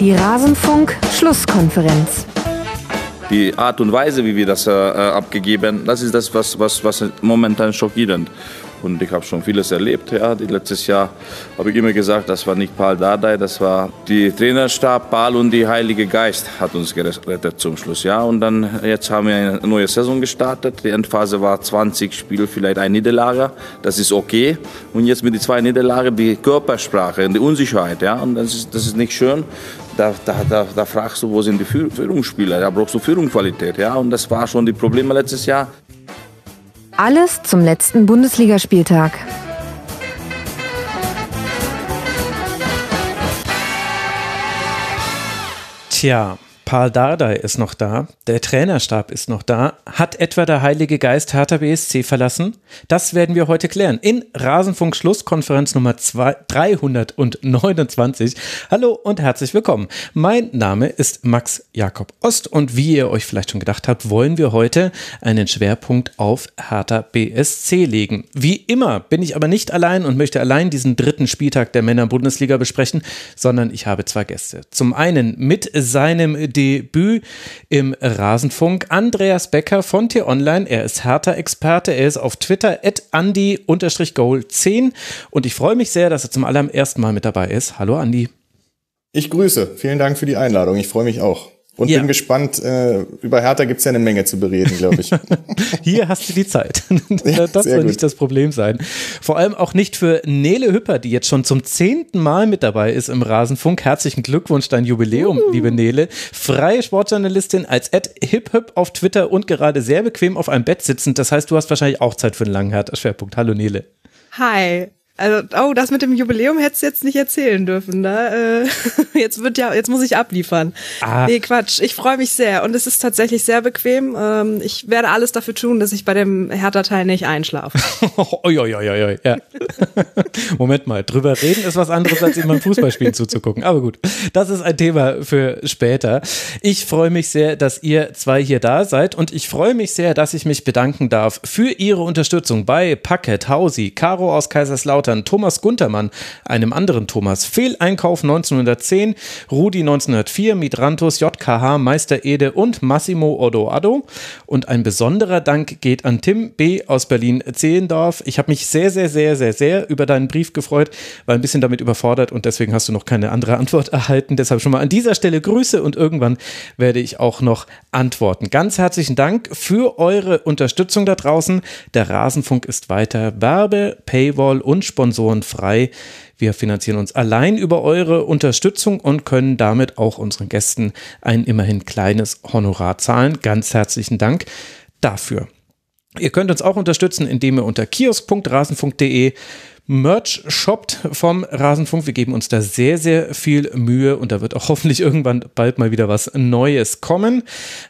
Die Rasenfunk-Schlusskonferenz. Die Art und Weise, wie wir das äh, abgegeben, das ist das, was, was, was momentan schockierend und ich habe schon vieles erlebt. Ja. Letztes Jahr habe ich immer gesagt, das war nicht Paul Dardai, das war die Trainerstab, Paul und die Heilige Geist hat uns gerettet zum Schluss. Ja. Und dann jetzt haben wir eine neue Saison gestartet. Die Endphase war 20 Spiele, vielleicht ein Niederlage. Das ist okay. Und jetzt mit den zwei Niederlagen die Körpersprache und die Unsicherheit. Ja. Und das ist, das ist nicht schön. Da, da, da, da fragst du, wo sind die Führungsspieler? Da brauchst du Führungsqualität. Ja. Und das war schon die Probleme letztes Jahr. Alles zum letzten Bundesligaspieltag. Tja, Paul Dardai ist noch da, der Trainerstab ist noch da. Hat etwa der Heilige Geist Hertha BSC verlassen? Das werden wir heute klären in Rasenfunk Schlusskonferenz Nummer 329. Hallo und herzlich willkommen. Mein Name ist Max Jakob Ost und wie ihr euch vielleicht schon gedacht habt, wollen wir heute einen Schwerpunkt auf Hertha BSC legen. Wie immer bin ich aber nicht allein und möchte allein diesen dritten Spieltag der Männer-Bundesliga besprechen, sondern ich habe zwei Gäste. Zum einen mit seinem Debüt im Rasenfunk. Andreas Becker von T-Online. Er ist Hertha-Experte. Er ist auf Twitter at Andi-Goal10. Und ich freue mich sehr, dass er zum allerersten Mal mit dabei ist. Hallo Andi. Ich grüße. Vielen Dank für die Einladung. Ich freue mich auch. Und ja. bin gespannt, äh, über Hertha gibt es ja eine Menge zu bereden, glaube ich. Hier hast du die Zeit. das soll nicht das Problem sein. Vor allem auch nicht für Nele Hüpper, die jetzt schon zum zehnten Mal mit dabei ist im Rasenfunk. Herzlichen Glückwunsch, dein Jubiläum, uh. liebe Nele. Freie Sportjournalistin als Ad HipHip auf Twitter und gerade sehr bequem auf einem Bett sitzend. Das heißt, du hast wahrscheinlich auch Zeit für einen langen Hertha-Schwerpunkt. Hallo Nele. Hi, also, oh, das mit dem Jubiläum hättest du jetzt nicht erzählen dürfen. Ne? Äh, jetzt wird ja, jetzt muss ich abliefern. Ah. Nee, Quatsch. Ich freue mich sehr und es ist tatsächlich sehr bequem. Ähm, ich werde alles dafür tun, dass ich bei dem Hertha-Teil nicht einschlafe. oi, oi, oi, oi, ja. Moment mal, drüber reden ist was anderes, als ihm beim Fußballspielen zuzugucken. Aber gut, das ist ein Thema für später. Ich freue mich sehr, dass ihr zwei hier da seid und ich freue mich sehr, dass ich mich bedanken darf für ihre Unterstützung bei Packet, Hausi, Caro aus Kaiserslautern, Eltern Thomas Guntermann, einem anderen Thomas, Fehleinkauf 1910, Rudi 1904, Mitrantus, JKH, Meister Ede und Massimo Odoado. Und ein besonderer Dank geht an Tim B. aus Berlin-Zehlendorf. Ich habe mich sehr, sehr, sehr, sehr, sehr über deinen Brief gefreut, war ein bisschen damit überfordert und deswegen hast du noch keine andere Antwort erhalten. Deshalb schon mal an dieser Stelle Grüße und irgendwann werde ich auch noch antworten. Ganz herzlichen Dank für eure Unterstützung da draußen. Der Rasenfunk ist weiter Werbe, Paywall und Sport Sponsoren frei. Wir finanzieren uns allein über eure Unterstützung und können damit auch unseren Gästen ein immerhin kleines Honorar zahlen. Ganz herzlichen Dank dafür. Ihr könnt uns auch unterstützen, indem ihr unter kiosk.rasenfunk.de Merch shoppt vom Rasenfunk. Wir geben uns da sehr, sehr viel Mühe und da wird auch hoffentlich irgendwann bald mal wieder was Neues kommen.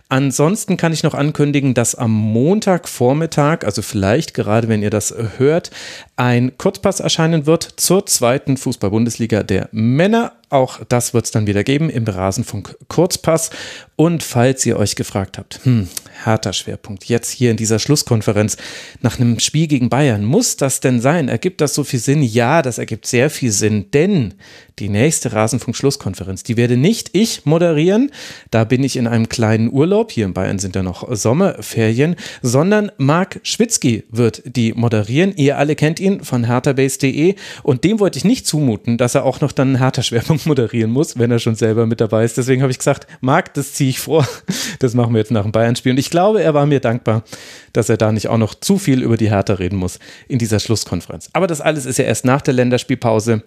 Ansonsten kann ich noch ankündigen, dass am Montagvormittag, also vielleicht gerade wenn ihr das hört, ein Kurzpass erscheinen wird zur zweiten Fußball-Bundesliga der Männer. Auch das wird es dann wieder geben im Rasenfunk Kurzpass. Und falls ihr euch gefragt habt, hm, harter Schwerpunkt, jetzt hier in dieser Schlusskonferenz nach einem Spiel gegen Bayern, muss das denn sein? Ergibt das so viel Sinn? Ja, das ergibt sehr viel Sinn, denn die nächste Rasenfunk-Schlusskonferenz, die werde nicht ich moderieren, da bin ich in einem kleinen Urlaub, hier in Bayern sind ja noch Sommerferien, sondern Marc Schwitzky wird die moderieren. Ihr alle kennt ihn von herterbase.de und dem wollte ich nicht zumuten, dass er auch noch dann einen Hertha-Schwerpunkt moderieren muss, wenn er schon selber mit dabei ist. Deswegen habe ich gesagt, Marc, das ziehe ich vor. Das machen wir jetzt nach dem Bayern-Spiel. Und ich glaube, er war mir dankbar, dass er da nicht auch noch zu viel über die Hertha reden muss in dieser Schlusskonferenz. Aber das alles ist ja erst nach der Länderspielpause.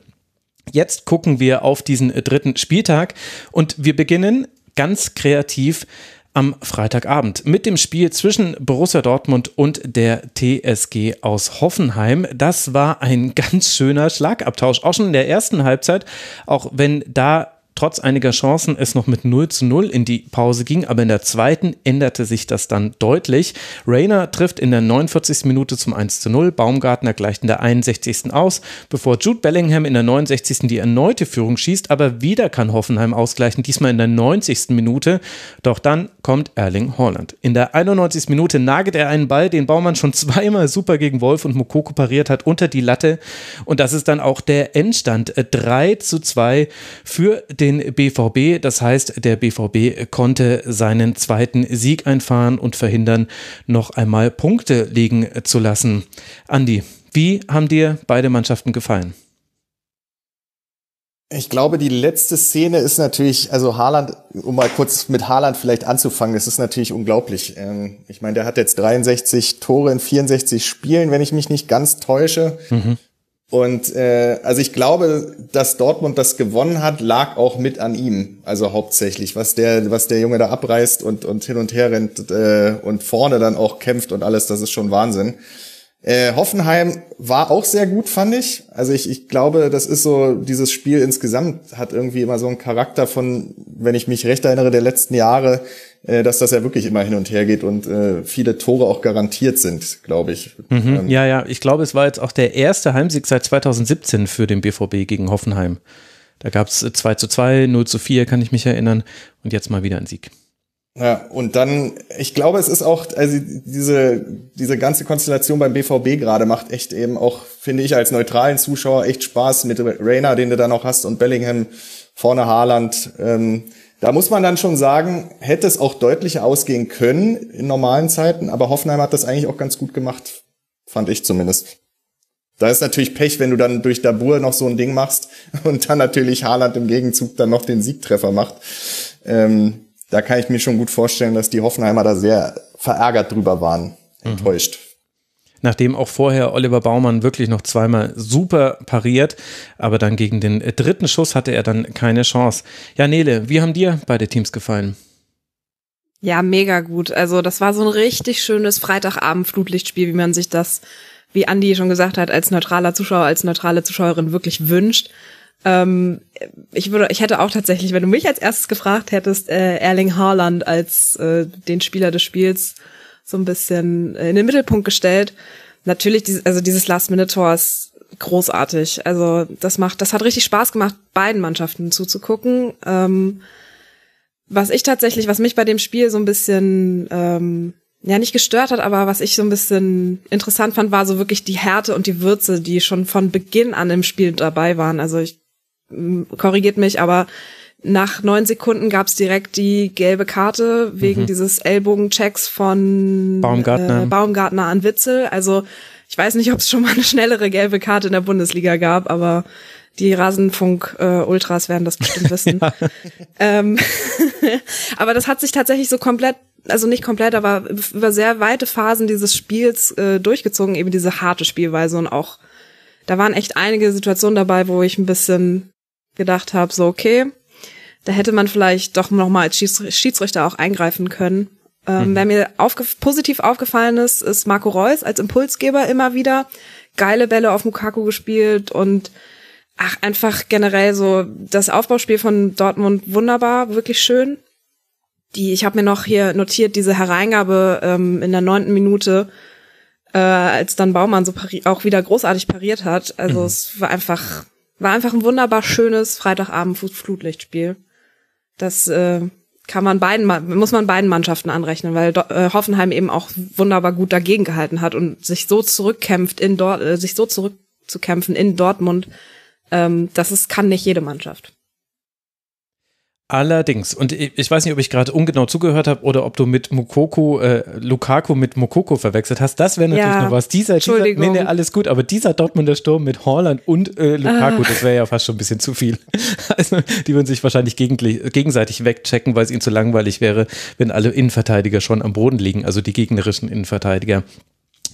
Jetzt gucken wir auf diesen dritten Spieltag und wir beginnen ganz kreativ am Freitagabend mit dem Spiel zwischen Borussia Dortmund und der TSG aus Hoffenheim. Das war ein ganz schöner Schlagabtausch, auch schon in der ersten Halbzeit, auch wenn da trotz einiger Chancen es noch mit 0 zu 0 in die Pause ging, aber in der zweiten änderte sich das dann deutlich. Rainer trifft in der 49. Minute zum 1 zu 0, Baumgartner gleicht in der 61. aus, bevor Jude Bellingham in der 69. die erneute Führung schießt, aber wieder kann Hoffenheim ausgleichen, diesmal in der 90. Minute, doch dann kommt Erling Haaland. In der 91. Minute nagelt er einen Ball, den Baumann schon zweimal super gegen Wolf und Mokoko pariert hat, unter die Latte und das ist dann auch der Endstand 3 zu 2 für den den BVB. Das heißt, der BVB konnte seinen zweiten Sieg einfahren und verhindern, noch einmal Punkte liegen zu lassen. Andi, wie haben dir beide Mannschaften gefallen? Ich glaube, die letzte Szene ist natürlich, also Haaland, um mal kurz mit Haaland vielleicht anzufangen, das ist natürlich unglaublich. Ähm, ich meine, der hat jetzt 63 Tore in 64 Spielen, wenn ich mich nicht ganz täusche. Mhm. Und äh, also ich glaube, dass Dortmund das gewonnen hat, lag auch mit an ihm. Also hauptsächlich, was der, was der Junge da abreißt und, und hin und her rennt äh, und vorne dann auch kämpft und alles, das ist schon Wahnsinn. Äh, Hoffenheim war auch sehr gut, fand ich. Also ich, ich glaube, das ist so, dieses Spiel insgesamt hat irgendwie immer so einen Charakter von, wenn ich mich recht erinnere, der letzten Jahre, äh, dass das ja wirklich immer hin und her geht und äh, viele Tore auch garantiert sind, glaube ich. Mhm, ähm, ja, ja, ich glaube, es war jetzt auch der erste Heimsieg seit 2017 für den BVB gegen Hoffenheim. Da gab es 2 zu 2, 0 zu 4, kann ich mich erinnern. Und jetzt mal wieder ein Sieg. Ja, und dann, ich glaube, es ist auch, also diese, diese ganze Konstellation beim BVB gerade macht echt eben auch, finde ich, als neutralen Zuschauer echt Spaß mit Rainer, den du da noch hast, und Bellingham, vorne Haaland. Ähm, da muss man dann schon sagen, hätte es auch deutlicher ausgehen können in normalen Zeiten, aber Hoffenheim hat das eigentlich auch ganz gut gemacht, fand ich zumindest. Da ist natürlich Pech, wenn du dann durch Dabur noch so ein Ding machst und dann natürlich Haaland im Gegenzug dann noch den Siegtreffer macht. Ähm, da kann ich mir schon gut vorstellen, dass die Hoffenheimer da sehr verärgert drüber waren, mhm. enttäuscht. Nachdem auch vorher Oliver Baumann wirklich noch zweimal super pariert, aber dann gegen den dritten Schuss hatte er dann keine Chance. Ja, Nele, wie haben dir beide Teams gefallen? Ja, mega gut. Also das war so ein richtig schönes Freitagabend-Flutlichtspiel, wie man sich das, wie Andi schon gesagt hat, als neutraler Zuschauer, als neutrale Zuschauerin wirklich wünscht. Ähm, ich würde, ich hätte auch tatsächlich, wenn du mich als erstes gefragt hättest, äh, Erling Haaland als äh, den Spieler des Spiels so ein bisschen äh, in den Mittelpunkt gestellt. Natürlich, dieses, also dieses Last-Minute-Tor ist großartig. Also das macht, das hat richtig Spaß gemacht, beiden Mannschaften zuzugucken. Ähm, was ich tatsächlich, was mich bei dem Spiel so ein bisschen ähm, ja nicht gestört hat, aber was ich so ein bisschen interessant fand, war so wirklich die Härte und die Würze, die schon von Beginn an im Spiel dabei waren. Also ich korrigiert mich, aber nach neun Sekunden gab's direkt die gelbe Karte wegen mhm. dieses Ellbogenchecks von Baumgartner. Äh, Baumgartner an Witzel. Also ich weiß nicht, ob es schon mal eine schnellere gelbe Karte in der Bundesliga gab, aber die Rasenfunk-Ultras äh, werden das bestimmt wissen. ähm, aber das hat sich tatsächlich so komplett, also nicht komplett, aber über sehr weite Phasen dieses Spiels äh, durchgezogen, eben diese harte Spielweise und auch da waren echt einige Situationen dabei, wo ich ein bisschen gedacht habe, so okay, da hätte man vielleicht doch noch mal als Schiedsrichter auch eingreifen können. Ähm, mhm. Wer mir aufge positiv aufgefallen ist, ist Marco Reus als Impulsgeber immer wieder. Geile Bälle auf Mukaku gespielt und ach, einfach generell so das Aufbauspiel von Dortmund wunderbar, wirklich schön. Die, ich habe mir noch hier notiert, diese Hereingabe ähm, in der neunten Minute, äh, als dann Baumann so auch wieder großartig pariert hat. Also mhm. es war einfach war einfach ein wunderbar schönes Freitagabend Flutlichtspiel. Das äh, kann man beiden muss man beiden Mannschaften anrechnen, weil äh, Hoffenheim eben auch wunderbar gut dagegen gehalten hat und sich so zurückkämpft in dort äh, sich so zurückzukämpfen in Dortmund. Ähm, das ist kann nicht jede Mannschaft. Allerdings, und ich weiß nicht, ob ich gerade ungenau zugehört habe oder ob du mit Mukoko, äh, Lukaku mit Mokoko verwechselt hast. Das wäre natürlich ja, noch was. Dieser, dieser, nee, nee, alles gut, aber dieser Dortmunder Sturm mit Holland und äh, Lukaku, ah. das wäre ja fast schon ein bisschen zu viel. Also, die würden sich wahrscheinlich gegenseitig wegchecken, weil es ihnen zu langweilig wäre, wenn alle Innenverteidiger schon am Boden liegen, also die gegnerischen Innenverteidiger.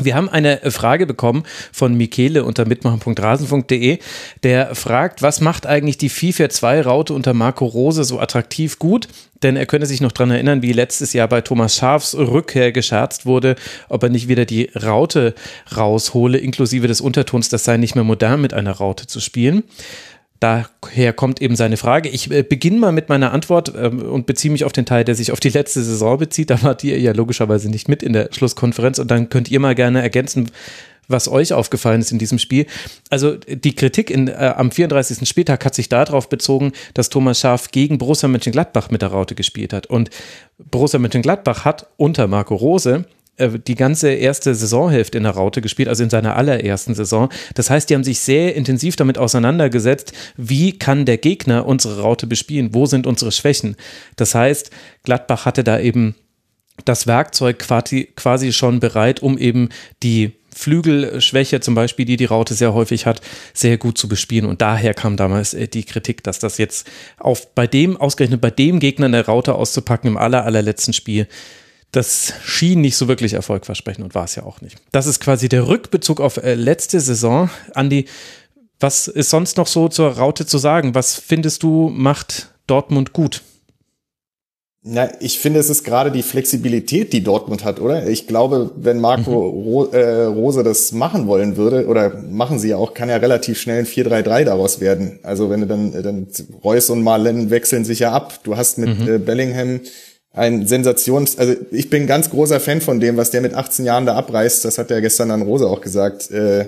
Wir haben eine Frage bekommen von Michele unter mitmachen.rasen.de, der fragt, was macht eigentlich die FIFA 2 Raute unter Marco Rose so attraktiv gut? Denn er könne sich noch daran erinnern, wie letztes Jahr bei Thomas Schafs Rückkehr gescherzt wurde, ob er nicht wieder die Raute raushole, inklusive des Untertons, das sei nicht mehr modern, mit einer Raute zu spielen. Daher kommt eben seine Frage. Ich äh, beginne mal mit meiner Antwort ähm, und beziehe mich auf den Teil, der sich auf die letzte Saison bezieht. Da wart ihr ja logischerweise nicht mit in der Schlusskonferenz und dann könnt ihr mal gerne ergänzen, was euch aufgefallen ist in diesem Spiel. Also die Kritik in, äh, am 34. Spieltag hat sich darauf bezogen, dass Thomas Schaaf gegen Borussia Mönchengladbach mit der Raute gespielt hat. Und Borussia Mönchengladbach hat unter Marco Rose die ganze erste Saisonhälfte in der Raute gespielt, also in seiner allerersten Saison. Das heißt, die haben sich sehr intensiv damit auseinandergesetzt, wie kann der Gegner unsere Raute bespielen, wo sind unsere Schwächen. Das heißt, Gladbach hatte da eben das Werkzeug quasi, quasi schon bereit, um eben die Flügelschwäche zum Beispiel, die die Raute sehr häufig hat, sehr gut zu bespielen. Und daher kam damals äh, die Kritik, dass das jetzt auf bei dem, ausgerechnet bei dem Gegner in der Raute auszupacken im aller, allerletzten Spiel, das schien nicht so wirklich erfolgversprechend und war es ja auch nicht. Das ist quasi der Rückbezug auf äh, letzte Saison. Andi, was ist sonst noch so zur Raute zu sagen? Was findest du macht Dortmund gut? Na, ich finde, es ist gerade die Flexibilität, die Dortmund hat, oder? Ich glaube, wenn Marco mhm. Ro äh, Rose das machen wollen würde, oder machen sie ja auch, kann ja relativ schnell ein 4-3-3 daraus werden. Also wenn du dann, dann Reus und Marlen wechseln sich ja ab. Du hast mit mhm. äh, Bellingham ein Sensations, also ich bin ganz großer Fan von dem, was der mit 18 Jahren da abreißt. Das hat er gestern an Rose auch gesagt. Äh,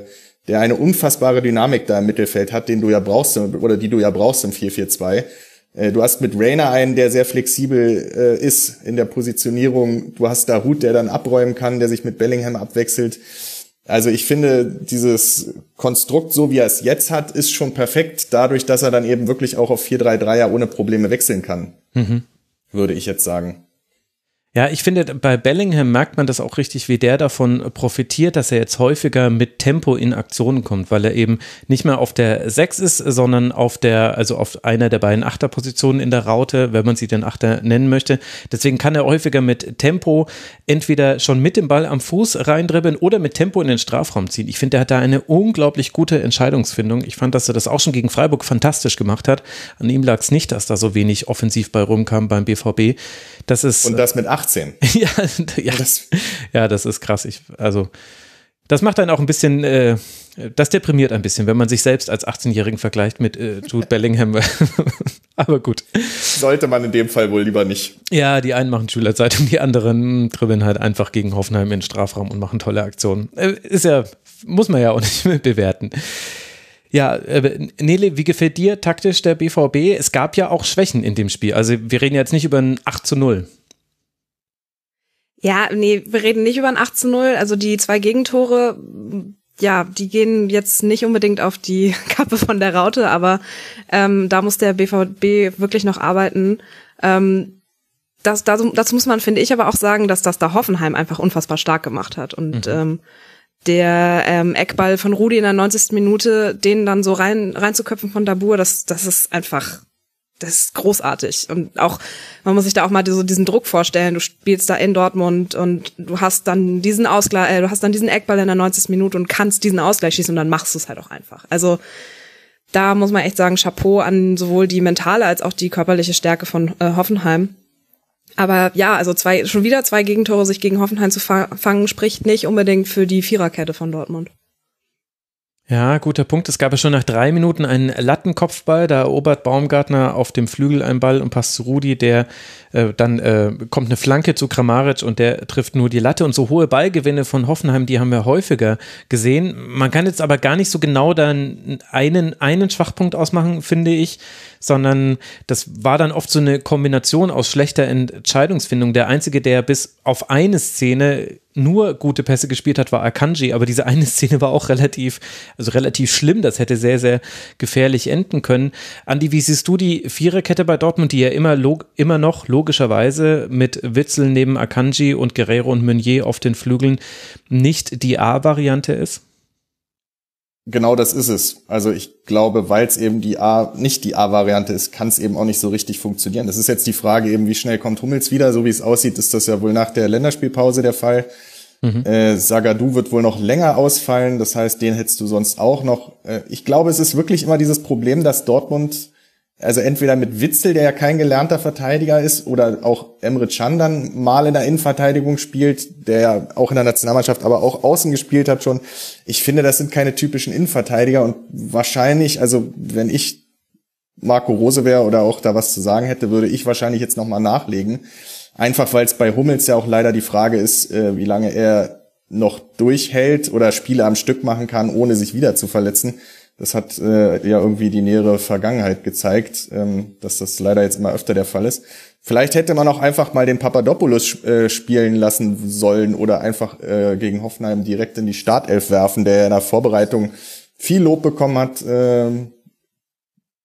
der eine unfassbare Dynamik da im Mittelfeld hat, den du ja brauchst, oder die du ja brauchst im 4-4-2. Äh, du hast mit Rainer einen, der sehr flexibel äh, ist in der Positionierung. Du hast da Hut, der dann abräumen kann, der sich mit Bellingham abwechselt. Also ich finde, dieses Konstrukt, so wie er es jetzt hat, ist schon perfekt, dadurch, dass er dann eben wirklich auch auf 4-3-3 ja ohne Probleme wechseln kann. Mhm. Würde ich jetzt sagen. Ja, ich finde, bei Bellingham merkt man das auch richtig, wie der davon profitiert, dass er jetzt häufiger mit Tempo in Aktionen kommt, weil er eben nicht mehr auf der 6 ist, sondern auf der, also auf einer der beiden Achterpositionen in der Raute, wenn man sie den Achter nennen möchte. Deswegen kann er häufiger mit Tempo entweder schon mit dem Ball am Fuß reindribbeln oder mit Tempo in den Strafraum ziehen. Ich finde, er hat da eine unglaublich gute Entscheidungsfindung. Ich fand, dass er das auch schon gegen Freiburg fantastisch gemacht hat. An ihm lag es nicht, dass da so wenig offensiv bei rumkam beim BVB. Das ist, Und das mit 18. ja, ja, das, ja, das ist krass. Ich, also, das macht einen auch ein bisschen, äh, das deprimiert ein bisschen, wenn man sich selbst als 18-Jährigen vergleicht mit äh, Jude Bellingham. Aber gut. Sollte man in dem Fall wohl lieber nicht. Ja, die einen machen Schülerzeitung, die anderen dribbeln halt einfach gegen Hoffenheim in den Strafraum und machen tolle Aktionen. Äh, ist ja, muss man ja auch nicht mehr bewerten. Ja, äh, Nele, wie gefällt dir taktisch der BVB? Es gab ja auch Schwächen in dem Spiel. Also wir reden jetzt nicht über ein 8 zu 0. Ja, nee, wir reden nicht über ein 8 zu 0. Also die zwei Gegentore, ja, die gehen jetzt nicht unbedingt auf die Kappe von der Raute, aber ähm, da muss der BVB wirklich noch arbeiten. Ähm, das, das, das muss man, finde ich, aber auch sagen, dass das da Hoffenheim einfach unfassbar stark gemacht hat. Und mhm. ähm, der ähm, Eckball von Rudi in der 90. Minute, den dann so rein reinzuköpfen von Dabur, das das ist einfach das ist großartig und auch man muss sich da auch mal so diesen Druck vorstellen. Du spielst da in Dortmund und du hast dann diesen Ausgleich, äh, du hast dann diesen Eckball in der 90. Minute und kannst diesen Ausgleich schießen und dann machst du es halt auch einfach. Also da muss man echt sagen Chapeau an sowohl die mentale als auch die körperliche Stärke von äh, Hoffenheim. Aber ja, also zwei, schon wieder zwei Gegentore sich gegen Hoffenheim zu fangen, spricht nicht unbedingt für die Viererkette von Dortmund. Ja, guter Punkt. Es gab ja schon nach drei Minuten einen Lattenkopfball. Da erobert Baumgartner auf dem Flügel einen Ball und passt zu Rudi. Der äh, dann äh, kommt eine Flanke zu Kramaric und der trifft nur die Latte. Und so hohe Ballgewinne von Hoffenheim, die haben wir häufiger gesehen. Man kann jetzt aber gar nicht so genau dann einen, einen Schwachpunkt ausmachen, finde ich sondern das war dann oft so eine Kombination aus schlechter Entscheidungsfindung. Der Einzige, der bis auf eine Szene nur gute Pässe gespielt hat, war Akanji, aber diese eine Szene war auch relativ, also relativ schlimm. Das hätte sehr, sehr gefährlich enden können. Andi, wie siehst du die Viererkette bei Dortmund, die ja immer, immer noch logischerweise mit Witzel neben Akanji und Guerrero und Meunier auf den Flügeln nicht die A-Variante ist? Genau das ist es. Also ich glaube, weil es eben die A, nicht die A-Variante ist, kann es eben auch nicht so richtig funktionieren. Das ist jetzt die Frage eben, wie schnell kommt Hummels wieder? So wie es aussieht, ist das ja wohl nach der Länderspielpause der Fall. Mhm. Äh, Sagadu wird wohl noch länger ausfallen. Das heißt, den hättest du sonst auch noch. Äh, ich glaube, es ist wirklich immer dieses Problem, dass Dortmund also entweder mit Witzel, der ja kein gelernter Verteidiger ist, oder auch Emre Can dann mal in der Innenverteidigung spielt, der ja auch in der Nationalmannschaft, aber auch außen gespielt hat schon. Ich finde, das sind keine typischen Innenverteidiger und wahrscheinlich, also wenn ich Marco Rose wäre oder auch da was zu sagen hätte, würde ich wahrscheinlich jetzt nochmal nachlegen. Einfach weil es bei Hummels ja auch leider die Frage ist, äh, wie lange er noch durchhält oder Spiele am Stück machen kann, ohne sich wieder zu verletzen. Das hat äh, ja irgendwie die nähere Vergangenheit gezeigt, ähm, dass das leider jetzt immer öfter der Fall ist. Vielleicht hätte man auch einfach mal den Papadopoulos äh, spielen lassen sollen oder einfach äh, gegen Hoffenheim direkt in die Startelf werfen, der in der Vorbereitung viel Lob bekommen hat, äh,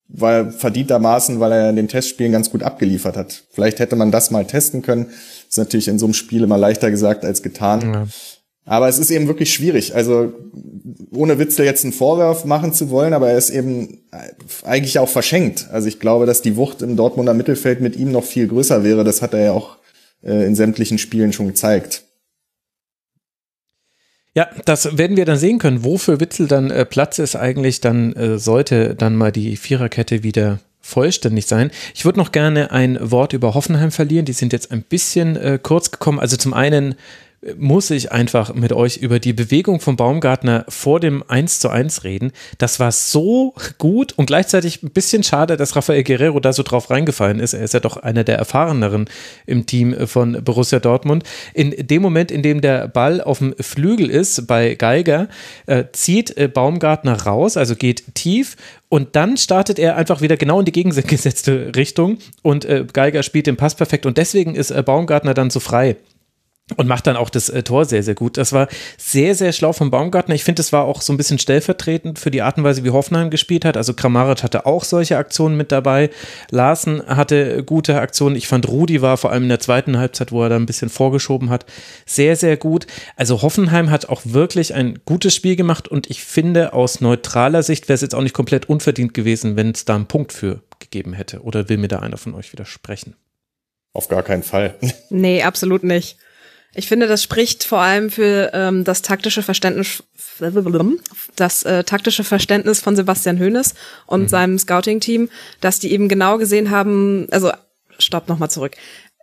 weil verdientermaßen, weil er in den Testspielen ganz gut abgeliefert hat. Vielleicht hätte man das mal testen können. ist natürlich in so einem Spiel immer leichter gesagt als getan. Ja. Aber es ist eben wirklich schwierig. Also ohne Witzel jetzt einen Vorwurf machen zu wollen, aber er ist eben eigentlich auch verschenkt. Also ich glaube, dass die Wucht im Dortmunder Mittelfeld mit ihm noch viel größer wäre. Das hat er ja auch äh, in sämtlichen Spielen schon gezeigt. Ja, das werden wir dann sehen können. Wofür Witzel dann äh, Platz ist eigentlich, dann äh, sollte dann mal die Viererkette wieder vollständig sein. Ich würde noch gerne ein Wort über Hoffenheim verlieren. Die sind jetzt ein bisschen äh, kurz gekommen. Also zum einen muss ich einfach mit euch über die Bewegung von Baumgartner vor dem 1 zu 1 reden. Das war so gut und gleichzeitig ein bisschen schade, dass Rafael Guerrero da so drauf reingefallen ist. Er ist ja doch einer der erfahreneren im Team von Borussia Dortmund. In dem Moment, in dem der Ball auf dem Flügel ist bei Geiger, äh, zieht äh, Baumgartner raus, also geht tief und dann startet er einfach wieder genau in die gegengesetzte Richtung und äh, Geiger spielt den Pass perfekt und deswegen ist äh, Baumgartner dann so frei und macht dann auch das äh, Tor sehr, sehr gut. Das war sehr, sehr schlau von Baumgartner. Ich finde, es war auch so ein bisschen stellvertretend für die Art und Weise, wie Hoffenheim gespielt hat. Also Kramaric hatte auch solche Aktionen mit dabei. Larsen hatte gute Aktionen. Ich fand, Rudi war vor allem in der zweiten Halbzeit, wo er da ein bisschen vorgeschoben hat, sehr, sehr gut. Also Hoffenheim hat auch wirklich ein gutes Spiel gemacht und ich finde, aus neutraler Sicht wäre es jetzt auch nicht komplett unverdient gewesen, wenn es da einen Punkt für gegeben hätte. Oder will mir da einer von euch widersprechen? Auf gar keinen Fall. Nee, absolut nicht. Ich finde, das spricht vor allem für ähm, das taktische Verständnis, das äh, taktische Verständnis von Sebastian Hoeneß und mhm. seinem Scouting-Team, dass die eben genau gesehen haben, also stopp nochmal zurück.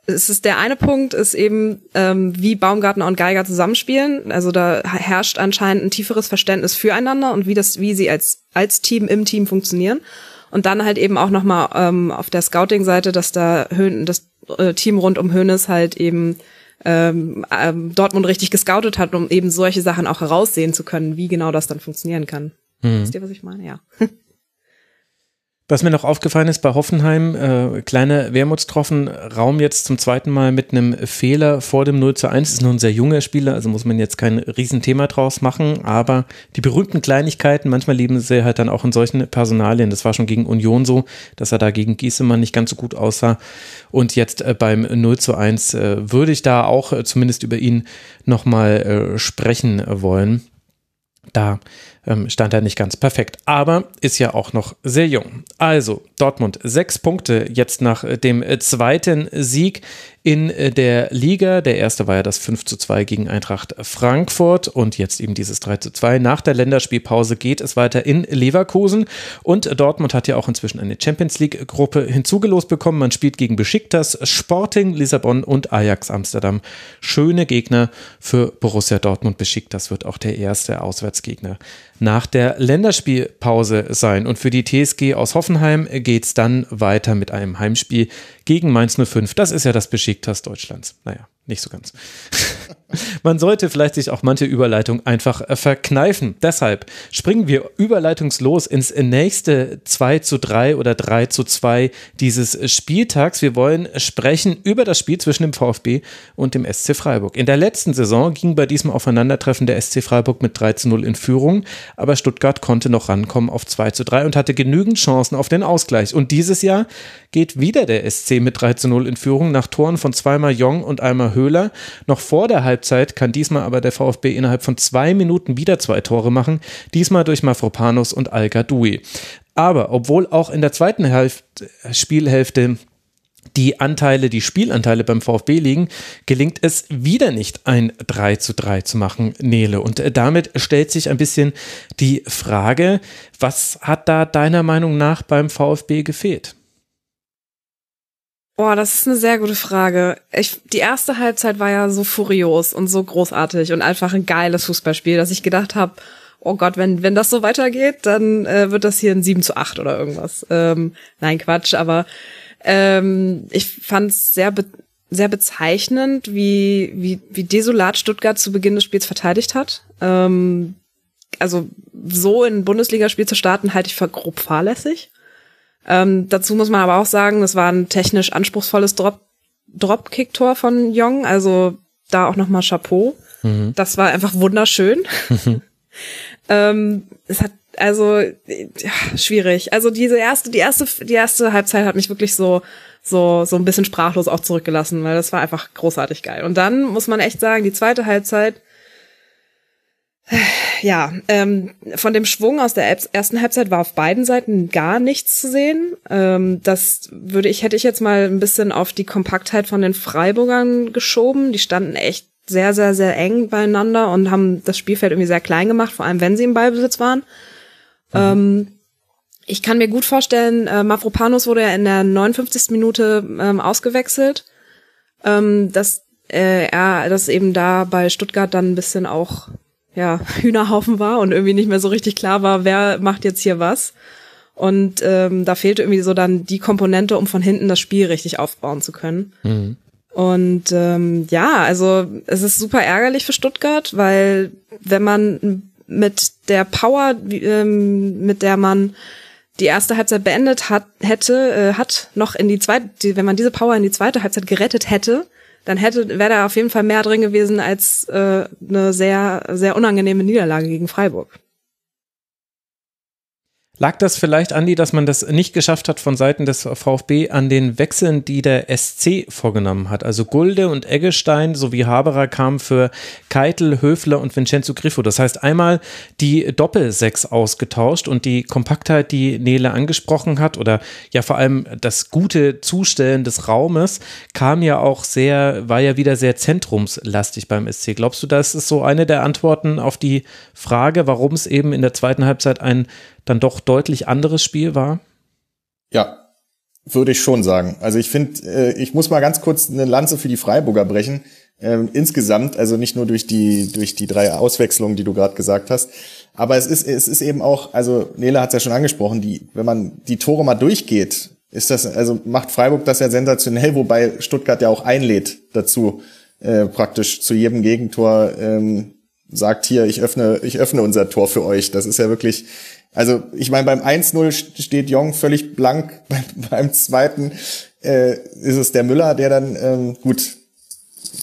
Es ist der eine Punkt, ist eben, ähm, wie Baumgartner und Geiger zusammenspielen. Also da herrscht anscheinend ein tieferes Verständnis füreinander und wie das, wie sie als als Team im Team funktionieren. Und dann halt eben auch nochmal ähm, auf der Scouting-Seite, dass da Höhn, das äh, Team rund um Hönes halt eben ähm, ähm, Dortmund richtig gescoutet hat, um eben solche Sachen auch heraussehen zu können, wie genau das dann funktionieren kann. Mhm. Wisst ihr, was ich meine? Ja. Was mir noch aufgefallen ist bei Hoffenheim, äh, kleine Wermutstropfen, Raum jetzt zum zweiten Mal mit einem Fehler vor dem 0 zu 1, ist nur ein sehr junger Spieler, also muss man jetzt kein Riesenthema draus machen, aber die berühmten Kleinigkeiten, manchmal leben sie halt dann auch in solchen Personalien. Das war schon gegen Union so, dass er da gegen Giesemann nicht ganz so gut aussah und jetzt äh, beim 0 zu 1 äh, würde ich da auch äh, zumindest über ihn nochmal äh, sprechen wollen. Da ähm, stand er nicht ganz perfekt, aber ist ja auch noch sehr jung. Also Dortmund sechs Punkte jetzt nach äh, dem äh, zweiten Sieg in äh, der Liga. Der erste war ja das 5 zu 2 gegen Eintracht Frankfurt und jetzt eben dieses 3 zu 2. Nach der Länderspielpause geht es weiter in Leverkusen und Dortmund hat ja auch inzwischen eine Champions League Gruppe hinzugelost bekommen. Man spielt gegen Besiktas, Sporting Lissabon und Ajax Amsterdam. Schöne Gegner für Borussia Dortmund. Besiktas wird auch der erste Auswärtsgegner nach der Länderspielpause sein. Und für die TSG aus Hoffenheim geht es dann weiter mit einem Heimspiel gegen Mainz 05. Das ist ja das Besiktas Deutschlands. Naja, nicht so ganz. Man sollte vielleicht sich auch manche Überleitung einfach äh, verkneifen. Deshalb springen wir überleitungslos ins nächste 2 zu 3 oder 3 zu 2 dieses Spieltags. Wir wollen sprechen über das Spiel zwischen dem VfB und dem SC Freiburg. In der letzten Saison ging bei diesem Aufeinandertreffen der SC Freiburg mit 3 zu 0 in Führung, aber Stuttgart konnte noch rankommen auf 2 zu 3 und hatte genügend Chancen auf den Ausgleich. Und dieses Jahr geht wieder der SC mit 3 zu 0 in Führung nach Toren von zweimal Jong und einmal Höhler. Noch vor der Halbzeit kann diesmal aber der VfB innerhalb von zwei Minuten wieder zwei Tore machen, diesmal durch Mafropanos und Al Gadoui. Aber obwohl auch in der zweiten Hälfte, Spielhälfte die Anteile, die Spielanteile beim VfB liegen, gelingt es wieder nicht ein 3 zu 3 zu machen, Nele. Und damit stellt sich ein bisschen die Frage, was hat da deiner Meinung nach beim VfB gefehlt? Boah, das ist eine sehr gute Frage. Ich, die erste Halbzeit war ja so furios und so großartig und einfach ein geiles Fußballspiel, dass ich gedacht habe, oh Gott, wenn, wenn das so weitergeht, dann äh, wird das hier ein 7 zu 8 oder irgendwas. Ähm, nein, Quatsch, aber ähm, ich fand es sehr, be sehr bezeichnend, wie, wie, wie desolat Stuttgart zu Beginn des Spiels verteidigt hat. Ähm, also so in ein Bundesligaspiel zu starten, halte ich für grob fahrlässig. Ähm, dazu muss man aber auch sagen, das war ein technisch anspruchsvolles Drop, Dropkick-Tor von Jong, also da auch nochmal Chapeau. Mhm. Das war einfach wunderschön. ähm, es hat also ja, schwierig. Also diese erste, die erste, die erste Halbzeit hat mich wirklich so so so ein bisschen sprachlos auch zurückgelassen, weil das war einfach großartig geil. Und dann muss man echt sagen, die zweite Halbzeit ja, ähm, von dem Schwung aus der ersten Halbzeit war auf beiden Seiten gar nichts zu sehen. Ähm, das würde ich, hätte ich jetzt mal ein bisschen auf die Kompaktheit von den Freiburgern geschoben. Die standen echt sehr, sehr, sehr eng beieinander und haben das Spielfeld irgendwie sehr klein gemacht, vor allem wenn sie im Ballbesitz waren. Mhm. Ähm, ich kann mir gut vorstellen, äh, Mavropanos wurde ja in der 59. Minute ähm, ausgewechselt, ähm, dass äh, er, dass eben da bei Stuttgart dann ein bisschen auch ja, Hühnerhaufen war und irgendwie nicht mehr so richtig klar war, wer macht jetzt hier was. Und ähm, da fehlte irgendwie so dann die Komponente, um von hinten das Spiel richtig aufbauen zu können. Mhm. Und ähm, ja, also es ist super ärgerlich für Stuttgart, weil wenn man mit der Power, ähm, mit der man die erste Halbzeit beendet hat, hätte, äh, hat noch in die zweite, wenn man diese Power in die zweite Halbzeit gerettet hätte, dann hätte wäre da auf jeden Fall mehr drin gewesen als äh, eine sehr sehr unangenehme Niederlage gegen Freiburg. Lag das vielleicht, Andi, dass man das nicht geschafft hat von Seiten des VfB an den Wechseln, die der SC vorgenommen hat? Also Gulde und Eggestein sowie Haberer kamen für Keitel, Höfler und Vincenzo Griffo. Das heißt einmal die Doppelsechs ausgetauscht und die Kompaktheit, die Nele angesprochen hat oder ja vor allem das gute Zustellen des Raumes kam ja auch sehr, war ja wieder sehr zentrumslastig beim SC. Glaubst du, das ist so eine der Antworten auf die Frage, warum es eben in der zweiten Halbzeit ein dann doch deutlich anderes Spiel war? Ja, würde ich schon sagen. Also ich finde, äh, ich muss mal ganz kurz eine Lanze für die Freiburger brechen. Ähm, insgesamt, also nicht nur durch die durch die drei Auswechslungen, die du gerade gesagt hast, aber es ist es ist eben auch, also Nele hat es ja schon angesprochen, die wenn man die Tore mal durchgeht, ist das also macht Freiburg das ja sensationell, wobei Stuttgart ja auch einlädt dazu äh, praktisch zu jedem Gegentor ähm, sagt hier, ich öffne ich öffne unser Tor für euch. Das ist ja wirklich also ich meine, beim 1-0 steht Jong völlig blank, beim, beim zweiten äh, ist es der Müller, der dann, ähm, gut,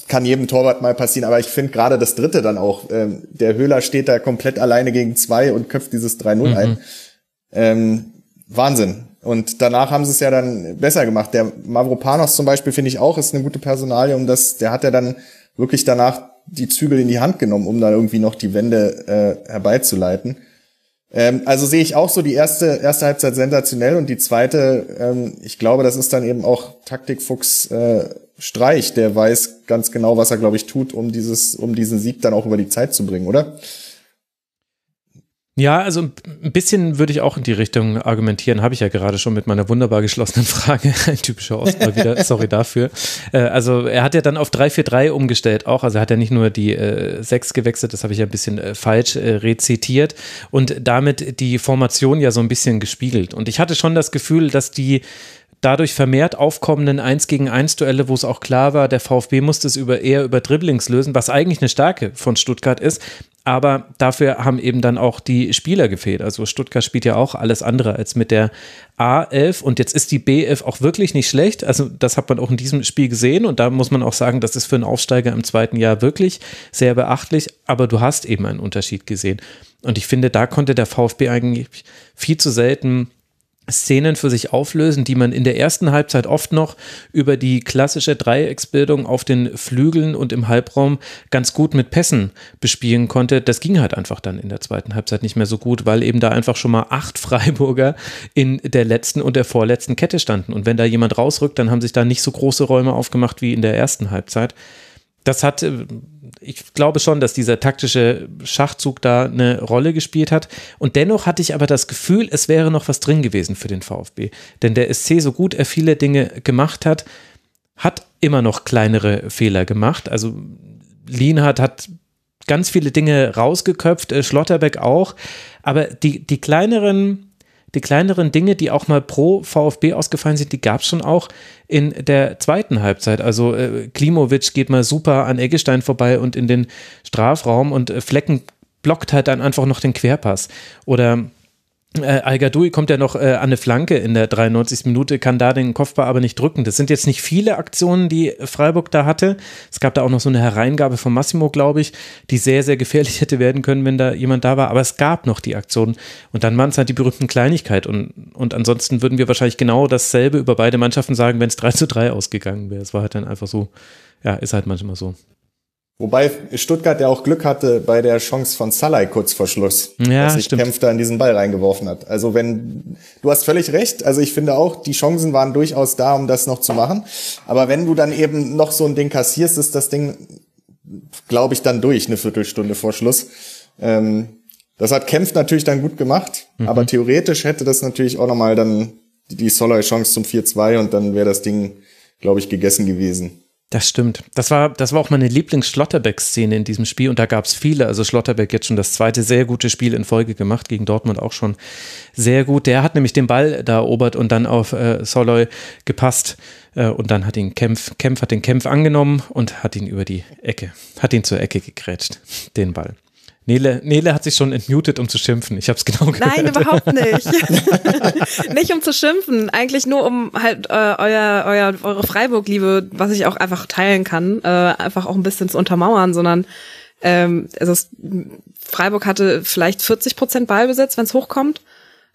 kann jedem Torwart mal passieren, aber ich finde gerade das dritte dann auch, ähm, der Höhler steht da komplett alleine gegen zwei und köpft dieses 3-0 mhm. ein. Ähm, Wahnsinn. Und danach haben sie es ja dann besser gemacht. Der Mavropanos zum Beispiel finde ich auch, ist eine gute Personalie, um das, der hat ja dann wirklich danach die Zügel in die Hand genommen, um da irgendwie noch die Wende äh, herbeizuleiten. Ähm, also sehe ich auch so die erste, erste Halbzeit sensationell und die zweite, ähm, ich glaube, das ist dann eben auch Taktikfuchs äh, Streich, der weiß ganz genau, was er, glaube ich, tut, um dieses, um diesen Sieg dann auch über die Zeit zu bringen, oder? Ja, also ein bisschen würde ich auch in die Richtung argumentieren, habe ich ja gerade schon mit meiner wunderbar geschlossenen Frage. Ein typischer Ostmal wieder, sorry dafür. Äh, also er hat ja dann auf 3-4-3 umgestellt auch, also er hat ja nicht nur die äh, 6 gewechselt, das habe ich ja ein bisschen äh, falsch äh, rezitiert und damit die Formation ja so ein bisschen gespiegelt. Und ich hatte schon das Gefühl, dass die dadurch vermehrt aufkommenden 1 gegen 1 Duelle, wo es auch klar war, der VfB musste es über, eher über Dribblings lösen, was eigentlich eine Stärke von Stuttgart ist. Aber dafür haben eben dann auch die Spieler gefehlt. Also Stuttgart spielt ja auch alles andere als mit der A11 und jetzt ist die B11 auch wirklich nicht schlecht. Also das hat man auch in diesem Spiel gesehen und da muss man auch sagen, das ist für einen Aufsteiger im zweiten Jahr wirklich sehr beachtlich. Aber du hast eben einen Unterschied gesehen. Und ich finde, da konnte der VfB eigentlich viel zu selten Szenen für sich auflösen, die man in der ersten Halbzeit oft noch über die klassische Dreiecksbildung auf den Flügeln und im Halbraum ganz gut mit Pässen bespielen konnte. Das ging halt einfach dann in der zweiten Halbzeit nicht mehr so gut, weil eben da einfach schon mal acht Freiburger in der letzten und der vorletzten Kette standen. Und wenn da jemand rausrückt, dann haben sich da nicht so große Räume aufgemacht wie in der ersten Halbzeit. Das hat äh, ich glaube schon, dass dieser taktische Schachzug da eine Rolle gespielt hat. Und dennoch hatte ich aber das Gefühl, es wäre noch was drin gewesen für den VfB. Denn der SC, so gut er viele Dinge gemacht hat, hat immer noch kleinere Fehler gemacht. Also Lienhardt hat ganz viele Dinge rausgeköpft, äh, Schlotterbeck auch. Aber die, die kleineren die kleineren Dinge, die auch mal pro VfB ausgefallen sind, die gab es schon auch in der zweiten Halbzeit. Also äh, Klimovic geht mal super an Eggestein vorbei und in den Strafraum und äh, Flecken blockt halt dann einfach noch den Querpass. Oder äh, Al-Gadoui kommt ja noch äh, an eine Flanke in der 93. Minute, kann da den Kopfball aber nicht drücken. Das sind jetzt nicht viele Aktionen, die Freiburg da hatte. Es gab da auch noch so eine Hereingabe von Massimo, glaube ich, die sehr, sehr gefährlich hätte werden können, wenn da jemand da war. Aber es gab noch die Aktionen. Und dann waren es halt die berühmten Kleinigkeit. Und, und ansonsten würden wir wahrscheinlich genau dasselbe über beide Mannschaften sagen, wenn es 3 zu 3 ausgegangen wäre. Es war halt dann einfach so, ja, ist halt manchmal so. Wobei Stuttgart ja auch Glück hatte bei der Chance von Salai kurz vor Schluss, ja, dass sich Kempf da in diesen Ball reingeworfen hat. Also wenn, du hast völlig recht, also ich finde auch, die Chancen waren durchaus da, um das noch zu machen. Aber wenn du dann eben noch so ein Ding kassierst, ist das Ding, glaube ich, dann durch, eine Viertelstunde vor Schluss. Ähm, das hat Kempf natürlich dann gut gemacht, mhm. aber theoretisch hätte das natürlich auch nochmal dann die Soloy-Chance zum 4-2 und dann wäre das Ding, glaube ich, gegessen gewesen. Das stimmt. Das war, das war auch meine Lieblings-Schlotterbeck-Szene in diesem Spiel und da gab es viele. Also Schlotterbeck jetzt schon das zweite sehr gute Spiel in Folge gemacht, gegen Dortmund auch schon sehr gut. Der hat nämlich den Ball da erobert und dann auf äh, Soloy gepasst äh, und dann hat ihn Kempf, Kempf hat den Kempf angenommen und hat ihn über die Ecke, hat ihn zur Ecke gegrätscht, den Ball. Nele, Nele hat sich schon entmutet, um zu schimpfen. Ich habe es genau gehört. Nein, überhaupt nicht. nicht um zu schimpfen, eigentlich nur um halt äh, euer, euer, eure Freiburg-Liebe, was ich auch einfach teilen kann, äh, einfach auch ein bisschen zu untermauern, sondern ähm, also es, Freiburg hatte vielleicht 40 Prozent Ballbesitz, wenn es hochkommt.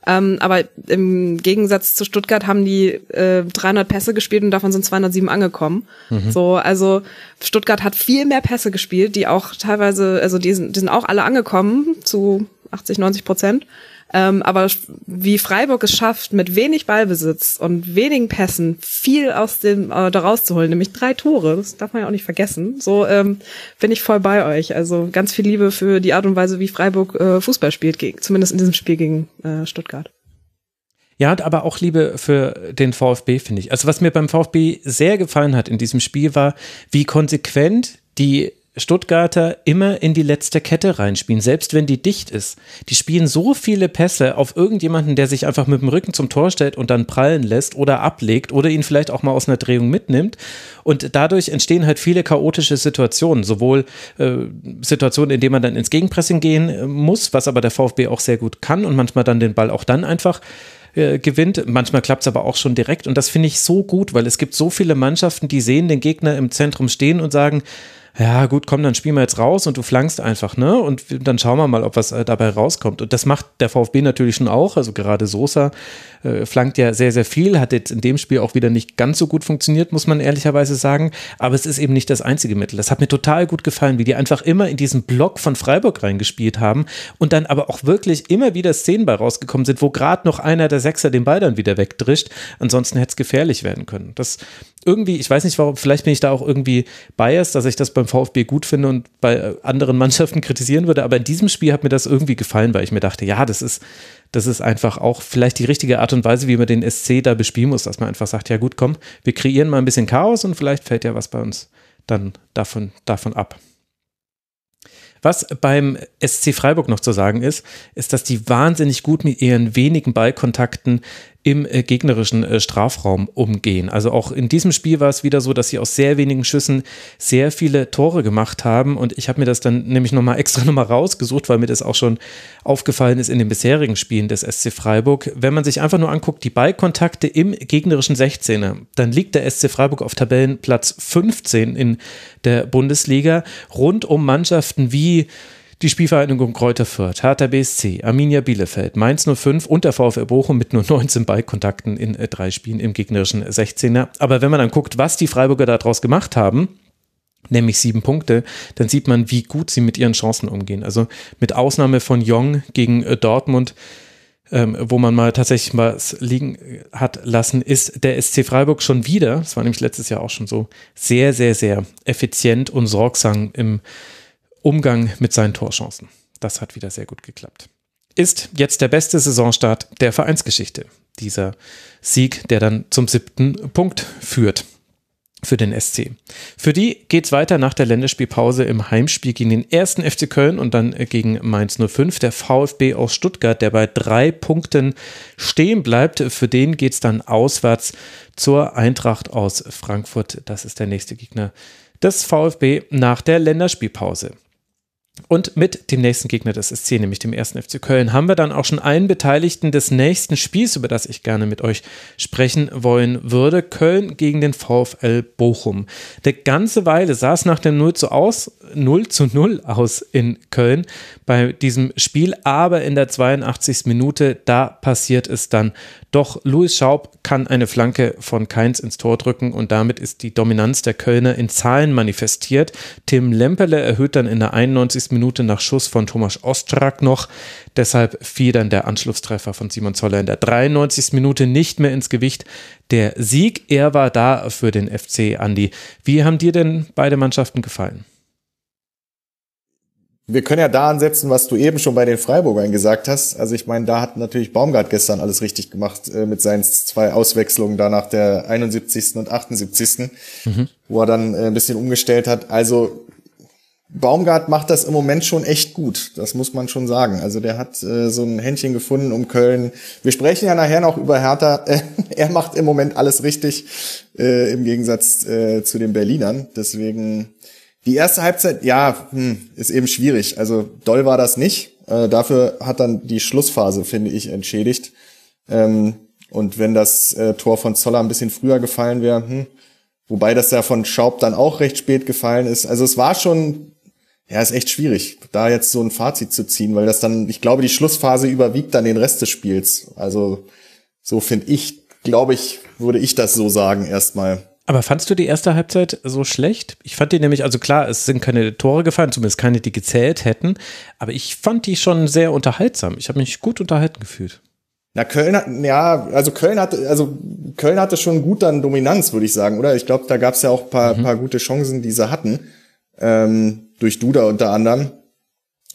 Ähm, aber im Gegensatz zu Stuttgart haben die äh, 300 Pässe gespielt und davon sind 207 angekommen. Mhm. So, also Stuttgart hat viel mehr Pässe gespielt, die auch teilweise, also die sind, die sind auch alle angekommen zu 80, 90 Prozent. Ähm, aber wie Freiburg es schafft, mit wenig Ballbesitz und wenigen Pässen viel aus dem äh, da rauszuholen, nämlich drei Tore, das darf man ja auch nicht vergessen. So ähm, bin ich voll bei euch. Also ganz viel Liebe für die Art und Weise, wie Freiburg äh, Fußball spielt, gegen, zumindest in diesem Spiel gegen äh, Stuttgart. Ja, aber auch Liebe für den VfB, finde ich. Also was mir beim VfB sehr gefallen hat in diesem Spiel war, wie konsequent die Stuttgarter immer in die letzte Kette reinspielen, selbst wenn die dicht ist. Die spielen so viele Pässe auf irgendjemanden, der sich einfach mit dem Rücken zum Tor stellt und dann prallen lässt oder ablegt oder ihn vielleicht auch mal aus einer Drehung mitnimmt. Und dadurch entstehen halt viele chaotische Situationen, sowohl äh, Situationen, in denen man dann ins Gegenpressing gehen äh, muss, was aber der VfB auch sehr gut kann und manchmal dann den Ball auch dann einfach äh, gewinnt. Manchmal klappt es aber auch schon direkt und das finde ich so gut, weil es gibt so viele Mannschaften, die sehen den Gegner im Zentrum stehen und sagen, ja gut, komm, dann spielen wir jetzt raus und du flankst einfach, ne? Und dann schauen wir mal, ob was äh, dabei rauskommt. Und das macht der VfB natürlich schon auch. Also gerade Sosa äh, flankt ja sehr, sehr viel, hat jetzt in dem Spiel auch wieder nicht ganz so gut funktioniert, muss man ehrlicherweise sagen. Aber es ist eben nicht das einzige Mittel. Das hat mir total gut gefallen, wie die einfach immer in diesen Block von Freiburg reingespielt haben und dann aber auch wirklich immer wieder Szenen bei rausgekommen sind, wo gerade noch einer der Sechser den Ball dann wieder wegdrischt. Ansonsten hätte es gefährlich werden können. Das irgendwie, ich weiß nicht warum, vielleicht bin ich da auch irgendwie biased, dass ich das beim VfB gut finde und bei äh, anderen Mannschaften kritisieren würde, aber in diesem Spiel hat mir das irgendwie gefallen, weil ich mir dachte, ja, das ist, das ist einfach auch vielleicht die richtige Art und Weise, wie man den SC da bespielen muss, dass man einfach sagt, ja gut, komm, wir kreieren mal ein bisschen Chaos und vielleicht fällt ja was bei uns dann davon, davon ab. Was beim SC Freiburg noch zu sagen ist, ist, dass die wahnsinnig gut mit ihren wenigen Ballkontakten im äh, gegnerischen äh, Strafraum umgehen. Also auch in diesem Spiel war es wieder so, dass sie aus sehr wenigen Schüssen sehr viele Tore gemacht haben und ich habe mir das dann nämlich nochmal extra nochmal rausgesucht, weil mir das auch schon aufgefallen ist in den bisherigen Spielen des SC Freiburg. Wenn man sich einfach nur anguckt, die Ballkontakte im gegnerischen 16er, dann liegt der SC Freiburg auf Tabellenplatz 15 in der Bundesliga rund um Mannschaften wie die Spielvereinigung Kräuter Fürth, Hertha BSC, Arminia Bielefeld, Mainz 05 und der VfL Bochum mit nur 19 Ballkontakten in äh, drei Spielen im gegnerischen 16er. Aber wenn man dann guckt, was die Freiburger daraus gemacht haben, nämlich sieben Punkte, dann sieht man, wie gut sie mit ihren Chancen umgehen. Also mit Ausnahme von Jong gegen äh, Dortmund, ähm, wo man mal tatsächlich was liegen äh, hat lassen, ist der SC Freiburg schon wieder, das war nämlich letztes Jahr auch schon so, sehr, sehr, sehr effizient und sorgsam im Umgang mit seinen Torchancen. Das hat wieder sehr gut geklappt. Ist jetzt der beste Saisonstart der Vereinsgeschichte. Dieser Sieg, der dann zum siebten Punkt führt für den SC. Für die geht es weiter nach der Länderspielpause im Heimspiel gegen den ersten FC Köln und dann gegen Mainz 05. Der VfB aus Stuttgart, der bei drei Punkten stehen bleibt, für den geht es dann auswärts zur Eintracht aus Frankfurt. Das ist der nächste Gegner des VfB nach der Länderspielpause. Und mit dem nächsten Gegner des SC, nämlich dem ersten FC Köln, haben wir dann auch schon einen Beteiligten des nächsten Spiels, über das ich gerne mit euch sprechen wollen würde. Köln gegen den VfL Bochum. Eine ganze Weile sah es nach dem 0 zu, aus, 0 zu 0 aus in Köln bei diesem Spiel, aber in der 82. Minute, da passiert es dann doch Louis Schaub kann eine Flanke von Keins ins Tor drücken und damit ist die Dominanz der Kölner in Zahlen manifestiert. Tim Lemperle erhöht dann in der 91. Minute nach Schuss von Thomas Ostrak noch. Deshalb fiel dann der Anschlusstreffer von Simon Zoller in der 93. Minute nicht mehr ins Gewicht. Der Sieg, er war da für den FC Andi. Wie haben dir denn beide Mannschaften gefallen? Wir können ja da ansetzen, was du eben schon bei den Freiburgern gesagt hast. Also ich meine, da hat natürlich Baumgart gestern alles richtig gemacht äh, mit seinen zwei Auswechslungen da nach der 71. und 78. Mhm. wo er dann äh, ein bisschen umgestellt hat. Also Baumgart macht das im Moment schon echt gut. Das muss man schon sagen. Also der hat äh, so ein Händchen gefunden um Köln. Wir sprechen ja nachher noch über Hertha. er macht im Moment alles richtig äh, im Gegensatz äh, zu den Berlinern. Deswegen die erste Halbzeit, ja, hm, ist eben schwierig. Also doll war das nicht. Äh, dafür hat dann die Schlussphase, finde ich, entschädigt. Ähm, und wenn das äh, Tor von Zoller ein bisschen früher gefallen wäre, hm, wobei das ja von Schaub dann auch recht spät gefallen ist. Also es war schon, ja, ist echt schwierig, da jetzt so ein Fazit zu ziehen, weil das dann, ich glaube, die Schlussphase überwiegt dann den Rest des Spiels. Also so finde ich, glaube ich, würde ich das so sagen erstmal. Aber fandst du die erste Halbzeit so schlecht? Ich fand die nämlich, also klar, es sind keine Tore gefallen, zumindest keine, die gezählt hätten, aber ich fand die schon sehr unterhaltsam. Ich habe mich gut unterhalten gefühlt. Na, Köln hat, ja, also Köln hatte, also Köln hatte schon gut dann Dominanz, würde ich sagen, oder? Ich glaube, da gab es ja auch paar, mhm. paar gute Chancen, die sie hatten. Ähm, durch Duda unter anderem.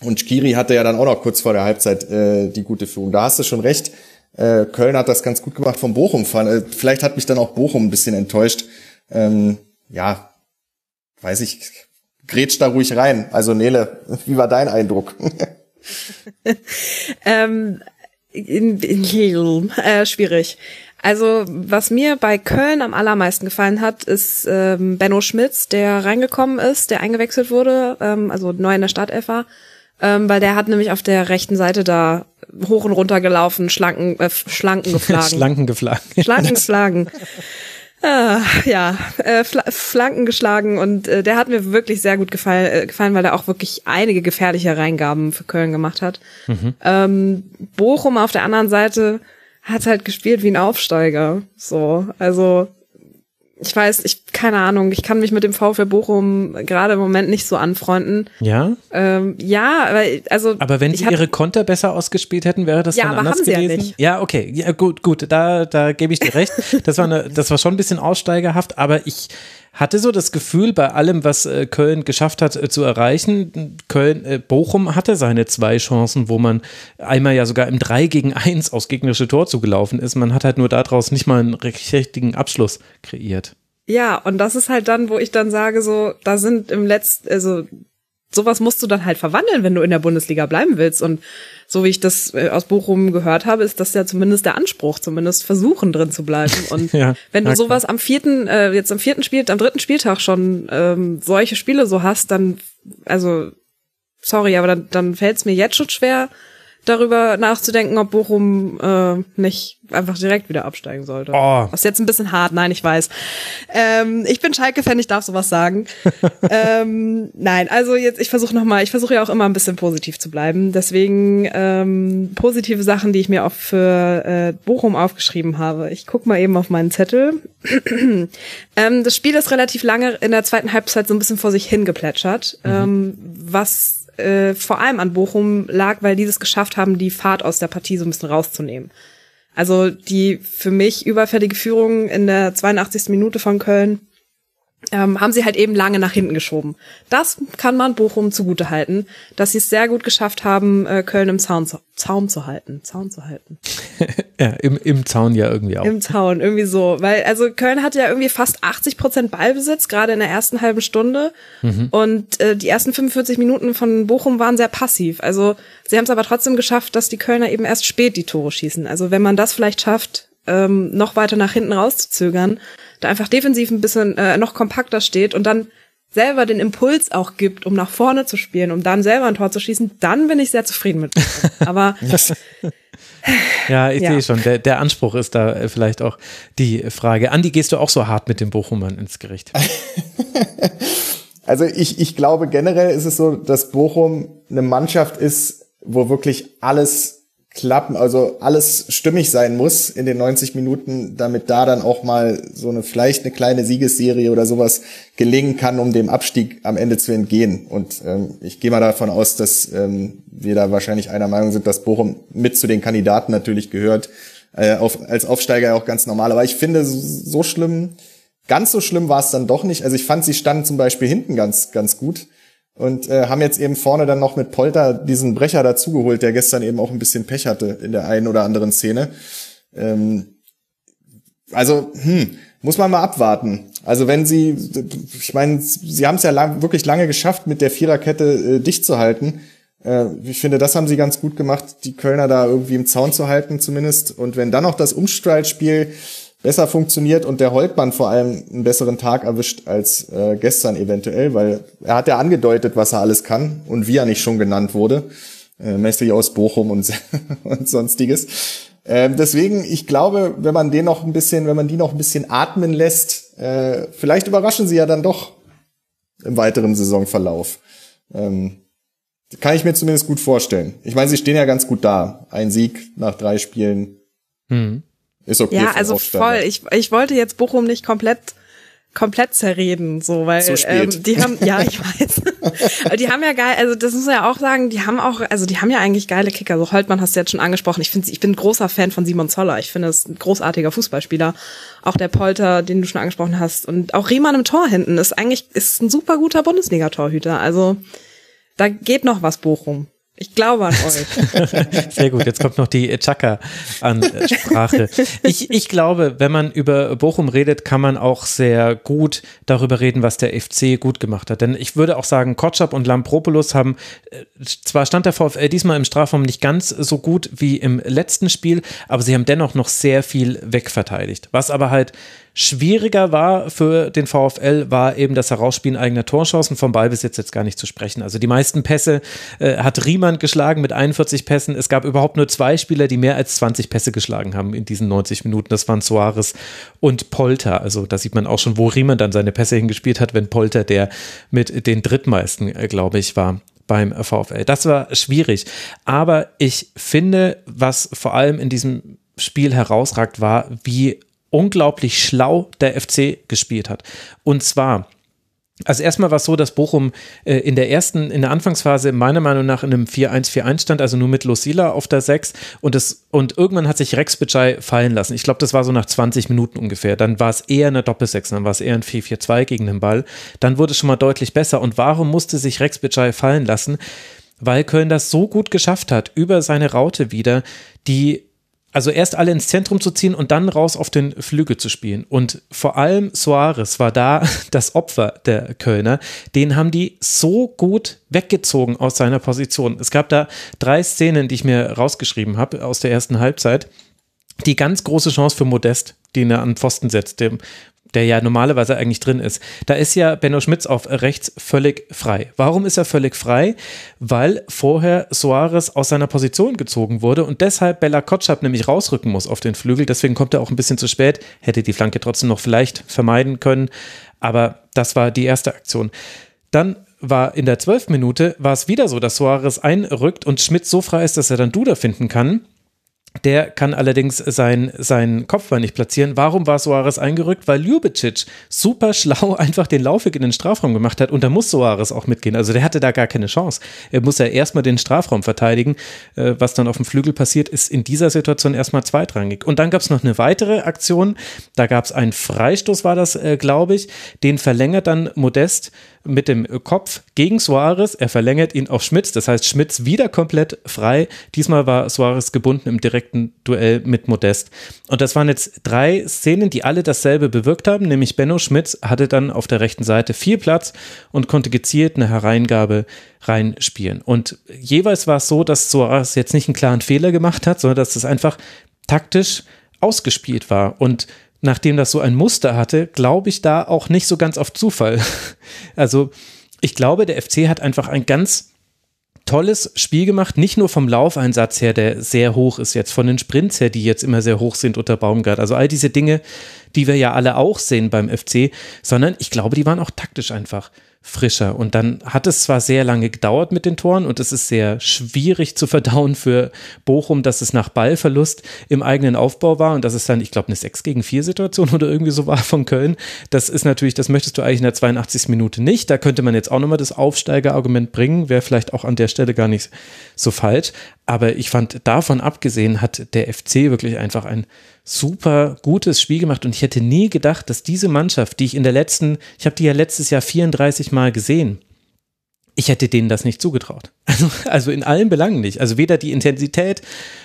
Und Skiri hatte ja dann auch noch kurz vor der Halbzeit äh, die gute Führung. Da hast du schon recht. Äh, Köln hat das ganz gut gemacht vom Bochum. Äh, vielleicht hat mich dann auch Bochum ein bisschen enttäuscht. Ähm, ja, weiß ich, grätsch da ruhig rein. Also Nele, wie war dein Eindruck? ähm, in, in, äh, schwierig. Also was mir bei Köln am allermeisten gefallen hat, ist ähm, Benno Schmitz, der reingekommen ist, der eingewechselt wurde, ähm, also neu in der Startelf war, ähm, weil der hat nämlich auf der rechten Seite da hoch und runter gelaufen, Schlanken, äh, Schlanken geflagen. Schlanken geflagen. Schlanken geschlagen. Ah, ja, äh, Flanken geschlagen und äh, der hat mir wirklich sehr gut gefallen, äh, gefallen, weil er auch wirklich einige gefährliche Reingaben für Köln gemacht hat. Mhm. Ähm, Bochum auf der anderen Seite hat halt gespielt wie ein Aufsteiger. So, also ich weiß, ich keine Ahnung, ich kann mich mit dem VfL Bochum gerade im Moment nicht so anfreunden. Ja? Ähm, ja, aber also Aber wenn sie ihre Konter besser ausgespielt hätten, wäre das ja, dann anders gewesen. Ja, nicht. ja, okay. Ja, gut, gut, da da gebe ich dir recht. Das war eine, das war schon ein bisschen aussteigerhaft, aber ich hatte so das Gefühl, bei allem, was äh, Köln geschafft hat äh, zu erreichen, Köln, äh, Bochum hatte seine zwei Chancen, wo man einmal ja sogar im 3 gegen 1 aus gegnerische Tor zugelaufen ist. Man hat halt nur daraus nicht mal einen richtigen Abschluss kreiert. Ja, und das ist halt dann, wo ich dann sage, so, da sind im letzten, also sowas musst du dann halt verwandeln, wenn du in der Bundesliga bleiben willst. Und so wie ich das äh, aus Bochum gehört habe, ist das ja zumindest der Anspruch, zumindest versuchen drin zu bleiben. Und ja, wenn du sowas am vierten, äh, jetzt am vierten Spiel, am dritten Spieltag schon ähm, solche Spiele so hast, dann, also sorry, aber dann, dann fällt es mir jetzt schon schwer, darüber nachzudenken, ob Bochum äh, nicht einfach direkt wieder absteigen sollte. Oh. Was jetzt ein bisschen hart, nein, ich weiß. Ähm, ich bin Schalke-Fan, ich darf sowas sagen. ähm, nein, also jetzt, ich versuche nochmal, ich versuche ja auch immer ein bisschen positiv zu bleiben. Deswegen ähm, positive Sachen, die ich mir auch für äh, Bochum aufgeschrieben habe. Ich guck mal eben auf meinen Zettel. ähm, das Spiel ist relativ lange in der zweiten Halbzeit so ein bisschen vor sich hingeplätschert, mhm. ähm, was äh, vor allem an Bochum lag, weil die es geschafft haben, die Fahrt aus der Partie so ein bisschen rauszunehmen. Also die für mich überfällige Führung in der 82. Minute von Köln ähm, haben sie halt eben lange nach hinten geschoben. Das kann man Bochum zugute halten, dass sie es sehr gut geschafft haben, äh, Köln im Zaun zu, Zaun zu halten. Zaun zu halten. ja, im, im Zaun ja irgendwie auch. Im Zaun, irgendwie so. Weil, also Köln hatte ja irgendwie fast 80 Prozent Ballbesitz, gerade in der ersten halben Stunde. Mhm. Und äh, die ersten 45 Minuten von Bochum waren sehr passiv. Also sie haben es aber trotzdem geschafft, dass die Kölner eben erst spät die Tore schießen. Also wenn man das vielleicht schafft, ähm, noch weiter nach hinten rauszuzögern, da einfach defensiv ein bisschen äh, noch kompakter steht und dann selber den Impuls auch gibt, um nach vorne zu spielen, um dann selber ein Tor zu schießen, dann bin ich sehr zufrieden mit. Aber ja, ich ja. sehe schon, der, der Anspruch ist da äh, vielleicht auch die Frage. Andi, gehst du auch so hart mit dem Bochumern ins Gericht? Also ich, ich glaube generell ist es so, dass Bochum eine Mannschaft ist, wo wirklich alles klappen, also alles stimmig sein muss in den 90 Minuten, damit da dann auch mal so eine vielleicht eine kleine Siegesserie oder sowas gelingen kann, um dem Abstieg am Ende zu entgehen. Und ähm, ich gehe mal davon aus, dass ähm, wir da wahrscheinlich einer Meinung sind, dass Bochum mit zu den Kandidaten natürlich gehört, äh, auf, als Aufsteiger auch ganz normal. Aber ich finde, so schlimm, ganz so schlimm war es dann doch nicht. Also ich fand, sie standen zum Beispiel hinten ganz, ganz gut und äh, haben jetzt eben vorne dann noch mit Polter diesen Brecher dazugeholt, der gestern eben auch ein bisschen Pech hatte in der einen oder anderen Szene. Ähm, also, hm, muss man mal abwarten. Also wenn sie, ich meine, sie haben es ja lang, wirklich lange geschafft, mit der Viererkette äh, dicht zu halten. Äh, ich finde, das haben sie ganz gut gemacht, die Kölner da irgendwie im Zaun zu halten zumindest. Und wenn dann noch das Umstrahlspiel besser funktioniert und der Holtmann vor allem einen besseren Tag erwischt als äh, gestern eventuell, weil er hat ja angedeutet, was er alles kann und wie er nicht schon genannt wurde. Äh, Messi aus Bochum und, und sonstiges. Äh, deswegen, ich glaube, wenn man den noch ein bisschen, wenn man die noch ein bisschen atmen lässt, äh, vielleicht überraschen sie ja dann doch im weiteren Saisonverlauf. Ähm, kann ich mir zumindest gut vorstellen. Ich meine, sie stehen ja ganz gut da. Ein Sieg nach drei Spielen. Mhm. Ist okay. Ja, also voll. Ich, ich wollte jetzt Bochum nicht komplett komplett zerreden, so, weil so ähm, die haben, ja, ich weiß, die haben ja geil, also das muss man ja auch sagen, die haben auch, also die haben ja eigentlich geile Kicker. So Holtmann hast du jetzt schon angesprochen. Ich finde, ich bin ein großer Fan von Simon Zoller. Ich finde, das ist ein großartiger Fußballspieler. Auch der Polter, den du schon angesprochen hast, und auch Riemann im Tor hinten ist eigentlich ist ein super guter Bundesliga-Torhüter. Also da geht noch was Bochum. Ich glaube an euch. Sehr gut, jetzt kommt noch die Chaka-Ansprache. Ich, ich glaube, wenn man über Bochum redet, kann man auch sehr gut darüber reden, was der FC gut gemacht hat. Denn ich würde auch sagen, Kotschap und Lampropoulos haben, äh, zwar stand der VfL diesmal im Strafraum nicht ganz so gut wie im letzten Spiel, aber sie haben dennoch noch sehr viel wegverteidigt. Was aber halt schwieriger war für den VfL, war eben das Herausspielen eigener Torchancen. Vom Ballbesitz jetzt gar nicht zu sprechen. Also die meisten Pässe äh, hat Riemann geschlagen mit 41 Pässen. Es gab überhaupt nur zwei Spieler, die mehr als 20 Pässe geschlagen haben in diesen 90 Minuten. Das waren Soares und Polter. Also da sieht man auch schon, wo Riemann dann seine Pässe hingespielt hat, wenn Polter der mit den drittmeisten, äh, glaube ich, war beim VfL. Das war schwierig. Aber ich finde, was vor allem in diesem Spiel herausragt, war, wie unglaublich schlau der FC gespielt hat. Und zwar, also erstmal war es so, dass Bochum äh, in der ersten, in der Anfangsphase meiner Meinung nach in einem 4-1-4-1 stand, also nur mit Lucila auf der 6 und, das, und irgendwann hat sich Rex Bitschei fallen lassen. Ich glaube, das war so nach 20 Minuten ungefähr. Dann war es eher eine Doppel-6, dann war es eher ein 4-4-2 gegen den Ball. Dann wurde es schon mal deutlich besser. Und warum musste sich Rex Bitschei fallen lassen? Weil Köln das so gut geschafft hat, über seine Raute wieder, die also erst alle ins Zentrum zu ziehen und dann raus auf den Flügel zu spielen. Und vor allem Soares war da das Opfer der Kölner. Den haben die so gut weggezogen aus seiner Position. Es gab da drei Szenen, die ich mir rausgeschrieben habe aus der ersten Halbzeit. Die ganz große Chance für Modest, den er an Pfosten setzt, dem, der ja normalerweise eigentlich drin ist. Da ist ja Benno Schmitz auf rechts völlig frei. Warum ist er völlig frei? Weil vorher Soares aus seiner Position gezogen wurde und deshalb Bella Kotschap nämlich rausrücken muss auf den Flügel. Deswegen kommt er auch ein bisschen zu spät, hätte die Flanke trotzdem noch vielleicht vermeiden können. Aber das war die erste Aktion. Dann war in der zwölften Minute war es wieder so, dass Soares einrückt und Schmitz so frei ist, dass er dann Duda finden kann. Der kann allerdings sein, seinen Kopfball nicht platzieren. Warum war Soares eingerückt? Weil Ljubicic super schlau einfach den Laufweg in den Strafraum gemacht hat und da muss Soares auch mitgehen. Also der hatte da gar keine Chance. Er muss ja erstmal den Strafraum verteidigen. Äh, was dann auf dem Flügel passiert, ist in dieser Situation erstmal zweitrangig. Und dann gab es noch eine weitere Aktion. Da gab es einen Freistoß, war das, äh, glaube ich. Den verlängert dann Modest mit dem Kopf gegen Suarez. Er verlängert ihn auf Schmitz. Das heißt, Schmitz wieder komplett frei. Diesmal war Suarez gebunden im direkten Duell mit Modest. Und das waren jetzt drei Szenen, die alle dasselbe bewirkt haben. Nämlich Benno Schmitz hatte dann auf der rechten Seite viel Platz und konnte gezielt eine Hereingabe reinspielen. Und jeweils war es so, dass Suarez jetzt nicht einen klaren Fehler gemacht hat, sondern dass es einfach taktisch ausgespielt war. Und nachdem das so ein Muster hatte, glaube ich da auch nicht so ganz auf Zufall. Also ich glaube, der FC hat einfach ein ganz tolles Spiel gemacht, nicht nur vom Laufeinsatz her, der sehr hoch ist jetzt, von den Sprints her, die jetzt immer sehr hoch sind unter Baumgart. Also all diese Dinge, die wir ja alle auch sehen beim FC, sondern ich glaube, die waren auch taktisch einfach frischer. Und dann hat es zwar sehr lange gedauert mit den Toren und es ist sehr schwierig zu verdauen für Bochum, dass es nach Ballverlust im eigenen Aufbau war und dass es dann, ich glaube, eine 6 gegen 4 Situation oder irgendwie so war von Köln. Das ist natürlich, das möchtest du eigentlich in der 82. Minute nicht. Da könnte man jetzt auch nochmal das Aufsteigerargument bringen, wäre vielleicht auch an der Stelle gar nicht so falsch. Aber ich fand, davon abgesehen hat der FC wirklich einfach ein super gutes Spiel gemacht und ich hätte nie gedacht, dass diese Mannschaft, die ich in der letzten, ich habe die ja letztes Jahr 34 Mal gesehen, ich hätte denen das nicht zugetraut. Also, also in allen Belangen nicht. Also weder die Intensität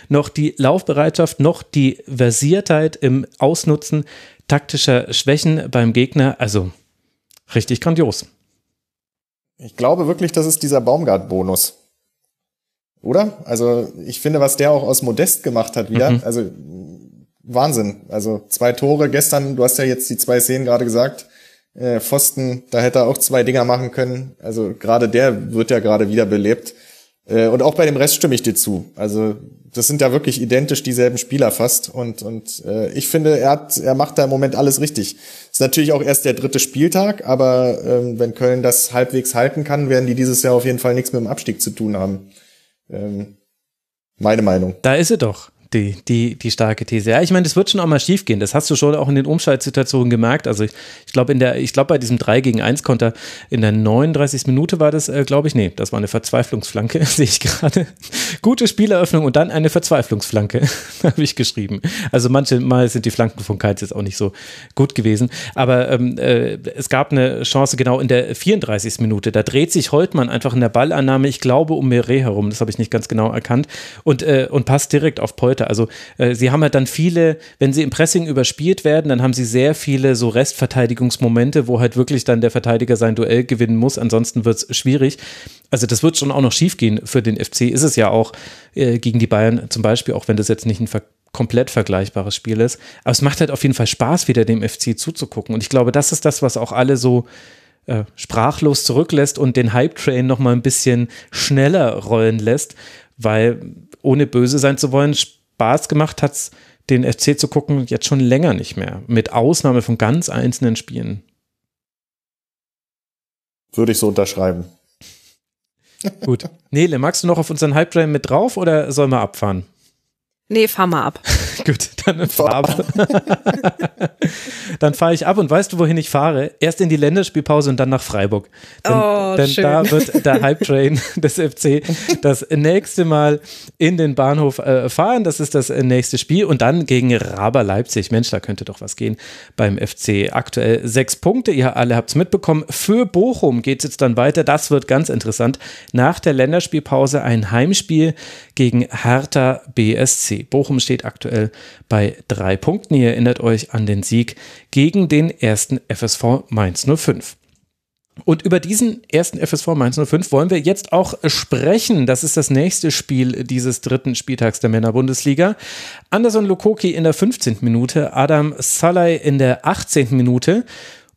noch die Laufbereitschaft noch die Versiertheit im Ausnutzen taktischer Schwächen beim Gegner. Also richtig grandios. Ich glaube wirklich, das ist dieser Baumgart-Bonus. Oder? Also ich finde, was der auch aus Modest gemacht hat wieder, mhm. also Wahnsinn. Also zwei Tore gestern, du hast ja jetzt die zwei Szenen gerade gesagt. Äh, Pfosten, da hätte er auch zwei Dinger machen können. Also gerade der wird ja gerade wieder belebt. Äh, und auch bei dem Rest stimme ich dir zu. Also das sind ja wirklich identisch dieselben Spieler fast. Und, und äh, ich finde, er, hat, er macht da im Moment alles richtig. Ist natürlich auch erst der dritte Spieltag, aber ähm, wenn Köln das halbwegs halten kann, werden die dieses Jahr auf jeden Fall nichts mit dem Abstieg zu tun haben. Ähm, meine Meinung. Da ist sie doch die, die, die starke These. Ja, ich meine, das wird schon auch mal schief gehen. Das hast du schon auch in den Umschaltsituationen gemerkt. Also ich, ich glaube, in bei diesem 3 gegen 1 Konter in der 39. Minute war das, äh, glaube ich, nee, das war eine Verzweiflungsflanke, sehe ich gerade. Gute Spieleröffnung und dann eine Verzweiflungsflanke, habe ich geschrieben. Also manchmal sind die Flanken von Keitz jetzt auch nicht so gut gewesen. Aber ähm, äh, es gab eine Chance genau in der 34. Minute. Da dreht sich Holtmann einfach in der Ballannahme, ich glaube, um Meret herum. Das habe ich nicht ganz genau erkannt. Und, äh, und passt direkt auf Polter Leute. Also äh, sie haben halt dann viele, wenn sie im Pressing überspielt werden, dann haben sie sehr viele so Restverteidigungsmomente, wo halt wirklich dann der Verteidiger sein Duell gewinnen muss. Ansonsten wird es schwierig. Also das wird schon auch noch schief gehen für den FC. Ist es ja auch äh, gegen die Bayern zum Beispiel, auch wenn das jetzt nicht ein ver komplett vergleichbares Spiel ist. Aber es macht halt auf jeden Fall Spaß, wieder dem FC zuzugucken. Und ich glaube, das ist das, was auch alle so äh, sprachlos zurücklässt und den Hype-Train noch mal ein bisschen schneller rollen lässt, weil ohne böse sein zu wollen, Spaß gemacht hat es, den FC zu gucken, jetzt schon länger nicht mehr. Mit Ausnahme von ganz einzelnen Spielen. Würde ich so unterschreiben. Gut. Nele, magst du noch auf unseren Hype Train mit drauf oder sollen wir abfahren? Nee, fahr mal ab. Gut, dann ab. dann fahre ich ab und weißt du, wohin ich fahre? Erst in die Länderspielpause und dann nach Freiburg. Denn, oh, denn schön. da wird der Hype Train des FC das nächste Mal in den Bahnhof äh, fahren. Das ist das nächste Spiel und dann gegen Raber Leipzig. Mensch, da könnte doch was gehen beim FC. Aktuell sechs Punkte. Ihr alle habt es mitbekommen. Für Bochum geht es jetzt dann weiter. Das wird ganz interessant. Nach der Länderspielpause ein Heimspiel gegen Hertha BSC. Bochum steht aktuell bei drei Punkten. Ihr erinnert euch an den Sieg gegen den ersten FSV Mainz 05. Und über diesen ersten FSV Mainz 05 wollen wir jetzt auch sprechen. Das ist das nächste Spiel dieses dritten Spieltags der Männerbundesliga. Anderson Lukoki in der 15. Minute, Adam Salai in der 18. Minute.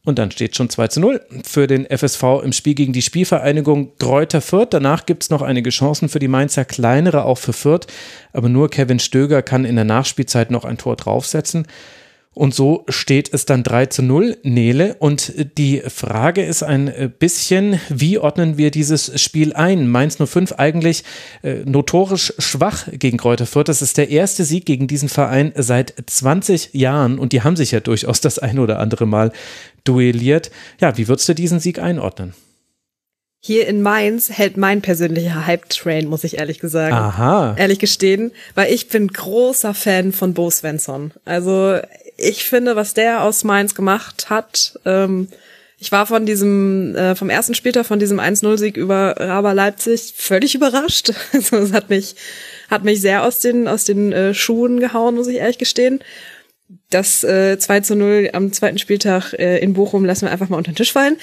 Und dann steht schon 2 zu 0 für den FSV im Spiel gegen die Spielvereinigung Gräuter Fürth. Danach gibt es noch einige Chancen für die Mainzer, kleinere auch für Fürth. Aber nur Kevin Stöger kann in der Nachspielzeit noch ein Tor draufsetzen. Und so steht es dann 3 zu 0, Nele. Und die Frage ist ein bisschen, wie ordnen wir dieses Spiel ein? Mainz 05 eigentlich äh, notorisch schwach gegen Kräuter Fürth. Das ist der erste Sieg gegen diesen Verein seit 20 Jahren. Und die haben sich ja durchaus das ein oder andere Mal duelliert. Ja, wie würdest du diesen Sieg einordnen? Hier in Mainz hält mein persönlicher Hype-Train, muss ich ehrlich gesagt. Aha. Ehrlich gestehen, weil ich bin großer Fan von Bo Svensson. Also ich finde, was der aus Mainz gemacht hat, ähm, ich war von diesem, äh, vom ersten Spieltag, von diesem 1-0-Sieg über Raber Leipzig völlig überrascht. Also es hat mich, hat mich sehr aus den, aus den äh, Schuhen gehauen, muss ich ehrlich gestehen. Das äh, 2 zu 0 am zweiten Spieltag äh, in Bochum lassen wir einfach mal unter den Tisch fallen.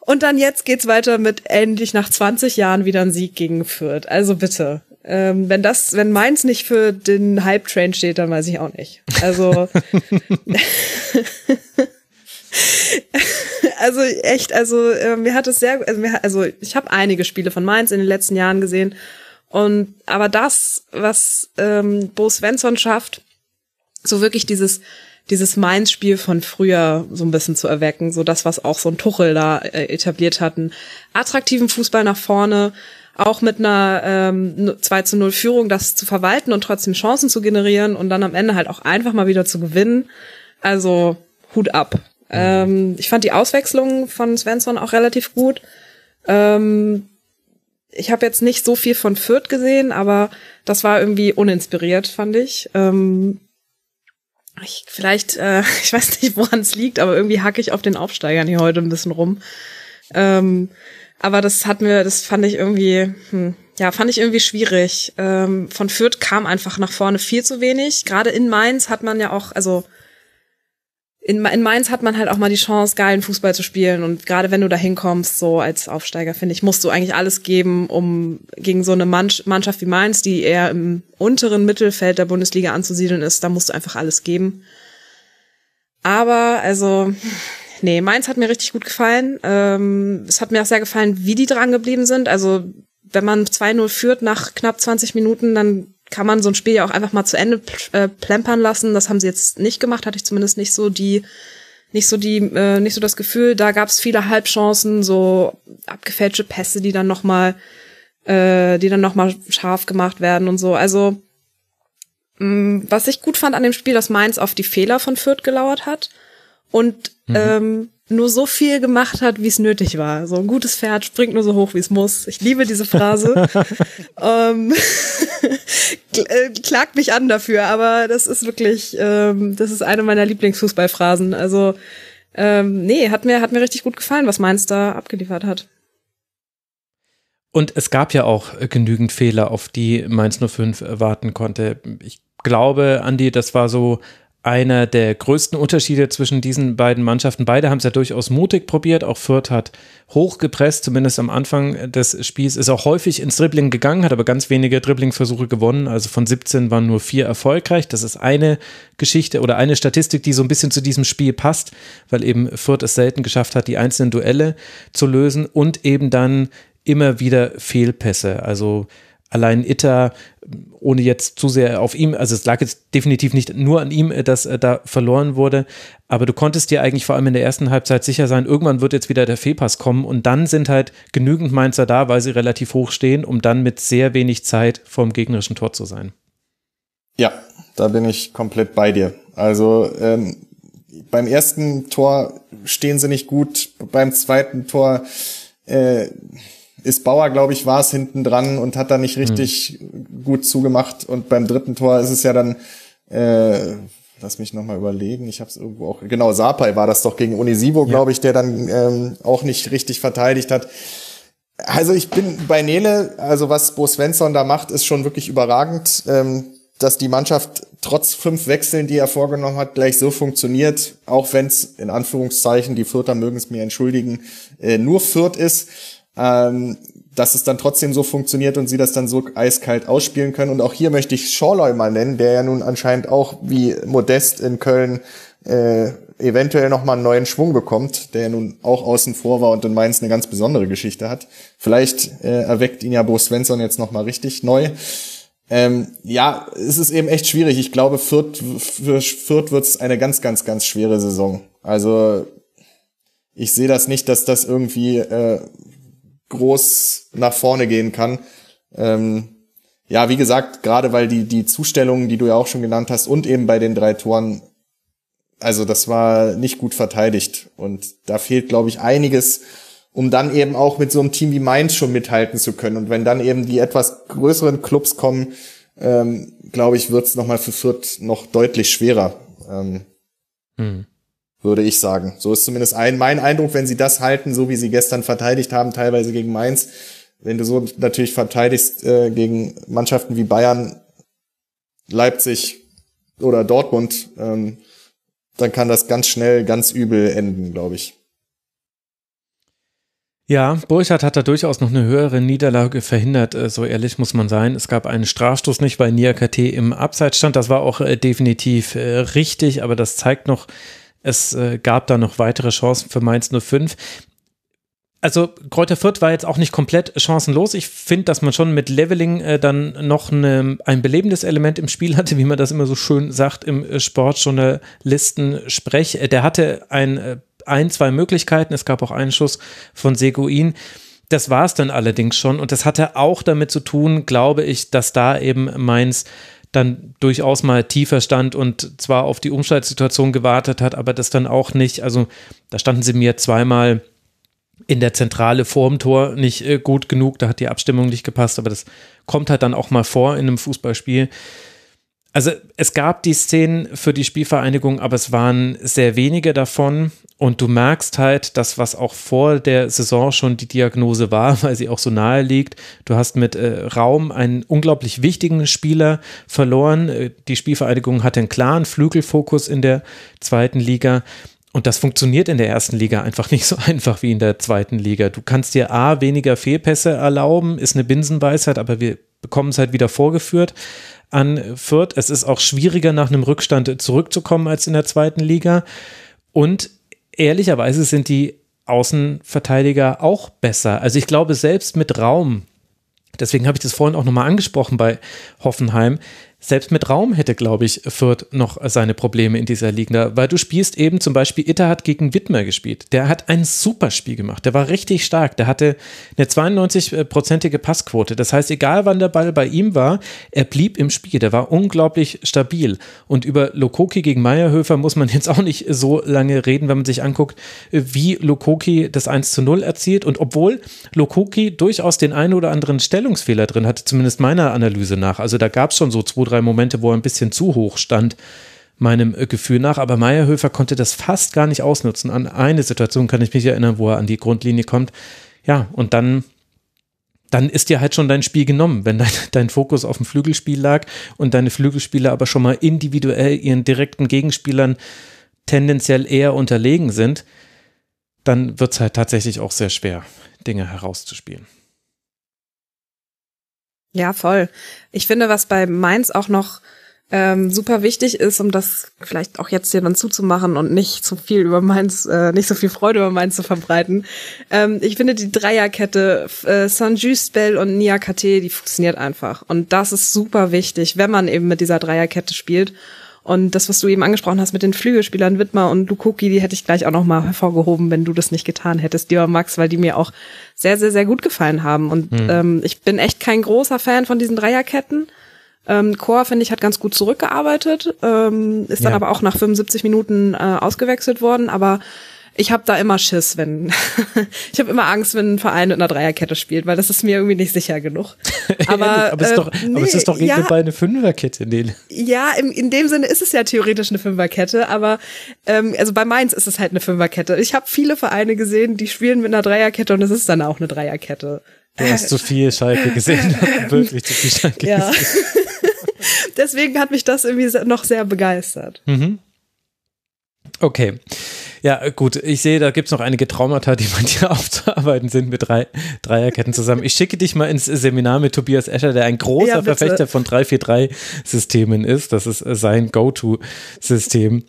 Und dann jetzt geht's weiter mit endlich nach 20 Jahren wieder ein Sieg gegen Fürth. Also bitte. Ähm, wenn das, wenn Mainz nicht für den Hype-Train steht, dann weiß ich auch nicht. Also, also echt, also äh, mir hat es sehr, also, mir, also ich habe einige Spiele von Mainz in den letzten Jahren gesehen und aber das, was ähm, Bo Svensson schafft, so wirklich dieses dieses Mainz-Spiel von früher so ein bisschen zu erwecken, so das, was auch so ein Tuchel da äh, etabliert hatten. Attraktiven Fußball nach vorne, auch mit einer ähm, 2 zu 0 Führung das zu verwalten und trotzdem Chancen zu generieren und dann am Ende halt auch einfach mal wieder zu gewinnen. Also Hut ab. Ähm, ich fand die Auswechslung von Svensson auch relativ gut. Ähm, ich habe jetzt nicht so viel von Fürth gesehen, aber das war irgendwie uninspiriert, fand ich. Ähm, ich vielleicht, äh, ich weiß nicht, woran es liegt, aber irgendwie hacke ich auf den Aufsteigern hier heute ein bisschen rum. Ähm, aber das hat mir, das fand ich irgendwie, hm, ja, fand ich irgendwie schwierig. Ähm, von Fürth kam einfach nach vorne viel zu wenig. Gerade in Mainz hat man ja auch, also in, in Mainz hat man halt auch mal die Chance, geilen Fußball zu spielen. Und gerade wenn du da hinkommst, so als Aufsteiger, finde ich, musst du eigentlich alles geben, um gegen so eine Mannschaft wie Mainz, die eher im unteren Mittelfeld der Bundesliga anzusiedeln ist, da musst du einfach alles geben. Aber, also, nee, Mainz hat mir richtig gut gefallen. Ähm, es hat mir auch sehr gefallen, wie die dran geblieben sind. Also, wenn man 2-0 führt nach knapp 20 Minuten, dann kann man so ein Spiel ja auch einfach mal zu Ende äh, plempern lassen. Das haben sie jetzt nicht gemacht, hatte ich zumindest nicht so die, nicht so die, äh, nicht so das Gefühl. Da gab es viele Halbchancen, so abgefälschte Pässe, die dann noch mal, äh, die dann noch mal scharf gemacht werden und so. Also mh, mm, was ich gut fand an dem Spiel, dass Mainz auf die Fehler von Fürth gelauert hat und mhm. ähm, nur so viel gemacht hat, wie es nötig war. So ein gutes Pferd springt nur so hoch, wie es muss. Ich liebe diese Phrase. ähm, äh, klagt mich an dafür, aber das ist wirklich, ähm, das ist eine meiner Lieblingsfußballphrasen. Also ähm, nee, hat mir hat mir richtig gut gefallen, was Mainz da abgeliefert hat. Und es gab ja auch genügend Fehler, auf die Mainz 05 warten konnte. Ich glaube, Andi, das war so einer der größten Unterschiede zwischen diesen beiden Mannschaften. Beide haben es ja durchaus mutig probiert. Auch Fürth hat hochgepresst, zumindest am Anfang des Spiels, ist auch häufig ins Dribbling gegangen, hat aber ganz wenige Dribblingversuche gewonnen. Also von 17 waren nur vier erfolgreich. Das ist eine Geschichte oder eine Statistik, die so ein bisschen zu diesem Spiel passt, weil eben Fürth es selten geschafft hat, die einzelnen Duelle zu lösen und eben dann immer wieder Fehlpässe. Also allein Itter, ohne jetzt zu sehr auf ihm, also es lag jetzt definitiv nicht nur an ihm, dass er da verloren wurde, aber du konntest dir eigentlich vor allem in der ersten Halbzeit sicher sein, irgendwann wird jetzt wieder der Fehlpass kommen und dann sind halt genügend Mainzer da, weil sie relativ hoch stehen, um dann mit sehr wenig Zeit vorm gegnerischen Tor zu sein. Ja, da bin ich komplett bei dir. Also ähm, beim ersten Tor stehen sie nicht gut, beim zweiten Tor äh, ist Bauer, glaube ich, war es hinten dran und hat da nicht richtig mhm. gut zugemacht. Und beim dritten Tor ist es ja dann, äh, lass mich nochmal überlegen, ich habe es irgendwo auch, genau, Sapai war das doch gegen Unisivo, glaube ich, der dann ähm, auch nicht richtig verteidigt hat. Also ich bin bei Nele, also was Bo Svensson da macht, ist schon wirklich überragend, ähm, dass die Mannschaft trotz fünf Wechseln, die er vorgenommen hat, gleich so funktioniert, auch wenn es in Anführungszeichen, die Vierter mögen es mir entschuldigen, äh, nur Viert ist ähm, dass es dann trotzdem so funktioniert und sie das dann so eiskalt ausspielen können. Und auch hier möchte ich Schorloy mal nennen, der ja nun anscheinend auch wie Modest in Köln äh, eventuell nochmal einen neuen Schwung bekommt, der ja nun auch außen vor war und in Mainz eine ganz besondere Geschichte hat. Vielleicht äh, erweckt ihn ja Bo Svensson jetzt nochmal richtig neu. Ähm, ja, es ist eben echt schwierig. Ich glaube, Fürth, für Fürth wird es eine ganz, ganz, ganz schwere Saison. Also ich sehe das nicht, dass das irgendwie äh, groß nach vorne gehen kann. Ähm, ja, wie gesagt, gerade weil die, die Zustellungen, die du ja auch schon genannt hast, und eben bei den drei Toren, also das war nicht gut verteidigt. Und da fehlt, glaube ich, einiges, um dann eben auch mit so einem Team wie Mainz schon mithalten zu können. Und wenn dann eben die etwas größeren Clubs kommen, ähm, glaube ich, wird es nochmal für Fürth noch deutlich schwerer. Ähm, hm würde ich sagen. So ist zumindest ein, mein Eindruck, wenn sie das halten, so wie sie gestern verteidigt haben, teilweise gegen Mainz. Wenn du so natürlich verteidigst äh, gegen Mannschaften wie Bayern, Leipzig oder Dortmund, ähm, dann kann das ganz schnell ganz übel enden, glaube ich. Ja, Burchardt hat da durchaus noch eine höhere Niederlage verhindert, äh, so ehrlich muss man sein. Es gab einen Strafstoß nicht, weil Niakate im Abseits stand. Das war auch äh, definitiv äh, richtig, aber das zeigt noch, es gab da noch weitere Chancen für Mainz 05 also Kräuter Fürth war jetzt auch nicht komplett chancenlos. Ich finde, dass man schon mit Leveling äh, dann noch eine, ein belebendes Element im Spiel hatte, wie man das immer so schön sagt im äh, Sportjournalisten-Sprech. Äh, der hatte ein, äh, ein, zwei Möglichkeiten. Es gab auch einen Schuss von Seguin. Das war es dann allerdings schon. Und das hatte auch damit zu tun, glaube ich, dass da eben Mainz dann durchaus mal tiefer stand und zwar auf die Umschaltsituation gewartet hat, aber das dann auch nicht. Also da standen sie mir zweimal in der Zentrale vorm Tor nicht äh, gut genug, da hat die Abstimmung nicht gepasst, aber das kommt halt dann auch mal vor in einem Fußballspiel. Also es gab die Szenen für die Spielvereinigung, aber es waren sehr wenige davon und du merkst halt, dass was auch vor der Saison schon die Diagnose war, weil sie auch so nahe liegt. Du hast mit äh, Raum einen unglaublich wichtigen Spieler verloren. Äh, die Spielvereinigung hatte einen klaren Flügelfokus in der zweiten Liga. Und das funktioniert in der ersten Liga einfach nicht so einfach wie in der zweiten Liga. Du kannst dir A, weniger Fehlpässe erlauben, ist eine Binsenweisheit, aber wir bekommen es halt wieder vorgeführt an Fürth. Es ist auch schwieriger, nach einem Rückstand zurückzukommen als in der zweiten Liga. Und ehrlicherweise sind die Außenverteidiger auch besser. Also ich glaube, selbst mit Raum, deswegen habe ich das vorhin auch nochmal angesprochen bei Hoffenheim, selbst mit Raum hätte, glaube ich, Fürth noch seine Probleme in dieser Liga, weil du spielst eben zum Beispiel, Itter hat gegen Wittmer gespielt. Der hat ein super Spiel gemacht. Der war richtig stark. Der hatte eine 92-prozentige Passquote. Das heißt, egal wann der Ball bei ihm war, er blieb im Spiel. Der war unglaublich stabil. Und über Lokoki gegen Meierhöfer muss man jetzt auch nicht so lange reden, wenn man sich anguckt, wie Lokoki das 1 zu 0 erzielt. Und obwohl Lokoki durchaus den einen oder anderen Stellungsfehler drin hatte, zumindest meiner Analyse nach. Also da gab es schon so zwei, drei drei Momente, wo er ein bisschen zu hoch stand, meinem äh, Gefühl nach. Aber Meierhöfer konnte das fast gar nicht ausnutzen. An eine Situation kann ich mich erinnern, wo er an die Grundlinie kommt. Ja, und dann dann ist dir halt schon dein Spiel genommen, wenn dein, dein, Fokus auf dem Flügelspiel lag und deine Flügelspieler aber schon mal individuell ihren direkten Gegenspielern tendenziell eher unterlegen sind, dann wird es halt tatsächlich auch sehr schwer, Dinge herauszuspielen. Ja, voll. Ich finde, was bei Mainz auch noch ähm, super wichtig ist, um das vielleicht auch jetzt hier dann zuzumachen und nicht zu viel über Mainz, äh, nicht so viel Freude über Mainz zu verbreiten. Ähm, ich finde die Dreierkette äh, Saint-Just, Bell und Niakate, die funktioniert einfach. Und das ist super wichtig, wenn man eben mit dieser Dreierkette spielt. Und das, was du eben angesprochen hast mit den Flügelspielern Wittmer und Lukoki, die hätte ich gleich auch noch mal hervorgehoben, wenn du das nicht getan hättest, lieber Max, weil die mir auch sehr, sehr, sehr gut gefallen haben. Und mhm. ähm, ich bin echt kein großer Fan von diesen Dreierketten. Ähm, Chor, finde ich, hat ganz gut zurückgearbeitet, ähm, ist dann ja. aber auch nach 75 Minuten äh, ausgewechselt worden, aber ich habe da immer Schiss, wenn ich habe immer Angst, wenn ein Verein mit einer Dreierkette spielt, weil das ist mir irgendwie nicht sicher genug. Aber, aber, es, ist doch, äh, nee, aber es ist doch ja, bei eine Fünferkette, Nele. Ja, im, in dem Sinne ist es ja theoretisch eine Fünferkette, aber ähm, also bei Mainz ist es halt eine Fünferkette. Ich habe viele Vereine gesehen, die spielen mit einer Dreierkette und es ist dann auch eine Dreierkette. Du hast zu viel Schalke gesehen, wirklich zu viel Schalke ja. gesehen. Deswegen hat mich das irgendwie noch sehr begeistert. Mhm. Okay. Ja, gut, ich sehe, da gibt es noch einige Traumata, die man hier aufzuarbeiten sind mit drei Dreierketten zusammen. Ich schicke dich mal ins Seminar mit Tobias Escher, der ein großer ja, Verfechter von 343-Systemen ist. Das ist sein Go-To-System.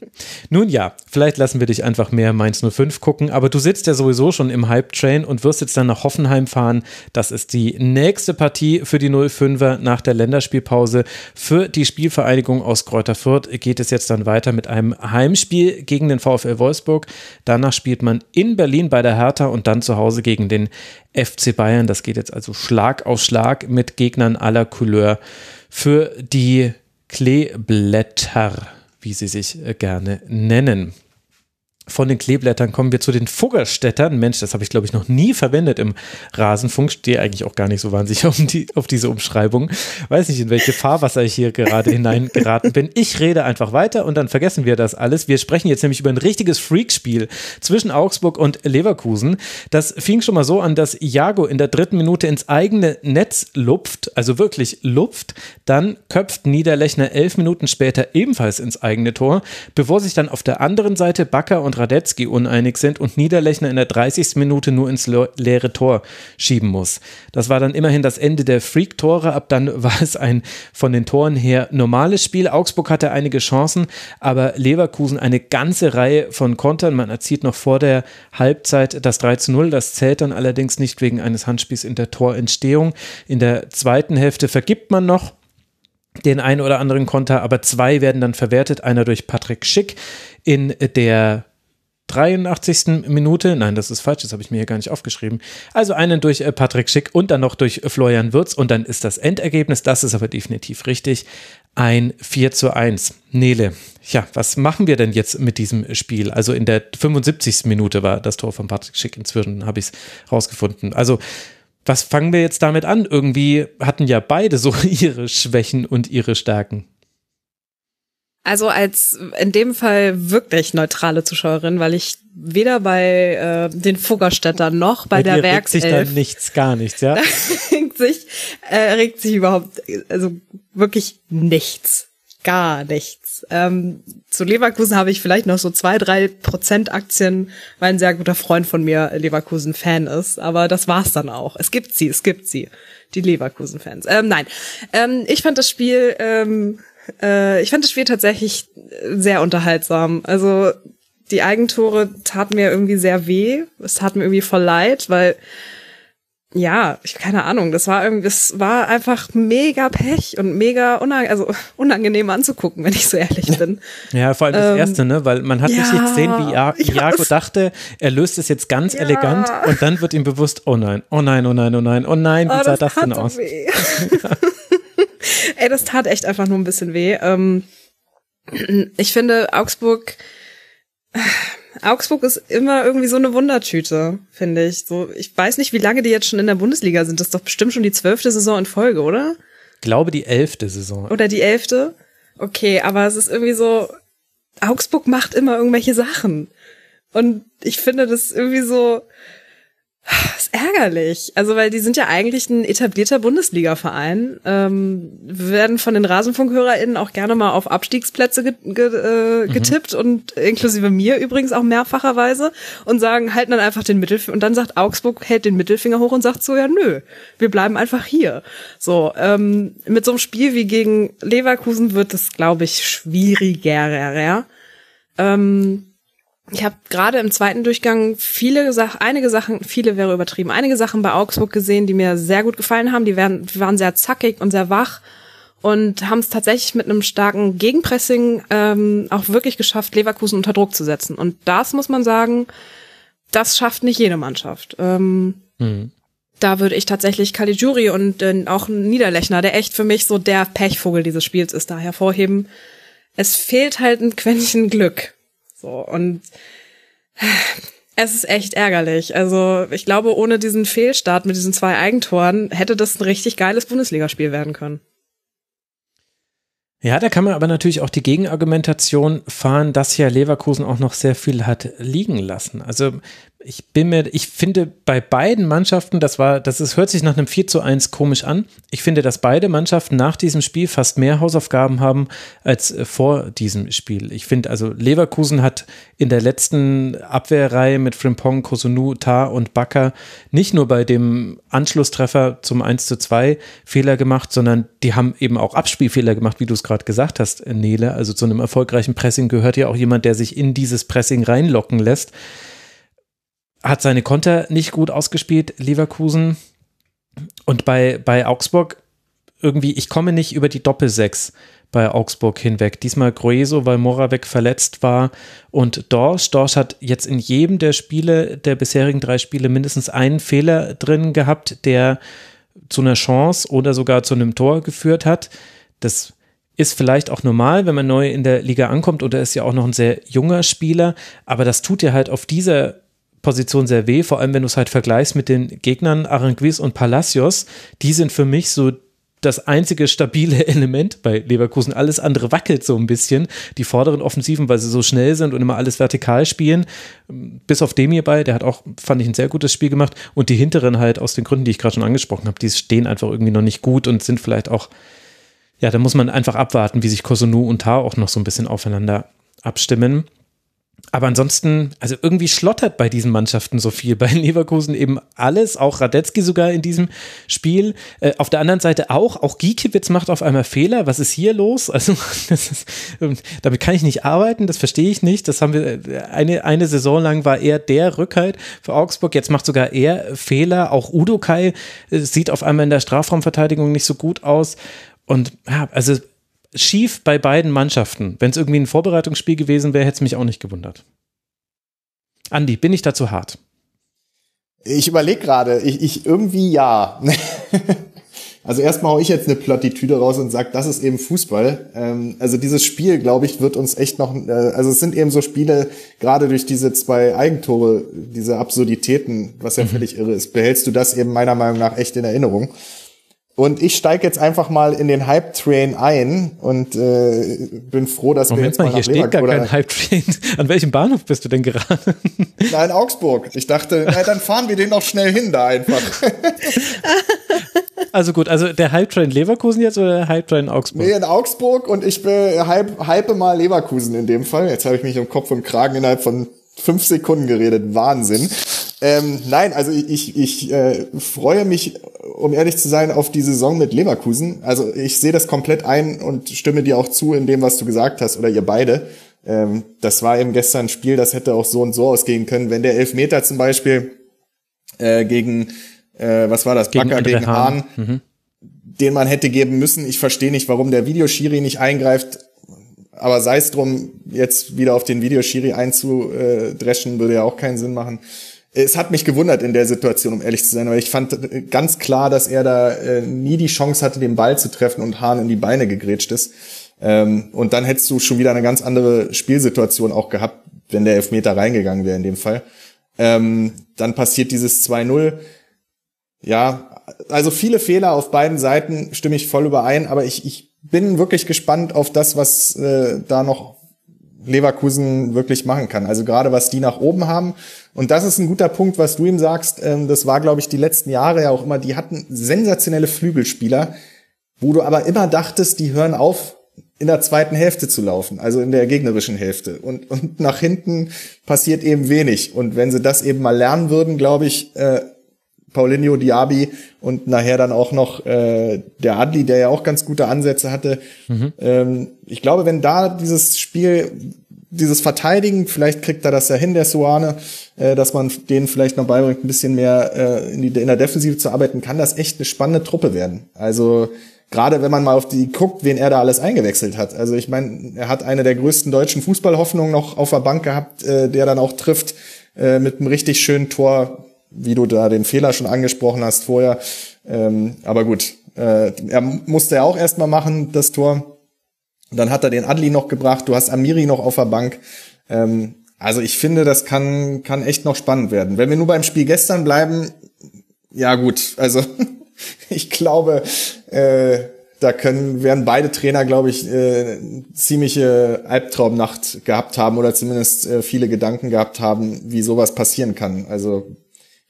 Nun ja, vielleicht lassen wir dich einfach mehr Mainz 05 gucken, aber du sitzt ja sowieso schon im Hype-Train und wirst jetzt dann nach Hoffenheim fahren. Das ist die nächste Partie für die 05er nach der Länderspielpause. Für die Spielvereinigung aus Kräuter Fürth geht es jetzt dann weiter mit einem Heimspiel gegen den VfL Wolfsburg. Danach spielt man in Berlin bei der Hertha und dann zu Hause gegen den FC Bayern. Das geht jetzt also Schlag auf Schlag mit Gegnern aller Couleur für die Kleeblätter, wie sie sich äh, gerne nennen. Von den Kleeblättern kommen wir zu den Fuggerstädtern. Mensch, das habe ich, glaube ich, noch nie verwendet im Rasenfunk. Stehe eigentlich auch gar nicht so wahnsinnig auf, die, auf diese Umschreibung. Weiß nicht, in welche Fahrwasser ich hier gerade hineingeraten bin. Ich rede einfach weiter und dann vergessen wir das alles. Wir sprechen jetzt nämlich über ein richtiges Freakspiel zwischen Augsburg und Leverkusen. Das fing schon mal so an, dass Iago in der dritten Minute ins eigene Netz lupft, also wirklich lupft. Dann köpft Niederlechner elf Minuten später ebenfalls ins eigene Tor, bevor sich dann auf der anderen Seite Bakker und Radetzky uneinig sind und Niederlechner in der 30. Minute nur ins leere Tor schieben muss. Das war dann immerhin das Ende der Freak-Tore. Ab dann war es ein von den Toren her normales Spiel. Augsburg hatte einige Chancen, aber Leverkusen eine ganze Reihe von Kontern. Man erzielt noch vor der Halbzeit das 3 zu 0. Das zählt dann allerdings nicht wegen eines Handspiels in der Torentstehung. In der zweiten Hälfte vergibt man noch den einen oder anderen Konter, aber zwei werden dann verwertet. Einer durch Patrick Schick in der 83. Minute, nein, das ist falsch, das habe ich mir hier gar nicht aufgeschrieben. Also einen durch äh, Patrick Schick und dann noch durch Florian Würz und dann ist das Endergebnis, das ist aber definitiv richtig, ein 4 zu 1. Nele, ja, was machen wir denn jetzt mit diesem Spiel? Also in der 75. Minute war das Tor von Patrick Schick, inzwischen habe ich es rausgefunden. Also was fangen wir jetzt damit an? Irgendwie hatten ja beide so ihre Schwächen und ihre Stärken. Also als in dem Fall wirklich neutrale Zuschauerin, weil ich weder bei äh, den Fuggerstädtern noch bei, bei der Werkself... Regt sich da nichts, gar nichts, ja? regt sich, äh, regt sich überhaupt, also wirklich nichts. Gar nichts. Ähm, zu Leverkusen habe ich vielleicht noch so zwei, drei Prozent Aktien, weil ein sehr guter Freund von mir Leverkusen-Fan ist. Aber das war's dann auch. Es gibt sie, es gibt sie. Die Leverkusen-Fans. Ähm, nein. Ähm, ich fand das Spiel... Ähm, äh, ich fand das Spiel tatsächlich sehr unterhaltsam. Also die Eigentore taten mir irgendwie sehr weh. Es tat mir irgendwie voll leid, weil ja, ich keine Ahnung, das war irgendwie, das war einfach mega Pech und mega unang also unangenehm anzugucken, wenn ich so ehrlich bin. Ja, vor allem das ähm, erste, ne, weil man hat ja, nicht gesehen, wie Iago ja, dachte, er löst es jetzt ganz ja. elegant und dann wird ihm bewusst, oh nein, oh nein, oh nein, oh nein, oh nein, wie oh, sah das, das denn aus? Ey, das tat echt einfach nur ein bisschen weh. Ähm, ich finde, Augsburg, Augsburg ist immer irgendwie so eine Wundertüte, finde ich. So, ich weiß nicht, wie lange die jetzt schon in der Bundesliga sind. Das ist doch bestimmt schon die zwölfte Saison in Folge, oder? Ich glaube, die elfte Saison. Oder die elfte? Okay, aber es ist irgendwie so, Augsburg macht immer irgendwelche Sachen. Und ich finde das irgendwie so, das ist ärgerlich. Also, weil die sind ja eigentlich ein etablierter Bundesliga-Verein, ähm, werden von den RasenfunkhörerInnen auch gerne mal auf Abstiegsplätze ge ge äh, getippt mhm. und inklusive mir übrigens auch mehrfacherweise und sagen, halten dann einfach den Mittelfinger und dann sagt Augsburg, hält den Mittelfinger hoch und sagt so, ja nö, wir bleiben einfach hier. So, ähm, mit so einem Spiel wie gegen Leverkusen wird es, glaube ich, schwieriger. Ähm, ich habe gerade im zweiten Durchgang viele Sachen, einige Sachen, viele wäre übertrieben, einige Sachen bei Augsburg gesehen, die mir sehr gut gefallen haben. Die, werden, die waren sehr zackig und sehr wach und haben es tatsächlich mit einem starken Gegenpressing ähm, auch wirklich geschafft, Leverkusen unter Druck zu setzen. Und das muss man sagen, das schafft nicht jede Mannschaft. Ähm, mhm. Da würde ich tatsächlich Caligiuri und äh, auch Niederlechner, der echt für mich so der Pechvogel dieses Spiels ist, da hervorheben. Es fehlt halt ein Quäntchen Glück. So, und es ist echt ärgerlich. Also, ich glaube, ohne diesen Fehlstart mit diesen zwei Eigentoren hätte das ein richtig geiles Bundesligaspiel werden können. Ja, da kann man aber natürlich auch die Gegenargumentation fahren, dass ja Leverkusen auch noch sehr viel hat liegen lassen. Also ich bin mir, ich finde bei beiden Mannschaften, das war, das ist, hört sich nach einem 4 zu 1 komisch an. Ich finde, dass beide Mannschaften nach diesem Spiel fast mehr Hausaufgaben haben als äh, vor diesem Spiel. Ich finde, also Leverkusen hat in der letzten Abwehrreihe mit Frimpong, Kosunu, Tar und Bakker nicht nur bei dem Anschlusstreffer zum 1 zu 2 Fehler gemacht, sondern die haben eben auch Abspielfehler gemacht, wie du es gerade gesagt hast, Nele. Also zu einem erfolgreichen Pressing gehört ja auch jemand, der sich in dieses Pressing reinlocken lässt hat seine Konter nicht gut ausgespielt, Leverkusen. Und bei, bei Augsburg irgendwie, ich komme nicht über die Doppelsechs bei Augsburg hinweg. Diesmal Grueso, weil Moravec verletzt war und Dorsch. Dorsch hat jetzt in jedem der Spiele, der bisherigen drei Spiele, mindestens einen Fehler drin gehabt, der zu einer Chance oder sogar zu einem Tor geführt hat. Das ist vielleicht auch normal, wenn man neu in der Liga ankommt oder ist ja auch noch ein sehr junger Spieler, aber das tut ja halt auf dieser Position sehr weh, vor allem wenn du es halt vergleichst mit den Gegnern Aranguiz und Palacios. Die sind für mich so das einzige stabile Element bei Leverkusen. Alles andere wackelt so ein bisschen. Die vorderen Offensiven, weil sie so schnell sind und immer alles vertikal spielen. Bis auf dem hierbei, der hat auch, fand ich, ein sehr gutes Spiel gemacht. Und die hinteren halt aus den Gründen, die ich gerade schon angesprochen habe, die stehen einfach irgendwie noch nicht gut und sind vielleicht auch, ja, da muss man einfach abwarten, wie sich Kosunu und Tar auch noch so ein bisschen aufeinander abstimmen. Aber ansonsten, also irgendwie schlottert bei diesen Mannschaften so viel. Bei Leverkusen eben alles, auch Radetzky sogar in diesem Spiel. Äh, auf der anderen Seite auch, auch Giekewitz macht auf einmal Fehler. Was ist hier los? Also, ist, ähm, damit kann ich nicht arbeiten, das verstehe ich nicht. Das haben wir, äh, eine, eine Saison lang war er der Rückhalt für Augsburg. Jetzt macht sogar er Fehler. Auch Udo Kai äh, sieht auf einmal in der Strafraumverteidigung nicht so gut aus. Und ja, also schief bei beiden Mannschaften. Wenn es irgendwie ein Vorbereitungsspiel gewesen wäre, hätte es mich auch nicht gewundert. Andi, bin ich dazu hart? Ich überlege gerade, ich, ich irgendwie ja. also erstmal hau ich jetzt eine Plattitüde raus und sag, das ist eben Fußball. Ähm, also dieses Spiel, glaube ich, wird uns echt noch, äh, also es sind eben so Spiele, gerade durch diese zwei Eigentore, diese Absurditäten, was ja mhm. völlig irre ist, behältst du das eben meiner Meinung nach echt in Erinnerung. Und ich steige jetzt einfach mal in den Hype-Train ein und äh, bin froh, dass Moment wir jetzt mal, mal hier steht gar kein Hype-Train. An welchem Bahnhof bist du denn gerade? Nein, Augsburg. Ich dachte, na, dann fahren wir den noch schnell hin da einfach. Also gut, also der Hype-Train Leverkusen jetzt oder der Hype-Train Augsburg? Nee, in Augsburg und ich bin hype, hype mal Leverkusen in dem Fall. Jetzt habe ich mich um Kopf und Kragen innerhalb von fünf Sekunden geredet. Wahnsinn. Ähm, nein, also ich, ich äh, freue mich, um ehrlich zu sein, auf die Saison mit Leverkusen. Also ich sehe das komplett ein und stimme dir auch zu in dem, was du gesagt hast, oder ihr beide. Ähm, das war eben gestern ein Spiel, das hätte auch so und so ausgehen können. Wenn der Elfmeter zum Beispiel äh, gegen, äh, was war das, gegen Backer gegen Hahn, mhm. den man hätte geben müssen. Ich verstehe nicht, warum der Videoschiri nicht eingreift. Aber sei es drum, jetzt wieder auf den Videoschiri einzudreschen, würde ja auch keinen Sinn machen es hat mich gewundert in der Situation, um ehrlich zu sein, weil ich fand ganz klar, dass er da äh, nie die Chance hatte, den Ball zu treffen und Hahn in die Beine gegrätscht ist. Ähm, und dann hättest du schon wieder eine ganz andere Spielsituation auch gehabt, wenn der Elfmeter reingegangen wäre in dem Fall. Ähm, dann passiert dieses 2-0. Ja, also viele Fehler auf beiden Seiten stimme ich voll überein, aber ich, ich bin wirklich gespannt auf das, was äh, da noch Leverkusen wirklich machen kann. Also gerade was die nach oben haben. Und das ist ein guter Punkt, was du ihm sagst. Ähm, das war, glaube ich, die letzten Jahre ja auch immer. Die hatten sensationelle Flügelspieler, wo du aber immer dachtest, die hören auf, in der zweiten Hälfte zu laufen, also in der gegnerischen Hälfte. Und, und nach hinten passiert eben wenig. Und wenn sie das eben mal lernen würden, glaube ich, äh, Paulinho Diaby und nachher dann auch noch äh, der Adli, der ja auch ganz gute Ansätze hatte. Mhm. Ähm, ich glaube, wenn da dieses Spiel, dieses Verteidigen, vielleicht kriegt er das ja hin, der Suane, äh, dass man denen vielleicht noch beibringt, ein bisschen mehr äh, in, die, in der Defensive zu arbeiten, kann das echt eine spannende Truppe werden. Also gerade wenn man mal auf die guckt, wen er da alles eingewechselt hat. Also ich meine, er hat eine der größten deutschen Fußballhoffnungen noch auf der Bank gehabt, äh, der dann auch trifft äh, mit einem richtig schönen Tor wie du da den Fehler schon angesprochen hast vorher. Ähm, aber gut, äh, er musste ja auch erstmal machen, das Tor. Dann hat er den Adli noch gebracht, du hast Amiri noch auf der Bank. Ähm, also ich finde, das kann, kann echt noch spannend werden. Wenn wir nur beim Spiel gestern bleiben, ja gut, also ich glaube, äh, da können, werden beide Trainer, glaube ich, äh, ziemliche Albtraumnacht gehabt haben oder zumindest äh, viele Gedanken gehabt haben, wie sowas passieren kann. Also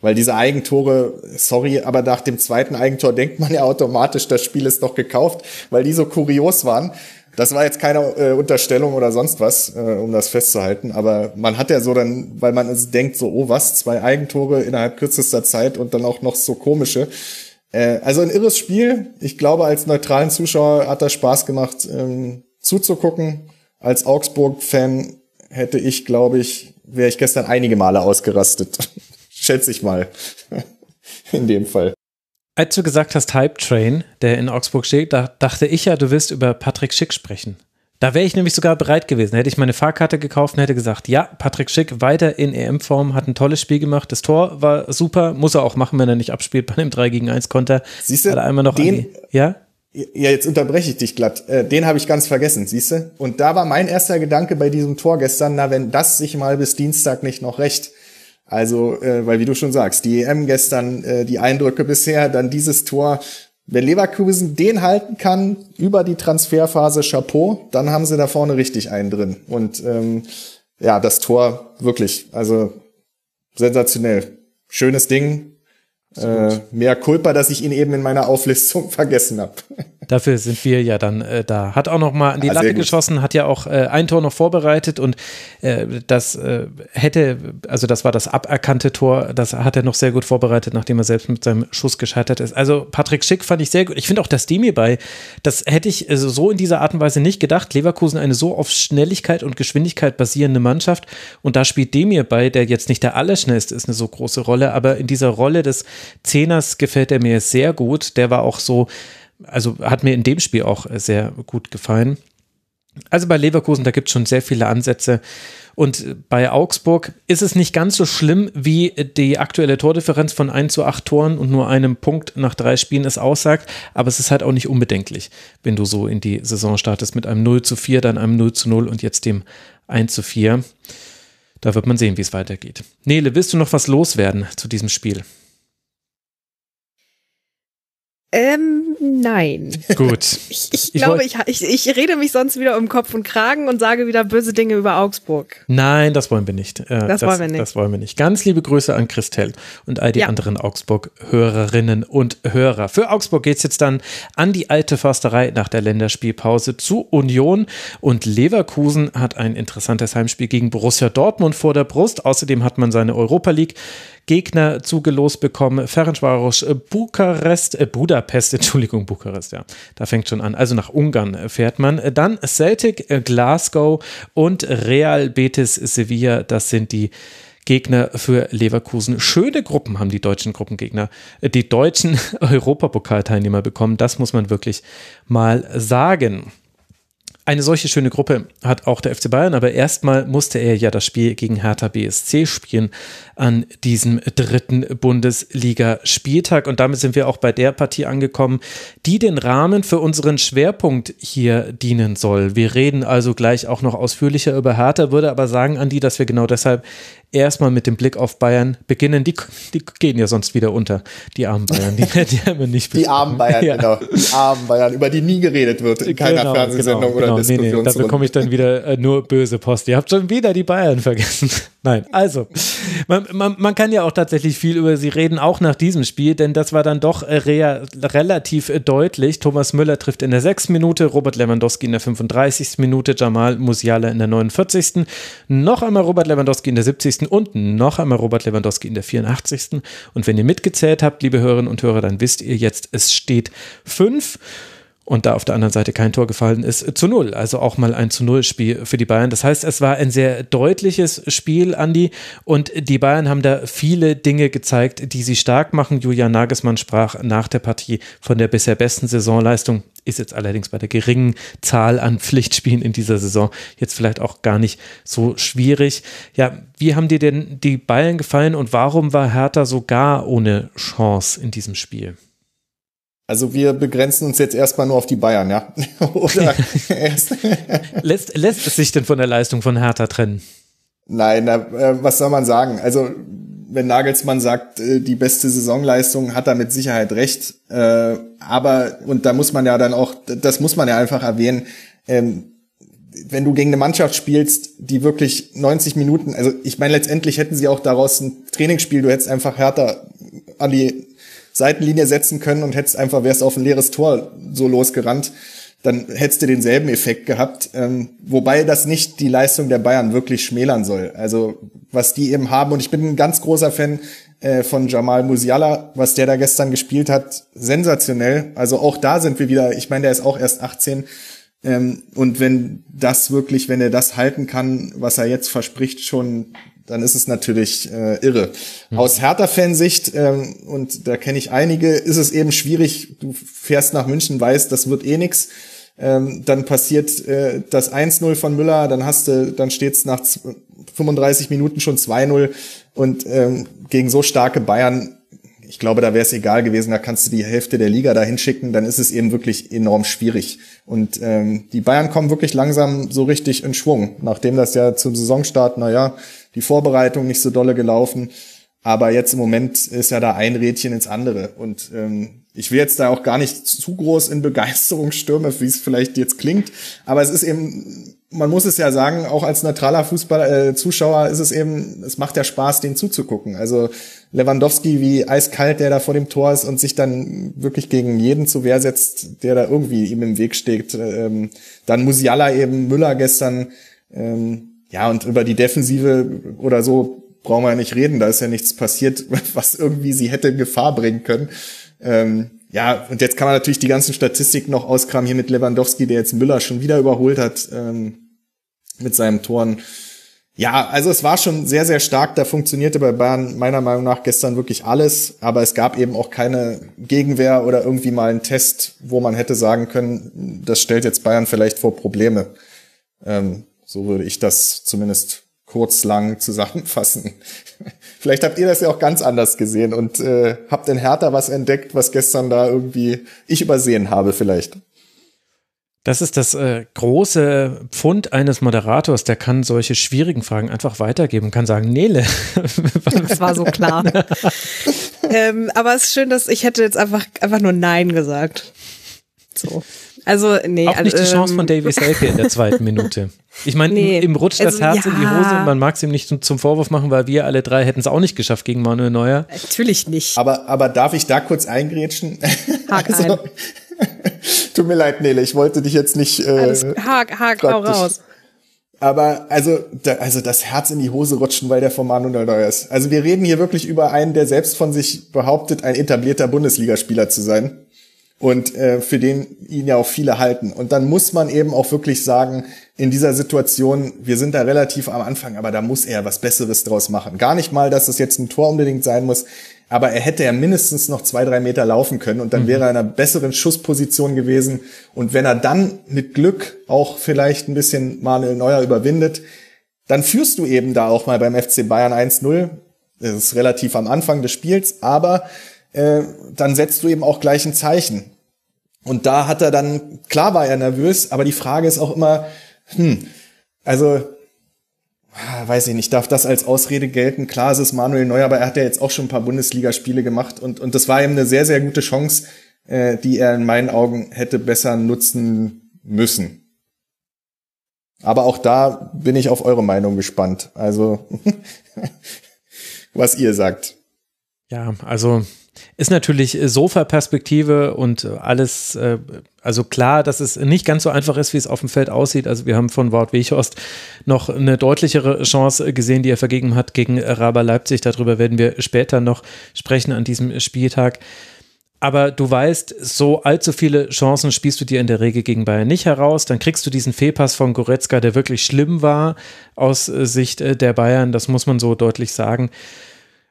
weil diese Eigentore, sorry, aber nach dem zweiten Eigentor denkt man ja automatisch, das Spiel ist doch gekauft, weil die so kurios waren. Das war jetzt keine äh, Unterstellung oder sonst was, äh, um das festzuhalten. Aber man hat ja so dann, weil man es denkt, so, oh was, zwei Eigentore innerhalb kürzester Zeit und dann auch noch so komische. Äh, also ein irres Spiel. Ich glaube, als neutralen Zuschauer hat das Spaß gemacht, ähm, zuzugucken. Als Augsburg-Fan hätte ich, glaube ich, wäre ich gestern einige Male ausgerastet. Schätze ich mal. in dem Fall. Als du gesagt hast Hype Train, der in Augsburg steht, da dachte ich ja, du wirst über Patrick Schick sprechen. Da wäre ich nämlich sogar bereit gewesen. Hätte ich meine Fahrkarte gekauft und hätte gesagt, ja, Patrick Schick weiter in EM-Form, hat ein tolles Spiel gemacht. Das Tor war super, muss er auch machen, wenn er nicht abspielt bei einem 3 gegen 1 Konter. Siehst du, einmal noch den, ja? Ja, jetzt unterbreche ich dich glatt. Äh, den habe ich ganz vergessen, siehst du? Und da war mein erster Gedanke bei diesem Tor gestern, na, wenn das sich mal bis Dienstag nicht noch recht also, äh, weil wie du schon sagst, die EM gestern, äh, die Eindrücke bisher, dann dieses Tor. Wenn Leverkusen den halten kann über die Transferphase Chapeau, dann haben sie da vorne richtig einen drin. Und ähm, ja, das Tor wirklich, also sensationell. Schönes Ding. Äh, mehr Culpa, dass ich ihn eben in meiner Auflistung vergessen habe. Dafür sind wir ja dann äh, da. Hat auch noch mal an die Latte geschossen, hat ja auch äh, ein Tor noch vorbereitet und äh, das äh, hätte, also das war das aberkannte Tor, das hat er noch sehr gut vorbereitet, nachdem er selbst mit seinem Schuss gescheitert ist. Also Patrick Schick fand ich sehr gut. Ich finde auch das Demi bei, das hätte ich also so in dieser Art und Weise nicht gedacht. Leverkusen eine so auf Schnelligkeit und Geschwindigkeit basierende Mannschaft und da spielt Demir bei, der jetzt nicht der Allerschnellste ist, eine so große Rolle, aber in dieser Rolle des Zehners gefällt er mir sehr gut. Der war auch so also hat mir in dem Spiel auch sehr gut gefallen. Also bei Leverkusen, da gibt es schon sehr viele Ansätze. Und bei Augsburg ist es nicht ganz so schlimm, wie die aktuelle Tordifferenz von 1 zu 8 Toren und nur einem Punkt nach drei Spielen es aussagt. Aber es ist halt auch nicht unbedenklich, wenn du so in die Saison startest mit einem 0 zu 4, dann einem 0 zu 0 und jetzt dem 1 zu 4. Da wird man sehen, wie es weitergeht. Nele, willst du noch was loswerden zu diesem Spiel? Ähm, nein. Gut. Ich, ich, ich glaube, ich, ich, ich rede mich sonst wieder um Kopf und Kragen und sage wieder böse Dinge über Augsburg. Nein, das wollen wir nicht. Äh, das, das, wollen wir nicht. Das wollen wir nicht. Ganz liebe Grüße an Christel und all die ja. anderen Augsburg-Hörerinnen und Hörer. Für Augsburg geht es jetzt dann an die alte Försterei nach der Länderspielpause zu Union und Leverkusen hat ein interessantes Heimspiel gegen Borussia Dortmund vor der Brust. Außerdem hat man seine Europa League Gegner zugelost bekommen. Ferencvaros äh, Bukarest, äh, Budapest, Entschuldigung, Bukarest, ja, da fängt schon an. Also nach Ungarn fährt man. Dann Celtic, äh, Glasgow und Real Betis Sevilla, das sind die Gegner für Leverkusen. Schöne Gruppen haben die deutschen Gruppengegner, äh, die deutschen Europapokalteilnehmer bekommen. Das muss man wirklich mal sagen. Eine solche schöne Gruppe hat auch der FC Bayern, aber erstmal musste er ja das Spiel gegen Hertha BSC spielen an diesem dritten Bundesliga-Spieltag. Und damit sind wir auch bei der Partie angekommen, die den Rahmen für unseren Schwerpunkt hier dienen soll. Wir reden also gleich auch noch ausführlicher über Hertha, würde aber sagen, Andi, dass wir genau deshalb erstmal mit dem Blick auf Bayern beginnen. Die, die gehen ja sonst wieder unter, die armen Bayern. Die werden ja immer nicht Die armen Bayern, ja. genau. Die armen Bayern, über die nie geredet wird in keiner genau, Fernsehsendung genau, oder genau. Diskussion. Nee, nee, da bekomme ich dann wieder äh, nur böse Post. Ihr habt schon wieder die Bayern vergessen. Nein, also, man, man, man, kann ja auch tatsächlich viel über sie reden, auch nach diesem Spiel, denn das war dann doch äh, rea, relativ äh, deutlich. Thomas Müller trifft in der 6. Minute, Robert Lewandowski in der 35. Minute, Jamal Musiala in der 49. Noch einmal Robert Lewandowski in der 70. und noch einmal Robert Lewandowski in der 84. Und wenn ihr mitgezählt habt, liebe Hörerinnen und Hörer, dann wisst ihr jetzt, es steht 5 und da auf der anderen Seite kein Tor gefallen ist, zu null. Also auch mal ein zu null Spiel für die Bayern. Das heißt, es war ein sehr deutliches Spiel, Andi. Und die Bayern haben da viele Dinge gezeigt, die sie stark machen. Julian Nagelsmann sprach nach der Partie von der bisher besten Saisonleistung. Ist jetzt allerdings bei der geringen Zahl an Pflichtspielen in dieser Saison jetzt vielleicht auch gar nicht so schwierig. Ja, wie haben dir denn die Bayern gefallen und warum war Hertha so gar ohne Chance in diesem Spiel? Also wir begrenzen uns jetzt erstmal nur auf die Bayern, ja? Oder lässt, lässt es sich denn von der Leistung von Hertha trennen? Nein, na, äh, was soll man sagen? Also wenn Nagelsmann sagt, äh, die beste Saisonleistung, hat er mit Sicherheit recht. Äh, aber, und da muss man ja dann auch, das muss man ja einfach erwähnen, ähm, wenn du gegen eine Mannschaft spielst, die wirklich 90 Minuten, also ich meine, letztendlich hätten sie auch daraus ein Trainingsspiel, du hättest einfach härter an die Seitenlinie setzen können und hättest einfach, wärst auf ein leeres Tor so losgerannt, dann hättest du denselben Effekt gehabt. Ähm, wobei das nicht die Leistung der Bayern wirklich schmälern soll. Also was die eben haben, und ich bin ein ganz großer Fan äh, von Jamal Musiala, was der da gestern gespielt hat, sensationell. Also auch da sind wir wieder, ich meine, der ist auch erst 18. Ähm, und wenn das wirklich, wenn er das halten kann, was er jetzt verspricht, schon dann ist es natürlich äh, irre. Mhm. Aus Hertha-Fansicht, ähm, und da kenne ich einige, ist es eben schwierig. Du fährst nach München, weißt, das wird eh nix. Ähm, dann passiert äh, das 1-0 von Müller, dann hast du, dann steht's nach 35 Minuten schon 2-0 und ähm, gegen so starke Bayern, ich glaube, da wäre es egal gewesen, da kannst du die Hälfte der Liga dahin schicken, dann ist es eben wirklich enorm schwierig. Und ähm, die Bayern kommen wirklich langsam so richtig in Schwung, nachdem das ja zum Saisonstart, naja, die Vorbereitung nicht so dolle gelaufen. Aber jetzt im Moment ist ja da ein Rädchen ins andere. Und ähm, ich will jetzt da auch gar nicht zu groß in Begeisterung stürmen, wie es vielleicht jetzt klingt, aber es ist eben, man muss es ja sagen, auch als neutraler Fußball äh, ist es eben, es macht ja Spaß, den zuzugucken. Also Lewandowski wie eiskalt, der da vor dem Tor ist und sich dann wirklich gegen jeden zur Wehr setzt, der da irgendwie ihm im Weg steht. Ähm, dann Musiala eben, Müller gestern, ähm, ja und über die Defensive oder so brauchen wir ja nicht reden, da ist ja nichts passiert, was irgendwie sie hätte in Gefahr bringen können. Ähm, ja, und jetzt kann man natürlich die ganzen Statistiken noch auskramen hier mit Lewandowski, der jetzt Müller schon wieder überholt hat ähm, mit seinem Toren. Ja, also es war schon sehr, sehr stark. Da funktionierte bei Bayern meiner Meinung nach gestern wirklich alles. Aber es gab eben auch keine Gegenwehr oder irgendwie mal einen Test, wo man hätte sagen können, das stellt jetzt Bayern vielleicht vor Probleme. Ähm, so würde ich das zumindest kurz lang zusammenfassen. Vielleicht habt ihr das ja auch ganz anders gesehen und äh, habt in Hertha was entdeckt, was gestern da irgendwie ich übersehen habe vielleicht. Das ist das äh, große Pfund eines Moderators, der kann solche schwierigen Fragen einfach weitergeben, kann sagen, Nele. das war so klar. ähm, aber es ist schön, dass ich hätte jetzt einfach, einfach nur Nein gesagt. So. Also, nee. Auch nicht die Chance von ähm, Davy Selke in der zweiten Minute. Ich meine, nee. ihm, ihm, rutscht also, das Herz ja. in die Hose und man mag es ihm nicht zum Vorwurf machen, weil wir alle drei hätten es auch nicht geschafft gegen Manuel Neuer. Natürlich nicht. Aber, aber darf ich da kurz eingrätschen? Hak also, ein. Tut mir leid, Nele, ich wollte dich jetzt nicht. Äh, Alles, hak, hak, hau raus. Aber also, da, also das Herz in die Hose rutschen, weil der von Manuel Neuer ist. Also wir reden hier wirklich über einen, der selbst von sich behauptet, ein etablierter Bundesligaspieler zu sein und äh, für den ihn ja auch viele halten. Und dann muss man eben auch wirklich sagen, in dieser Situation, wir sind da relativ am Anfang, aber da muss er was Besseres draus machen. Gar nicht mal, dass es jetzt ein Tor unbedingt sein muss, aber er hätte ja mindestens noch zwei, drei Meter laufen können und dann mhm. wäre er in einer besseren Schussposition gewesen. Und wenn er dann mit Glück auch vielleicht ein bisschen Manuel Neuer überwindet, dann führst du eben da auch mal beim FC Bayern 1-0. Das ist relativ am Anfang des Spiels, aber äh, dann setzt du eben auch gleich ein Zeichen. Und da hat er dann, klar war er nervös, aber die Frage ist auch immer, hm, also ah, weiß ich nicht, darf das als Ausrede gelten? Klar, es ist Manuel Neuer, aber er hat ja jetzt auch schon ein paar Bundesligaspiele gemacht und, und das war eben eine sehr, sehr gute Chance, äh, die er in meinen Augen hätte besser nutzen müssen. Aber auch da bin ich auf eure Meinung gespannt. Also, was ihr sagt. Ja, also ist natürlich äh, Sofa-Perspektive und äh, alles, äh, also klar, dass es nicht ganz so einfach ist, wie es auf dem Feld aussieht. Also wir haben von Wort Weghorst noch eine deutlichere Chance gesehen, die er vergeben hat gegen Raber Leipzig. Darüber werden wir später noch sprechen an diesem Spieltag. Aber du weißt, so allzu viele Chancen spielst du dir in der Regel gegen Bayern nicht heraus. Dann kriegst du diesen Fehlpass von Goretzka, der wirklich schlimm war aus Sicht der Bayern. Das muss man so deutlich sagen.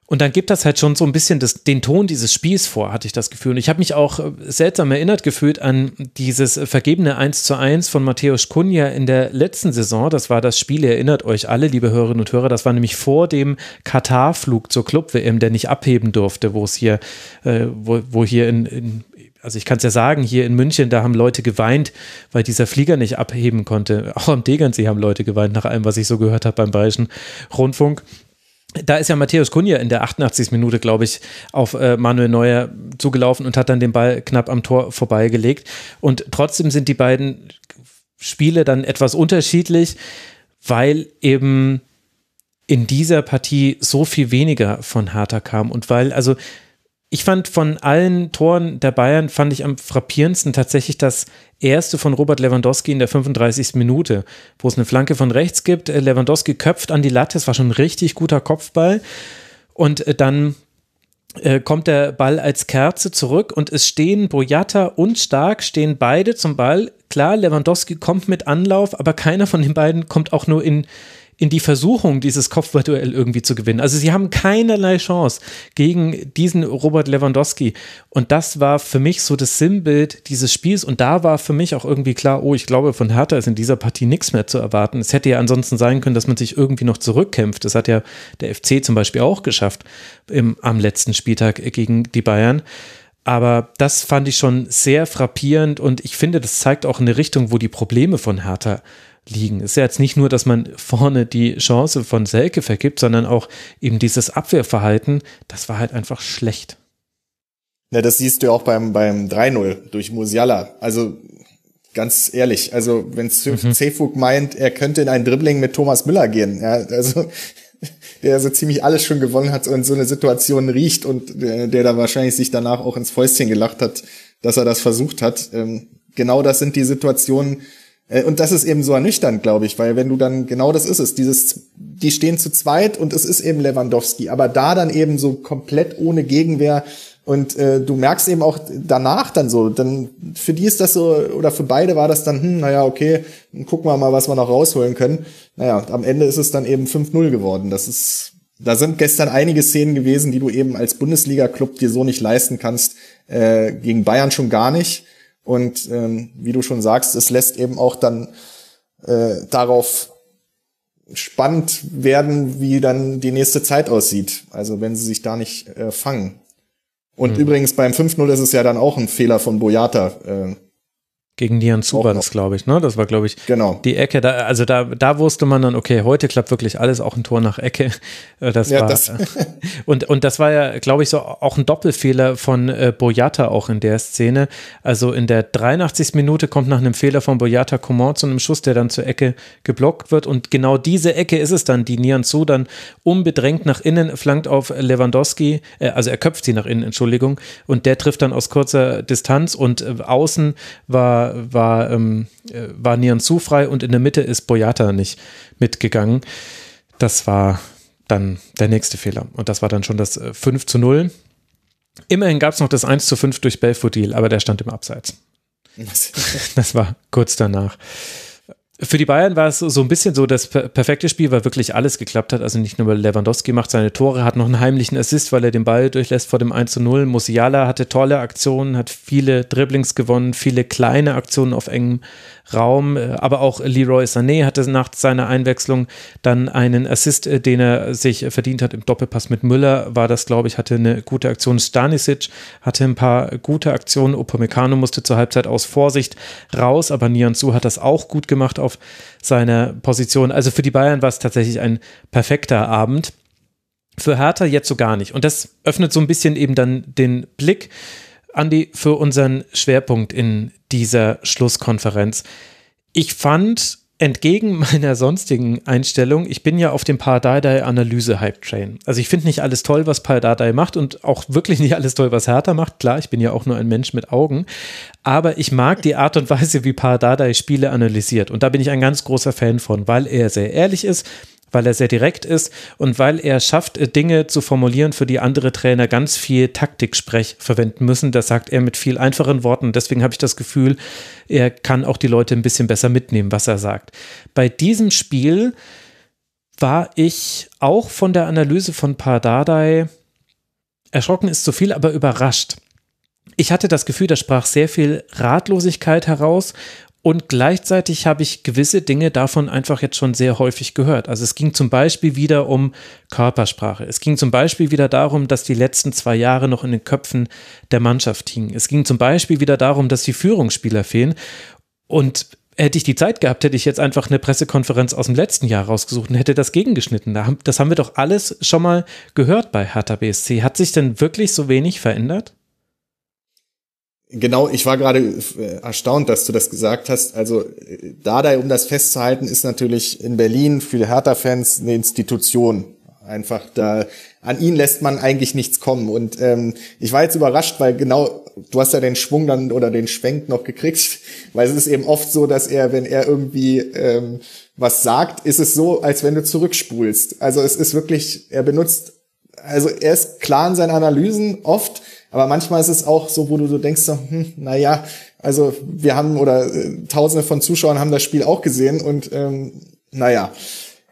Und dann gibt das halt schon so ein bisschen das, den Ton dieses Spiels vor, hatte ich das Gefühl. Und ich habe mich auch äh, seltsam erinnert gefühlt an dieses vergebene 1 zu 1 von Matthäus Kunja in der letzten Saison. Das war das Spiel, ihr erinnert euch alle, liebe Hörerinnen und Hörer, das war nämlich vor dem Katar-Flug zur Club-WM, der nicht abheben durfte, wo es hier, äh, wo, wo hier in, in also ich kann es ja sagen, hier in München, da haben Leute geweint, weil dieser Flieger nicht abheben konnte. Auch am Degernsee haben Leute geweint, nach allem, was ich so gehört habe beim Bayerischen Rundfunk da ist ja Matthäus Kunja in der 88. Minute, glaube ich, auf äh, Manuel Neuer zugelaufen und hat dann den Ball knapp am Tor vorbeigelegt. Und trotzdem sind die beiden Spiele dann etwas unterschiedlich, weil eben in dieser Partie so viel weniger von Hertha kam und weil, also ich fand von allen Toren der Bayern, fand ich am frappierendsten tatsächlich das erste von Robert Lewandowski in der 35. Minute, wo es eine Flanke von rechts gibt. Äh, Lewandowski köpft an die Latte, es war schon ein richtig guter Kopfball. Und äh, dann äh, kommt der Ball als Kerze zurück und es stehen Boyata und Stark, stehen beide zum Ball. Klar, Lewandowski kommt mit Anlauf, aber keiner von den beiden kommt auch nur in, in die Versuchung, dieses Kopfballduell irgendwie zu gewinnen. Also sie haben keinerlei Chance gegen diesen Robert Lewandowski. Und das war für mich so das Sinnbild dieses Spiels. Und da war für mich auch irgendwie klar, oh, ich glaube, von Hertha ist in dieser Partie nichts mehr zu erwarten. Es hätte ja ansonsten sein können, dass man sich irgendwie noch zurückkämpft. Das hat ja der FC zum Beispiel auch geschafft im, am letzten Spieltag gegen die Bayern. Aber das fand ich schon sehr frappierend und ich finde, das zeigt auch eine Richtung, wo die Probleme von Hertha liegen. Es ist ja jetzt nicht nur, dass man vorne die Chance von Selke vergibt, sondern auch eben dieses Abwehrverhalten, das war halt einfach schlecht. Ja, das siehst du ja auch beim, beim 3-0 durch Musiala. Also ganz ehrlich, also wenn mhm. Meint, er könnte in ein Dribbling mit Thomas Müller gehen, ja, also der so ziemlich alles schon gewonnen hat und so eine Situation riecht und der, der da wahrscheinlich sich danach auch ins Fäustchen gelacht hat, dass er das versucht hat. Ähm, genau das sind die Situationen, äh, und das ist eben so ernüchternd, glaube ich, weil wenn du dann, genau das ist es, dieses, die stehen zu zweit und es ist eben Lewandowski, aber da dann eben so komplett ohne Gegenwehr und äh, du merkst eben auch danach dann so, dann für die ist das so, oder für beide war das dann, hm, naja, okay, gucken wir mal, was wir noch rausholen können. Naja, am Ende ist es dann eben 5-0 geworden. Das ist, da sind gestern einige Szenen gewesen, die du eben als Bundesliga-Club dir so nicht leisten kannst, äh, gegen Bayern schon gar nicht. Und ähm, wie du schon sagst, es lässt eben auch dann äh, darauf spannend werden, wie dann die nächste Zeit aussieht. Also wenn sie sich da nicht äh, fangen. Und mhm. übrigens beim 5-0 ist es ja dann auch ein Fehler von Boyata, äh, gegen Nian Zu war das, glaube ich, ne? Das war, glaube ich, genau. die Ecke. Da, also da, da wusste man dann, okay, heute klappt wirklich alles, auch ein Tor nach Ecke. Äh, das ja, war, das. und, und das war ja, glaube ich, so auch ein Doppelfehler von äh, Boyata auch in der Szene. Also in der 83. Minute kommt nach einem Fehler von Boyata Coman zu einem Schuss, der dann zur Ecke geblockt wird. Und genau diese Ecke ist es dann, die Nian Zu dann unbedrängt nach innen flankt auf Lewandowski, äh, also er köpft sie nach innen, Entschuldigung, und der trifft dann aus kurzer Distanz und äh, außen war war, ähm, äh, war Nian zu frei und in der Mitte ist Boyata nicht mitgegangen. Das war dann der nächste Fehler. Und das war dann schon das 5 äh, zu 0. Immerhin gab es noch das 1 zu 5 durch Belfodil, aber der stand im Abseits. das war kurz danach für die Bayern war es so ein bisschen so das perfekte Spiel, weil wirklich alles geklappt hat. Also nicht nur Lewandowski macht seine Tore, hat noch einen heimlichen Assist, weil er den Ball durchlässt vor dem 1 zu 0. Musiala hatte tolle Aktionen, hat viele Dribblings gewonnen, viele kleine Aktionen auf engem Raum. Äh, aber auch Leroy Sané hatte nach seiner Einwechslung dann einen Assist, äh, den er sich verdient hat im Doppelpass mit Müller. War das, glaube ich, hatte eine gute Aktion. Stanisic hatte ein paar gute Aktionen. Upamecano musste zur Halbzeit aus Vorsicht raus, aber Nianzu hat das auch gut gemacht auf seiner Position. Also für die Bayern war es tatsächlich ein perfekter Abend. Für Hertha jetzt so gar nicht. Und das öffnet so ein bisschen eben dann den Blick Andi, für unseren Schwerpunkt in dieser Schlusskonferenz. Ich fand entgegen meiner sonstigen Einstellung, ich bin ja auf dem Pardadei-Analyse-Hype-Train. Also ich finde nicht alles toll, was Pardadei macht und auch wirklich nicht alles toll, was Hertha macht. Klar, ich bin ja auch nur ein Mensch mit Augen. Aber ich mag die Art und Weise, wie Pardadei Spiele analysiert. Und da bin ich ein ganz großer Fan von, weil er sehr ehrlich ist, weil er sehr direkt ist und weil er schafft, äh, Dinge zu formulieren, für die andere Trainer ganz viel Taktiksprech verwenden müssen. Das sagt er mit viel einfachen Worten. Deswegen habe ich das Gefühl, er kann auch die Leute ein bisschen besser mitnehmen, was er sagt. Bei diesem Spiel war ich auch von der Analyse von Pardadei erschrocken ist zu viel, aber überrascht. Ich hatte das Gefühl, da sprach sehr viel Ratlosigkeit heraus und gleichzeitig habe ich gewisse Dinge davon einfach jetzt schon sehr häufig gehört. Also es ging zum Beispiel wieder um Körpersprache. Es ging zum Beispiel wieder darum, dass die letzten zwei Jahre noch in den Köpfen der Mannschaft hingen. Es ging zum Beispiel wieder darum, dass die Führungsspieler fehlen. Und hätte ich die Zeit gehabt, hätte ich jetzt einfach eine Pressekonferenz aus dem letzten Jahr rausgesucht und hätte das gegengeschnitten. Das haben wir doch alles schon mal gehört bei Hertha BSC. Hat sich denn wirklich so wenig verändert? Genau, ich war gerade äh, erstaunt, dass du das gesagt hast. Also Dardai, um das festzuhalten, ist natürlich in Berlin für Hertha-Fans eine Institution. Einfach da, an ihn lässt man eigentlich nichts kommen. Und ähm, ich war jetzt überrascht, weil genau, du hast ja den Schwung dann oder den Schwenk noch gekriegt, weil es ist eben oft so, dass er, wenn er irgendwie ähm, was sagt, ist es so, als wenn du zurückspulst. Also es ist wirklich, er benutzt, also er ist klar in seinen Analysen oft, aber manchmal ist es auch so, wo du so denkst, so, hm, naja, also wir haben oder äh, tausende von Zuschauern haben das Spiel auch gesehen und ähm, naja.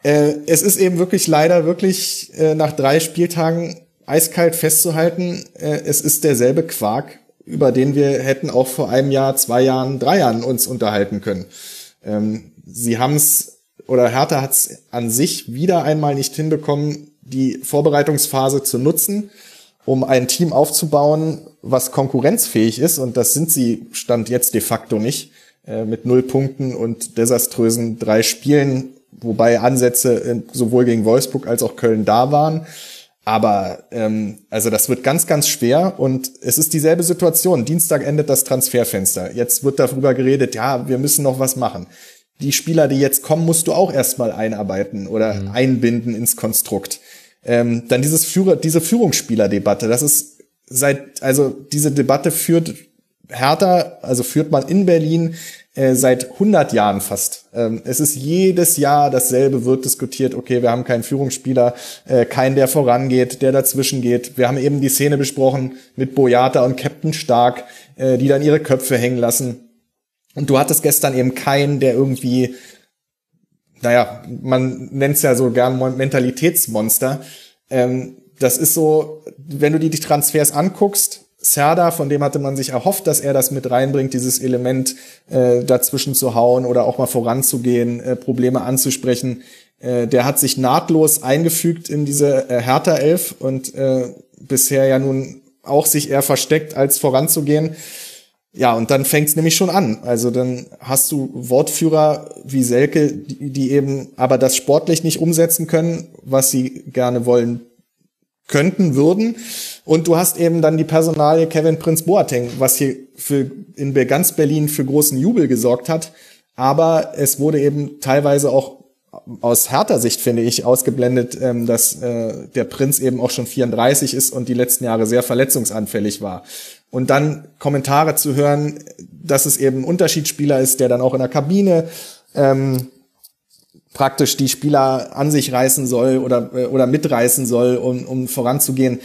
Äh, es ist eben wirklich leider wirklich äh, nach drei Spieltagen eiskalt festzuhalten, äh, es ist derselbe Quark, über den wir hätten auch vor einem Jahr, zwei Jahren, drei Jahren uns unterhalten können. Ähm, sie haben es, oder Hertha hat es an sich wieder einmal nicht hinbekommen, die Vorbereitungsphase zu nutzen um ein Team aufzubauen, was konkurrenzfähig ist. Und das sind sie Stand jetzt de facto nicht, äh, mit null Punkten und desaströsen drei Spielen, wobei Ansätze sowohl gegen Wolfsburg als auch Köln da waren. Aber ähm, also das wird ganz, ganz schwer und es ist dieselbe Situation. Dienstag endet das Transferfenster. Jetzt wird darüber geredet, ja, wir müssen noch was machen. Die Spieler, die jetzt kommen, musst du auch erstmal einarbeiten oder mhm. einbinden ins Konstrukt. Ähm, dann dieses Führer, diese Führungsspielerdebatte, das ist seit, also diese Debatte führt Hertha, also führt man in Berlin äh, seit 100 Jahren fast. Ähm, es ist jedes Jahr dasselbe, wird diskutiert, okay, wir haben keinen Führungsspieler, äh, keinen, der vorangeht, der dazwischen geht. Wir haben eben die Szene besprochen mit Boyata und Captain Stark, äh, die dann ihre Köpfe hängen lassen. Und du hattest gestern eben keinen, der irgendwie, naja, man nennt es ja so gern Mentalitätsmonster. Ähm, das ist so, wenn du dir die Transfers anguckst, Serda, von dem hatte man sich erhofft, dass er das mit reinbringt, dieses Element äh, dazwischen zu hauen oder auch mal voranzugehen, äh, Probleme anzusprechen. Äh, der hat sich nahtlos eingefügt in diese äh, Hertha Elf und äh, bisher ja nun auch sich eher versteckt, als voranzugehen. Ja, und dann fängt's nämlich schon an. Also dann hast du Wortführer wie Selke, die, die eben aber das sportlich nicht umsetzen können, was sie gerne wollen könnten, würden. Und du hast eben dann die Personalie Kevin Prinz Boateng, was hier für in ganz Berlin für großen Jubel gesorgt hat. Aber es wurde eben teilweise auch aus härter Sicht, finde ich, ausgeblendet, ähm, dass äh, der Prinz eben auch schon 34 ist und die letzten Jahre sehr verletzungsanfällig war. Und dann Kommentare zu hören, dass es eben ein Unterschiedsspieler ist, der dann auch in der Kabine ähm, praktisch die Spieler an sich reißen soll oder, äh, oder mitreißen soll, um, um voranzugehen.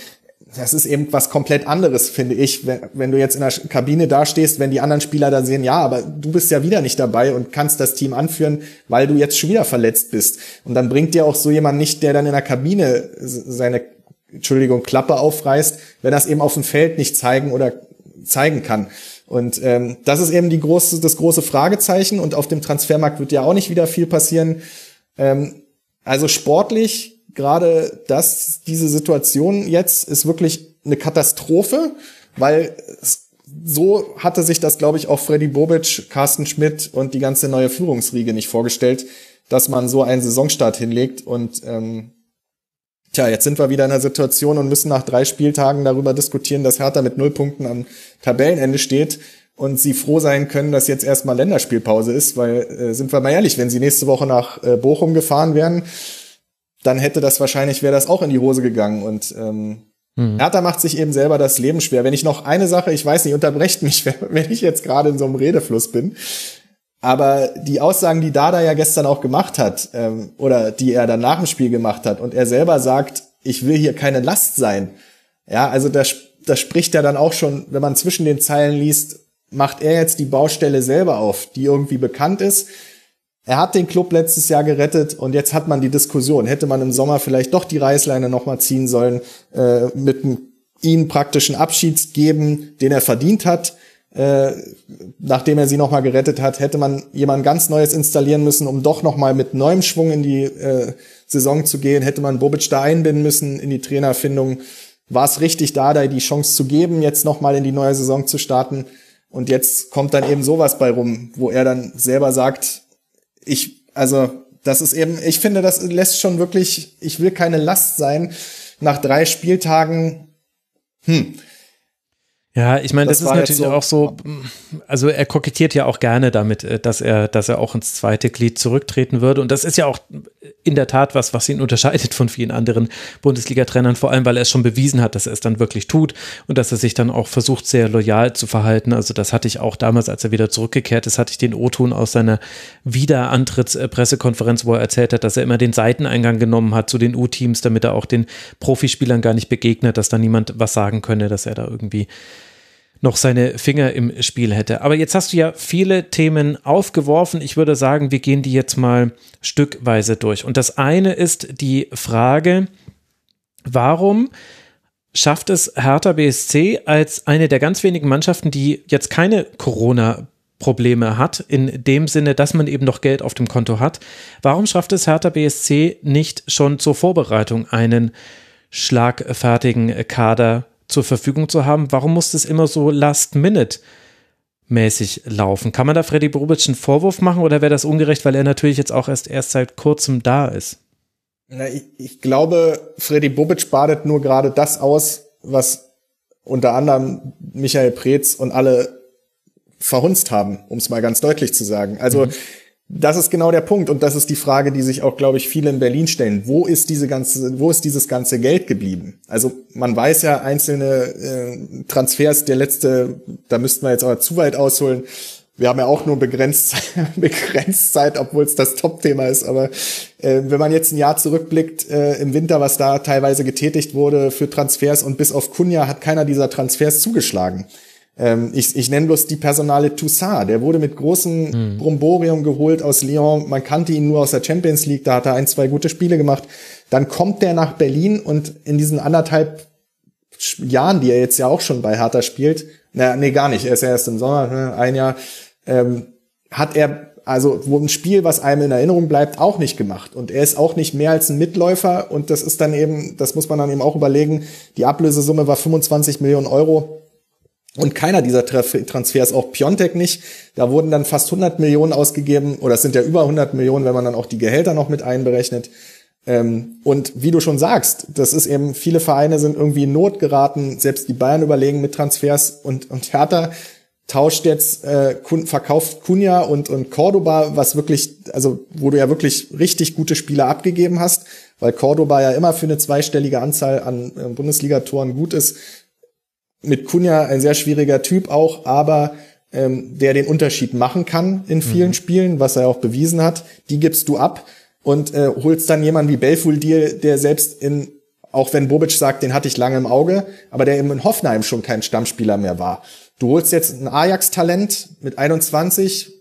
Das ist eben was komplett anderes, finde ich, wenn, wenn du jetzt in der Kabine dastehst, wenn die anderen Spieler da sehen, ja, aber du bist ja wieder nicht dabei und kannst das Team anführen, weil du jetzt schon wieder verletzt bist. Und dann bringt dir auch so jemand nicht, der dann in der Kabine seine, Entschuldigung, Klappe aufreißt, wenn das eben auf dem Feld nicht zeigen oder zeigen kann. Und ähm, das ist eben die große, das große Fragezeichen. Und auf dem Transfermarkt wird ja auch nicht wieder viel passieren. Ähm, also sportlich, gerade das, diese Situation jetzt ist wirklich eine Katastrophe, weil so hatte sich das, glaube ich, auch Freddy Bobic, Carsten Schmidt und die ganze neue Führungsriege nicht vorgestellt, dass man so einen Saisonstart hinlegt. Und ähm, tja, jetzt sind wir wieder in einer Situation und müssen nach drei Spieltagen darüber diskutieren, dass Hertha mit null Punkten am Tabellenende steht und sie froh sein können, dass jetzt erstmal Länderspielpause ist, weil, äh, sind wir mal ehrlich, wenn sie nächste Woche nach äh, Bochum gefahren wären, dann hätte das wahrscheinlich, wäre das auch in die Hose gegangen und ähm, mhm. Hertha macht sich eben selber das Leben schwer. Wenn ich noch eine Sache, ich weiß nicht, unterbrecht mich, wenn ich jetzt gerade in so einem Redefluss bin, aber die Aussagen, die Dada ja gestern auch gemacht hat, ähm, oder die er dann nach dem Spiel gemacht hat, und er selber sagt, ich will hier keine Last sein. Ja, also das, das spricht ja dann auch schon, wenn man zwischen den Zeilen liest, macht er jetzt die Baustelle selber auf, die irgendwie bekannt ist. Er hat den Club letztes Jahr gerettet und jetzt hat man die Diskussion. Hätte man im Sommer vielleicht doch die Reißleine nochmal ziehen sollen, äh, mit einem ihm praktischen Abschied geben, den er verdient hat. Äh, nachdem er sie nochmal gerettet hat, hätte man jemand ganz Neues installieren müssen, um doch nochmal mit neuem Schwung in die äh, Saison zu gehen. Hätte man Bobic da einbinden müssen in die Trainerfindung. War es richtig, da da die Chance zu geben, jetzt nochmal in die neue Saison zu starten? Und jetzt kommt dann eben sowas bei rum, wo er dann selber sagt, ich, also, das ist eben, ich finde, das lässt schon wirklich, ich will keine Last sein. Nach drei Spieltagen, hm, ja, ich meine, das, das ist natürlich so, auch so, also er kokettiert ja auch gerne damit, äh, dass er, dass er auch ins zweite Glied zurücktreten würde. Und das ist ja auch in der Tat was, was ihn unterscheidet von vielen anderen Bundesliga-Trainern, vor allem, weil er es schon bewiesen hat, dass er es dann wirklich tut und dass er sich dann auch versucht, sehr loyal zu verhalten. Also das hatte ich auch damals, als er wieder zurückgekehrt ist, hatte ich den O-Ton aus seiner Wiederantrittspressekonferenz, wo er erzählt hat, dass er immer den Seiteneingang genommen hat zu den U-Teams, damit er auch den Profispielern gar nicht begegnet, dass da niemand was sagen könne, dass er da irgendwie noch seine Finger im Spiel hätte. Aber jetzt hast du ja viele Themen aufgeworfen. Ich würde sagen, wir gehen die jetzt mal stückweise durch. Und das eine ist die Frage, warum schafft es Hertha BSC als eine der ganz wenigen Mannschaften, die jetzt keine Corona Probleme hat, in dem Sinne, dass man eben noch Geld auf dem Konto hat. Warum schafft es Hertha BSC nicht schon zur Vorbereitung einen schlagfertigen Kader zur Verfügung zu haben. Warum muss das immer so Last-Minute mäßig laufen? Kann man da Freddy Bobic einen Vorwurf machen oder wäre das ungerecht, weil er natürlich jetzt auch erst erst seit kurzem da ist? Na, ich, ich glaube, Freddy Bobic badet nur gerade das aus, was unter anderem Michael Preetz und alle verhunzt haben, um es mal ganz deutlich zu sagen. Also mhm. Das ist genau der Punkt und das ist die Frage, die sich auch, glaube ich, viele in Berlin stellen. Wo ist diese ganze, wo ist dieses ganze Geld geblieben? Also man weiß ja einzelne äh, Transfers, der letzte, da müssten wir jetzt aber zu weit ausholen. Wir haben ja auch nur begrenzt, begrenzt Zeit, obwohl es das Top-Thema ist. Aber äh, wenn man jetzt ein Jahr zurückblickt äh, im Winter, was da teilweise getätigt wurde für Transfers und bis auf Kunja hat keiner dieser Transfers zugeschlagen. Ähm, ich, ich nenne bloß die Personale Toussaint. Der wurde mit großem hm. Bromborium geholt aus Lyon. Man kannte ihn nur aus der Champions League. Da hat er ein, zwei gute Spiele gemacht. Dann kommt der nach Berlin und in diesen anderthalb Jahren, die er jetzt ja auch schon bei Hertha spielt, na, nee, gar nicht. Er ist ja erst im Sommer, ne, ein Jahr, ähm, hat er also wo ein Spiel, was einem in Erinnerung bleibt, auch nicht gemacht. Und er ist auch nicht mehr als ein Mitläufer. Und das ist dann eben, das muss man dann eben auch überlegen, die Ablösesumme war 25 Millionen Euro. Und keiner dieser Transfers, auch Piontek nicht, da wurden dann fast 100 Millionen ausgegeben, oder es sind ja über 100 Millionen, wenn man dann auch die Gehälter noch mit einberechnet. Ähm, und wie du schon sagst, das ist eben, viele Vereine sind irgendwie in Not geraten, selbst die Bayern überlegen mit Transfers und, und Hertha tauscht jetzt, äh, verkauft Kunja und, und Cordoba, was wirklich, also wo du ja wirklich richtig gute Spieler abgegeben hast, weil Cordoba ja immer für eine zweistellige Anzahl an äh, Bundesligatoren gut ist. Mit Kunja ein sehr schwieriger Typ auch, aber ähm, der den Unterschied machen kann in vielen mhm. Spielen, was er auch bewiesen hat, die gibst du ab und äh, holst dann jemanden wie Belfodil, der selbst in auch wenn Bobic sagt, den hatte ich lange im Auge, aber der eben in Hoffenheim schon kein Stammspieler mehr war. Du holst jetzt ein Ajax-Talent mit 21,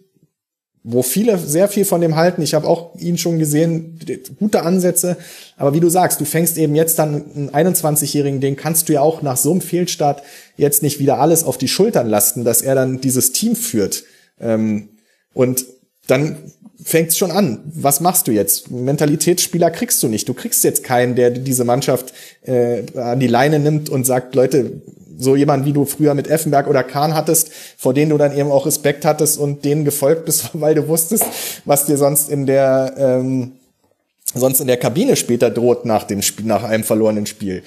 wo viele sehr viel von dem halten. Ich habe auch ihn schon gesehen, gute Ansätze. Aber wie du sagst, du fängst eben jetzt dann einen 21-Jährigen, den kannst du ja auch nach so einem Fehlstart jetzt nicht wieder alles auf die Schultern lasten, dass er dann dieses Team führt. Ähm, und dann fängt's schon an. Was machst du jetzt? Mentalitätsspieler kriegst du nicht. Du kriegst jetzt keinen, der diese Mannschaft äh, an die Leine nimmt und sagt, Leute, so jemand wie du früher mit Effenberg oder Kahn hattest, vor denen du dann eben auch Respekt hattest und denen gefolgt bist, weil du wusstest, was dir sonst in der ähm, sonst in der Kabine später droht nach dem Spiel, nach einem verlorenen Spiel.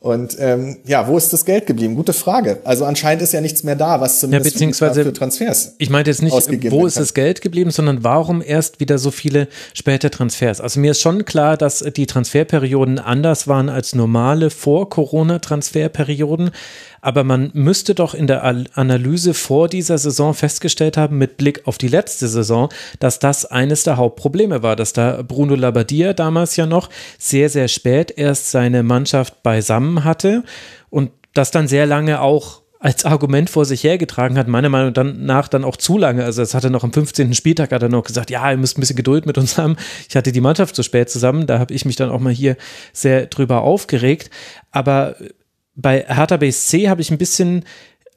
Und ähm, ja, wo ist das Geld geblieben? Gute Frage. Also anscheinend ist ja nichts mehr da, was zumindest ja, beziehungsweise, für Transfers. Ich meinte jetzt nicht, wo ist das Geld geblieben, sondern warum erst wieder so viele späte Transfers? Also mir ist schon klar, dass die Transferperioden anders waren als normale Vor-Corona-Transferperioden aber man müsste doch in der Analyse vor dieser Saison festgestellt haben, mit Blick auf die letzte Saison, dass das eines der Hauptprobleme war, dass da Bruno Labbadia damals ja noch sehr, sehr spät erst seine Mannschaft beisammen hatte und das dann sehr lange auch als Argument vor sich hergetragen hat, meiner Meinung nach dann auch zu lange. Also es hatte noch am 15. Spieltag hat er noch gesagt, ja, ihr müsst ein bisschen Geduld mit uns haben. Ich hatte die Mannschaft zu spät zusammen, da habe ich mich dann auch mal hier sehr drüber aufgeregt. Aber bei Hertha BSC habe ich ein bisschen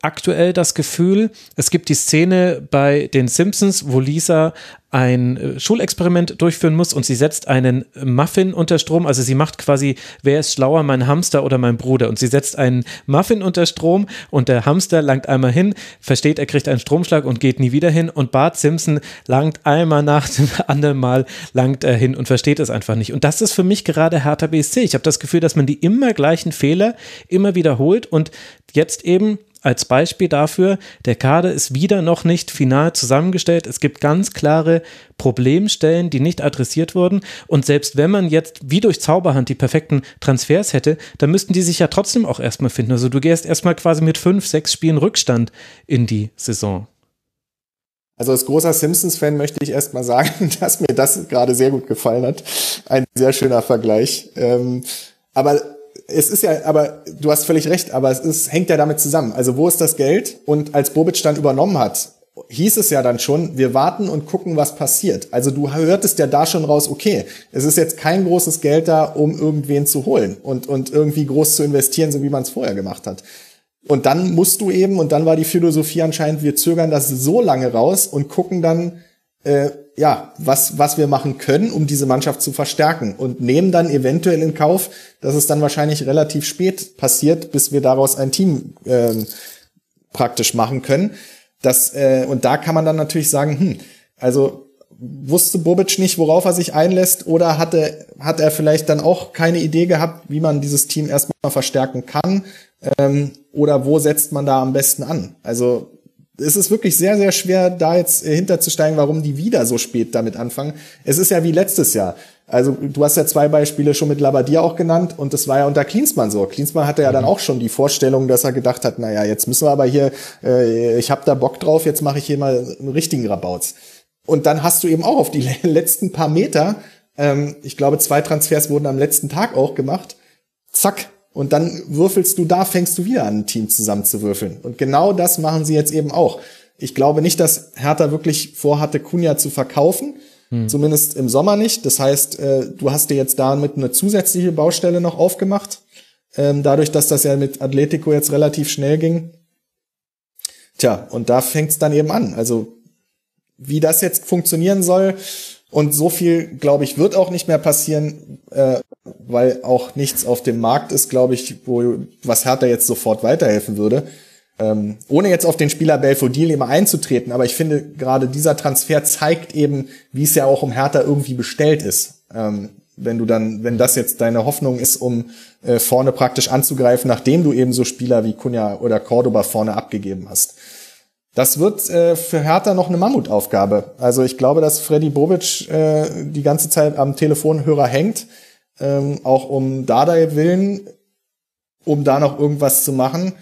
aktuell das Gefühl, es gibt die Szene bei den Simpsons, wo Lisa ein äh, Schulexperiment durchführen muss und sie setzt einen Muffin unter Strom, also sie macht quasi, wer ist schlauer, mein Hamster oder mein Bruder? Und sie setzt einen Muffin unter Strom und der Hamster langt einmal hin, versteht, er kriegt einen Stromschlag und geht nie wieder hin. Und Bart Simpson langt einmal nach dem anderen Mal langt er hin und versteht es einfach nicht. Und das ist für mich gerade Hertha BSC. Ich habe das Gefühl, dass man die immer gleichen Fehler immer wiederholt und jetzt eben als Beispiel dafür, der Kader ist wieder noch nicht final zusammengestellt. Es gibt ganz klare Problemstellen, die nicht adressiert wurden. Und selbst wenn man jetzt wie durch Zauberhand die perfekten Transfers hätte, dann müssten die sich ja trotzdem auch erstmal finden. Also du gehst erstmal quasi mit fünf, sechs Spielen Rückstand in die Saison. Also als großer Simpsons-Fan möchte ich erstmal sagen, dass mir das gerade sehr gut gefallen hat. Ein sehr schöner Vergleich. Ähm, aber es ist ja, aber du hast völlig recht, aber es ist, hängt ja damit zusammen. Also wo ist das Geld? Und als Bobic dann übernommen hat, hieß es ja dann schon, wir warten und gucken, was passiert. Also du hörtest ja da schon raus, okay, es ist jetzt kein großes Geld da, um irgendwen zu holen und, und irgendwie groß zu investieren, so wie man es vorher gemacht hat. Und dann musst du eben, und dann war die Philosophie anscheinend, wir zögern das so lange raus und gucken dann, äh, ja, was, was wir machen können, um diese Mannschaft zu verstärken und nehmen dann eventuell in Kauf, dass es dann wahrscheinlich relativ spät passiert, bis wir daraus ein Team äh, praktisch machen können. Das, äh, und da kann man dann natürlich sagen, hm, also wusste Bobic nicht, worauf er sich einlässt, oder hatte, hat er vielleicht dann auch keine Idee gehabt, wie man dieses Team erstmal verstärken kann, ähm, oder wo setzt man da am besten an? Also es ist wirklich sehr, sehr schwer, da jetzt hinterzusteigen, warum die wieder so spät damit anfangen. Es ist ja wie letztes Jahr. Also du hast ja zwei Beispiele schon mit Labadia auch genannt und das war ja unter Klinsmann so. Klinsmann hatte ja dann mhm. auch schon die Vorstellung, dass er gedacht hat, naja, jetzt müssen wir aber hier, äh, ich habe da Bock drauf, jetzt mache ich hier mal einen richtigen Rabauz. Und dann hast du eben auch auf die letzten paar Meter, ähm, ich glaube, zwei Transfers wurden am letzten Tag auch gemacht, zack, und dann würfelst du da, fängst du wieder an, ein Team zusammenzuwürfeln. Und genau das machen sie jetzt eben auch. Ich glaube nicht, dass Hertha wirklich vorhatte, Kunja zu verkaufen. Hm. Zumindest im Sommer nicht. Das heißt, äh, du hast dir jetzt damit eine zusätzliche Baustelle noch aufgemacht. Ähm, dadurch, dass das ja mit Atletico jetzt relativ schnell ging. Tja, und da fängt's dann eben an. Also, wie das jetzt funktionieren soll, und so viel, glaube ich, wird auch nicht mehr passieren, äh, weil auch nichts auf dem Markt ist, glaube ich, wo was Hertha jetzt sofort weiterhelfen würde. Ähm, ohne jetzt auf den Spieler Belfodil immer einzutreten, aber ich finde, gerade dieser Transfer zeigt eben, wie es ja auch um Hertha irgendwie bestellt ist. Ähm, wenn du dann, wenn das jetzt deine Hoffnung ist, um äh, vorne praktisch anzugreifen, nachdem du eben so Spieler wie Kunja oder Cordoba vorne abgegeben hast. Das wird äh, für Hertha noch eine Mammutaufgabe. Also ich glaube, dass Freddy Bobic äh, die ganze Zeit am Telefonhörer hängt, ähm, auch um Dardai willen, um da noch irgendwas zu machen.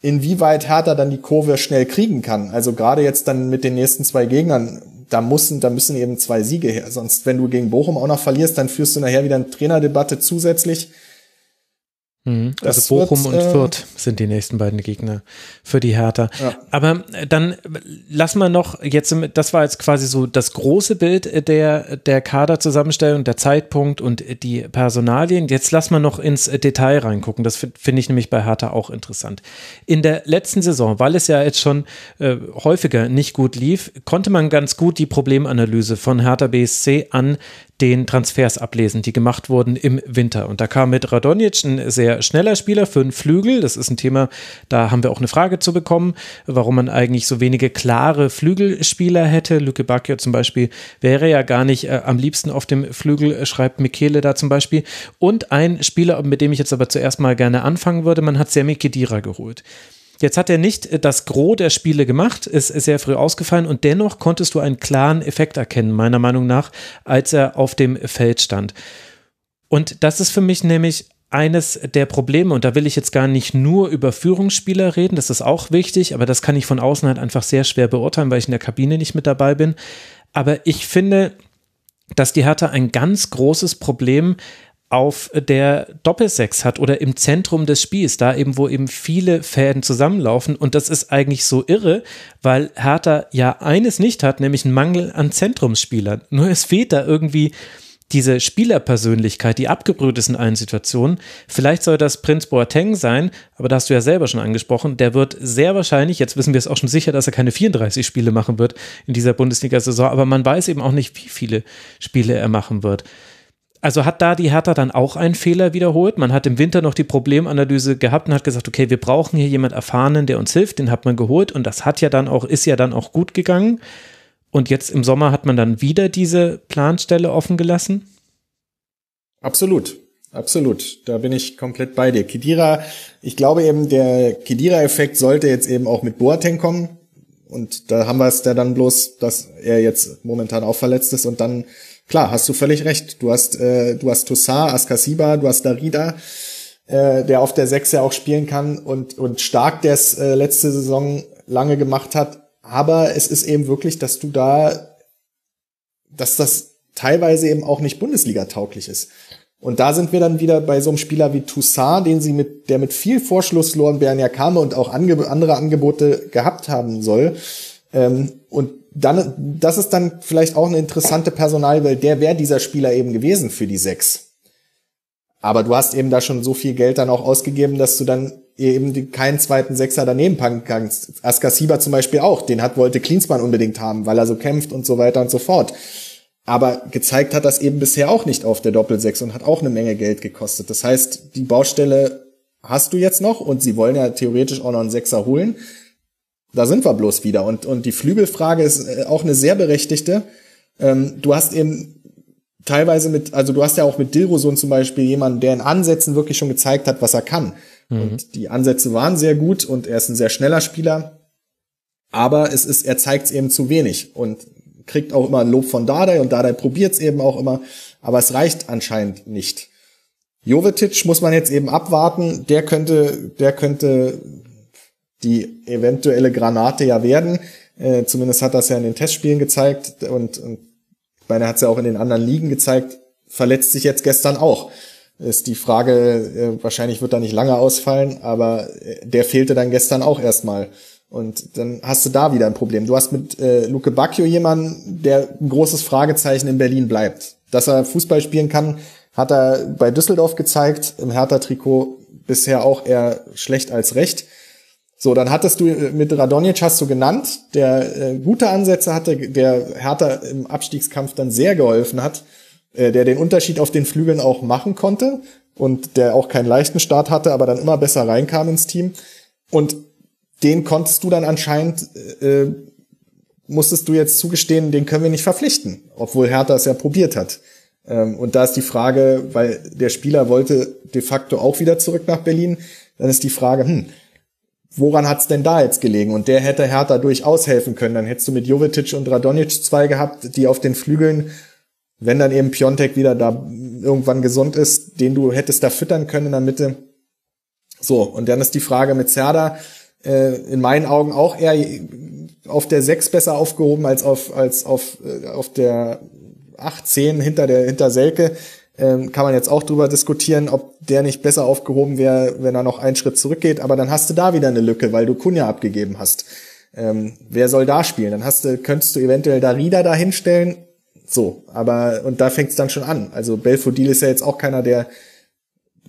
Inwieweit Hertha dann die Kurve schnell kriegen kann. Also gerade jetzt dann mit den nächsten zwei Gegnern, da müssen, da müssen eben zwei Siege her. Sonst, wenn du gegen Bochum auch noch verlierst, dann führst du nachher wieder eine Trainerdebatte zusätzlich. Mhm. Also Bochum wird, und äh, Fürth sind die nächsten beiden Gegner für die Hertha. Ja. Aber dann lass mal noch jetzt, das war jetzt quasi so das große Bild der, der Kaderzusammenstellung, der Zeitpunkt und die Personalien. Jetzt lass mal noch ins Detail reingucken. Das finde ich nämlich bei Hertha auch interessant. In der letzten Saison, weil es ja jetzt schon äh, häufiger nicht gut lief, konnte man ganz gut die Problemanalyse von Hertha BSC an den Transfers ablesen, die gemacht wurden im Winter. Und da kam mit Radonjic ein sehr schneller Spieler für einen Flügel. Das ist ein Thema, da haben wir auch eine Frage zu bekommen, warum man eigentlich so wenige klare Flügelspieler hätte. Luke Bacchio zum Beispiel wäre ja gar nicht äh, am liebsten auf dem Flügel, äh, schreibt Michele da zum Beispiel. Und ein Spieler, mit dem ich jetzt aber zuerst mal gerne anfangen würde, man hat Semi Kedira geholt. Jetzt hat er nicht äh, das Gros der Spiele gemacht, ist sehr früh ausgefallen und dennoch konntest du einen klaren Effekt erkennen, meiner Meinung nach, als er auf dem Feld stand. Und das ist für mich nämlich eines der Probleme, und da will ich jetzt gar nicht nur über Führungsspieler reden, das ist auch wichtig, aber das kann ich von außen halt einfach sehr schwer beurteilen, weil ich in der Kabine nicht mit dabei bin. Aber ich finde, dass die Hertha ein ganz großes Problem auf der Doppelsechs hat oder im Zentrum des Spiels, da eben, wo eben viele Fäden zusammenlaufen. Und das ist eigentlich so irre, weil Hertha ja eines nicht hat, nämlich einen Mangel an Zentrumsspielern. Nur es fehlt da irgendwie diese Spielerpersönlichkeit, die abgebrüht ist in allen Situationen. Vielleicht soll das Prinz Boateng sein, aber da hast du ja selber schon angesprochen, der wird sehr wahrscheinlich, jetzt wissen wir es auch schon sicher, dass er keine 34 Spiele machen wird in dieser Bundesliga-Saison, aber man weiß eben auch nicht, wie viele Spiele er machen wird also hat da die Hertha dann auch einen Fehler wiederholt. Man hat im Winter noch die Problemanalyse gehabt und hat gesagt, okay, wir brauchen hier jemand Erfahrenen, der uns hilft. Den hat man geholt und das hat ja dann auch, ist ja dann auch gut gegangen. Und jetzt im Sommer hat man dann wieder diese Planstelle offen gelassen? Absolut. Absolut, da bin ich komplett bei dir. Kidira, ich glaube eben, der Kidira-Effekt sollte jetzt eben auch mit Boateng kommen. Und da haben wir es ja dann bloß, dass er jetzt momentan auch verletzt ist und dann klar, hast du völlig recht. Du hast, äh, du hast Tossar, Askasiba, du hast Darida, äh, der auf der Sechs ja auch spielen kann und, und stark der es äh, letzte Saison lange gemacht hat. Aber es ist eben wirklich, dass du da, dass das teilweise eben auch nicht Bundesliga tauglich ist. Und da sind wir dann wieder bei so einem Spieler wie Toussaint, den sie mit, der mit viel Vorschlusslorbeeren ja kam und auch ange andere Angebote gehabt haben soll. Ähm, und dann, das ist dann vielleicht auch eine interessante Personalwelt. Der wäre dieser Spieler eben gewesen für die sechs. Aber du hast eben da schon so viel Geld dann auch ausgegeben, dass du dann eben keinen zweiten Sechser daneben packen kannst. Askasiba zum Beispiel auch. Den hat, wollte Klinsmann unbedingt haben, weil er so kämpft und so weiter und so fort. Aber gezeigt hat das eben bisher auch nicht auf der Doppelsechs und hat auch eine Menge Geld gekostet. Das heißt, die Baustelle hast du jetzt noch und sie wollen ja theoretisch auch noch einen Sechser holen. Da sind wir bloß wieder. Und, und die Flügelfrage ist äh, auch eine sehr berechtigte. Ähm, du hast eben teilweise mit, also du hast ja auch mit Dilrosun zum Beispiel jemanden, der in Ansätzen wirklich schon gezeigt hat, was er kann. Mhm. Und die Ansätze waren sehr gut und er ist ein sehr schneller Spieler. Aber es ist, er zeigt es eben zu wenig und kriegt auch immer ein Lob von Dardai und Dardai probiert es eben auch immer. Aber es reicht anscheinend nicht. Jovetic muss man jetzt eben abwarten. Der könnte, der könnte die eventuelle Granate ja werden. Äh, zumindest hat das ja in den Testspielen gezeigt und, und meine, hat es ja auch in den anderen Ligen gezeigt, verletzt sich jetzt gestern auch. Ist die Frage, äh, wahrscheinlich wird er nicht lange ausfallen, aber äh, der fehlte dann gestern auch erstmal. Und dann hast du da wieder ein Problem. Du hast mit äh, Luke Bacchio jemanden, der ein großes Fragezeichen in Berlin bleibt. Dass er Fußball spielen kann, hat er bei Düsseldorf gezeigt, im Hertha-Trikot bisher auch eher schlecht als recht. So, dann hattest du äh, mit Radonjic hast du genannt, der äh, gute Ansätze hatte, der Hertha im Abstiegskampf dann sehr geholfen hat, äh, der den Unterschied auf den Flügeln auch machen konnte und der auch keinen leichten Start hatte, aber dann immer besser reinkam ins Team. Und den konntest du dann anscheinend, äh, musstest du jetzt zugestehen, den können wir nicht verpflichten, obwohl Hertha es ja probiert hat. Ähm, und da ist die Frage, weil der Spieler wollte de facto auch wieder zurück nach Berlin, dann ist die Frage, hm, woran hat's denn da jetzt gelegen? Und der hätte Hertha durchaus helfen können. Dann hättest du mit Jovetic und Radonic zwei gehabt, die auf den Flügeln, wenn dann eben Piontek wieder da irgendwann gesund ist, den du hättest da füttern können in der Mitte. So, und dann ist die Frage mit Zerda, äh, in meinen Augen auch eher auf der 6 besser aufgehoben als auf, als auf, äh, auf der 8, 10 hinter der, hinter Selke. Ähm, kann man jetzt auch drüber diskutieren, ob der nicht besser aufgehoben wäre, wenn er noch einen Schritt zurückgeht. Aber dann hast du da wieder eine Lücke, weil du Kunja abgegeben hast. Ähm, wer soll da spielen? Dann hast du, könntest du eventuell Darida da hinstellen. So, aber und da fängt es dann schon an. Also Belfodil ist ja jetzt auch keiner, der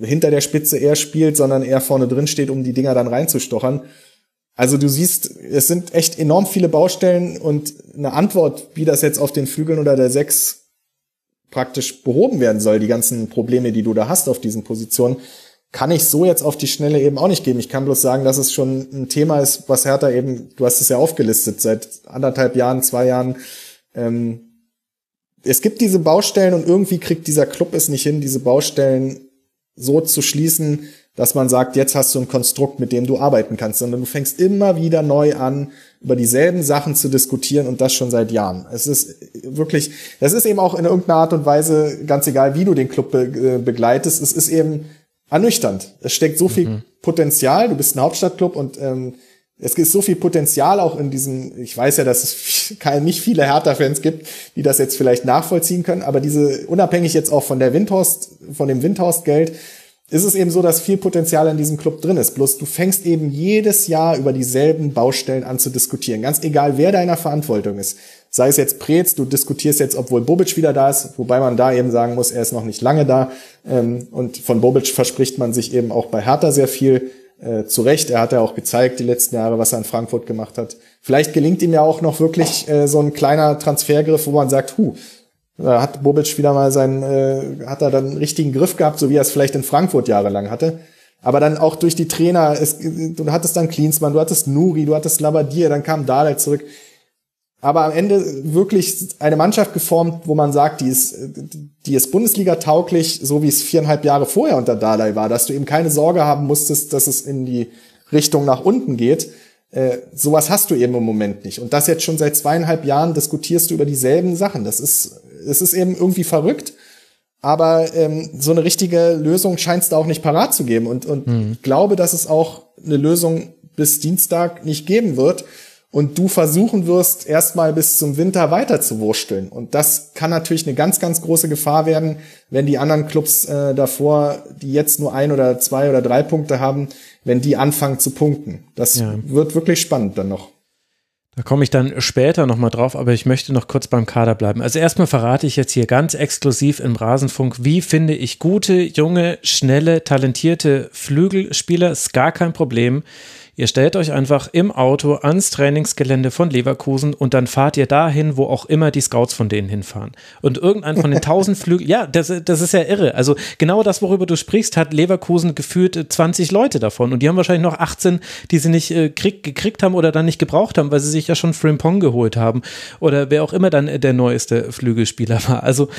hinter der Spitze eher spielt, sondern eher vorne drin steht, um die Dinger dann reinzustochern. Also du siehst, es sind echt enorm viele Baustellen und eine Antwort, wie das jetzt auf den Flügeln oder der Sechs praktisch behoben werden soll, die ganzen Probleme, die du da hast auf diesen Positionen, kann ich so jetzt auf die Schnelle eben auch nicht geben. Ich kann bloß sagen, dass es schon ein Thema ist, was Hertha eben, du hast es ja aufgelistet, seit anderthalb Jahren, zwei Jahren. Ähm, es gibt diese Baustellen und irgendwie kriegt dieser Club es nicht hin, diese Baustellen so zu schließen, dass man sagt, jetzt hast du ein Konstrukt, mit dem du arbeiten kannst, sondern du fängst immer wieder neu an, über dieselben Sachen zu diskutieren und das schon seit Jahren. Es ist wirklich, das ist eben auch in irgendeiner Art und Weise, ganz egal, wie du den Club be äh, begleitest, es ist eben ernüchternd. Es steckt so viel mhm. Potenzial, du bist ein Hauptstadtclub und ähm, es gibt so viel Potenzial auch in diesem, ich weiß ja, dass es keine, nicht viele Hertha-Fans gibt, die das jetzt vielleicht nachvollziehen können, aber diese, unabhängig jetzt auch von der Windhorst, von dem Windhorst-Geld, ist es eben so, dass viel Potenzial in diesem Club drin ist. Bloß du fängst eben jedes Jahr über dieselben Baustellen an zu diskutieren. Ganz egal, wer deiner Verantwortung ist. Sei es jetzt Preetz, du diskutierst jetzt, obwohl Bobic wieder da ist, wobei man da eben sagen muss, er ist noch nicht lange da. Ähm, und von Bobic verspricht man sich eben auch bei Hertha sehr viel. Äh, zu Recht, er hat ja auch gezeigt die letzten Jahre, was er in Frankfurt gemacht hat. Vielleicht gelingt ihm ja auch noch wirklich äh, so ein kleiner Transfergriff, wo man sagt, hu, da hat Bobic wieder mal seinen, äh, hat er dann einen richtigen Griff gehabt, so wie er es vielleicht in Frankfurt jahrelang hatte. Aber dann auch durch die Trainer, es, du hattest dann Klinsmann, du hattest Nuri, du hattest Labadier, dann kam Dardai zurück. Aber am Ende wirklich eine Mannschaft geformt, wo man sagt, die ist, die ist Bundesliga tauglich, so wie es viereinhalb Jahre vorher unter Dardai war, dass du eben keine Sorge haben musstest, dass es in die Richtung nach unten geht. Äh, sowas hast du eben im Moment nicht. Und das jetzt schon seit zweieinhalb Jahren diskutierst du über dieselben Sachen. Das ist es ist eben irgendwie verrückt, aber ähm, so eine richtige Lösung scheint es da auch nicht parat zu geben. Und, und mhm. glaube, dass es auch eine Lösung bis Dienstag nicht geben wird und du versuchen wirst, erstmal bis zum Winter weiter zu wursteln. Und das kann natürlich eine ganz, ganz große Gefahr werden, wenn die anderen Clubs äh, davor, die jetzt nur ein oder zwei oder drei Punkte haben, wenn die anfangen zu punkten. Das ja. wird wirklich spannend dann noch. Da komme ich dann später nochmal drauf, aber ich möchte noch kurz beim Kader bleiben. Also erstmal verrate ich jetzt hier ganz exklusiv im Rasenfunk, wie finde ich gute, junge, schnelle, talentierte Flügelspieler. Ist gar kein Problem. Ihr stellt euch einfach im Auto ans Trainingsgelände von Leverkusen und dann fahrt ihr dahin, wo auch immer die Scouts von denen hinfahren. Und irgendein von den tausend Flügeln, ja, das, das ist ja irre. Also genau das, worüber du sprichst, hat Leverkusen gefühlt 20 Leute davon und die haben wahrscheinlich noch 18, die sie nicht äh, krieg, gekriegt haben oder dann nicht gebraucht haben, weil sie sich ja schon Frimpong geholt haben oder wer auch immer dann der neueste Flügelspieler war. Also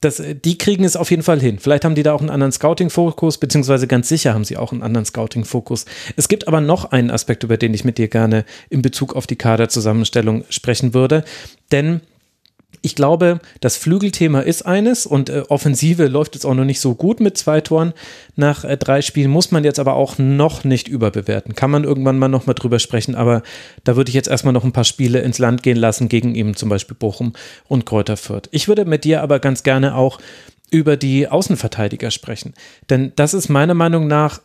das, die kriegen es auf jeden Fall hin. Vielleicht haben die da auch einen anderen Scouting-Fokus, beziehungsweise ganz sicher haben sie auch einen anderen Scouting-Fokus. Es gibt aber noch einen Aspekt, über den ich mit dir gerne in Bezug auf die Kaderzusammenstellung sprechen würde. Denn ich glaube, das Flügelthema ist eines und äh, Offensive läuft jetzt auch noch nicht so gut mit zwei Toren nach äh, drei Spielen, muss man jetzt aber auch noch nicht überbewerten. Kann man irgendwann mal nochmal drüber sprechen, aber da würde ich jetzt erstmal noch ein paar Spiele ins Land gehen lassen gegen eben zum Beispiel Bochum und Kräuter Fürth. Ich würde mit dir aber ganz gerne auch über die Außenverteidiger sprechen, denn das ist meiner Meinung nach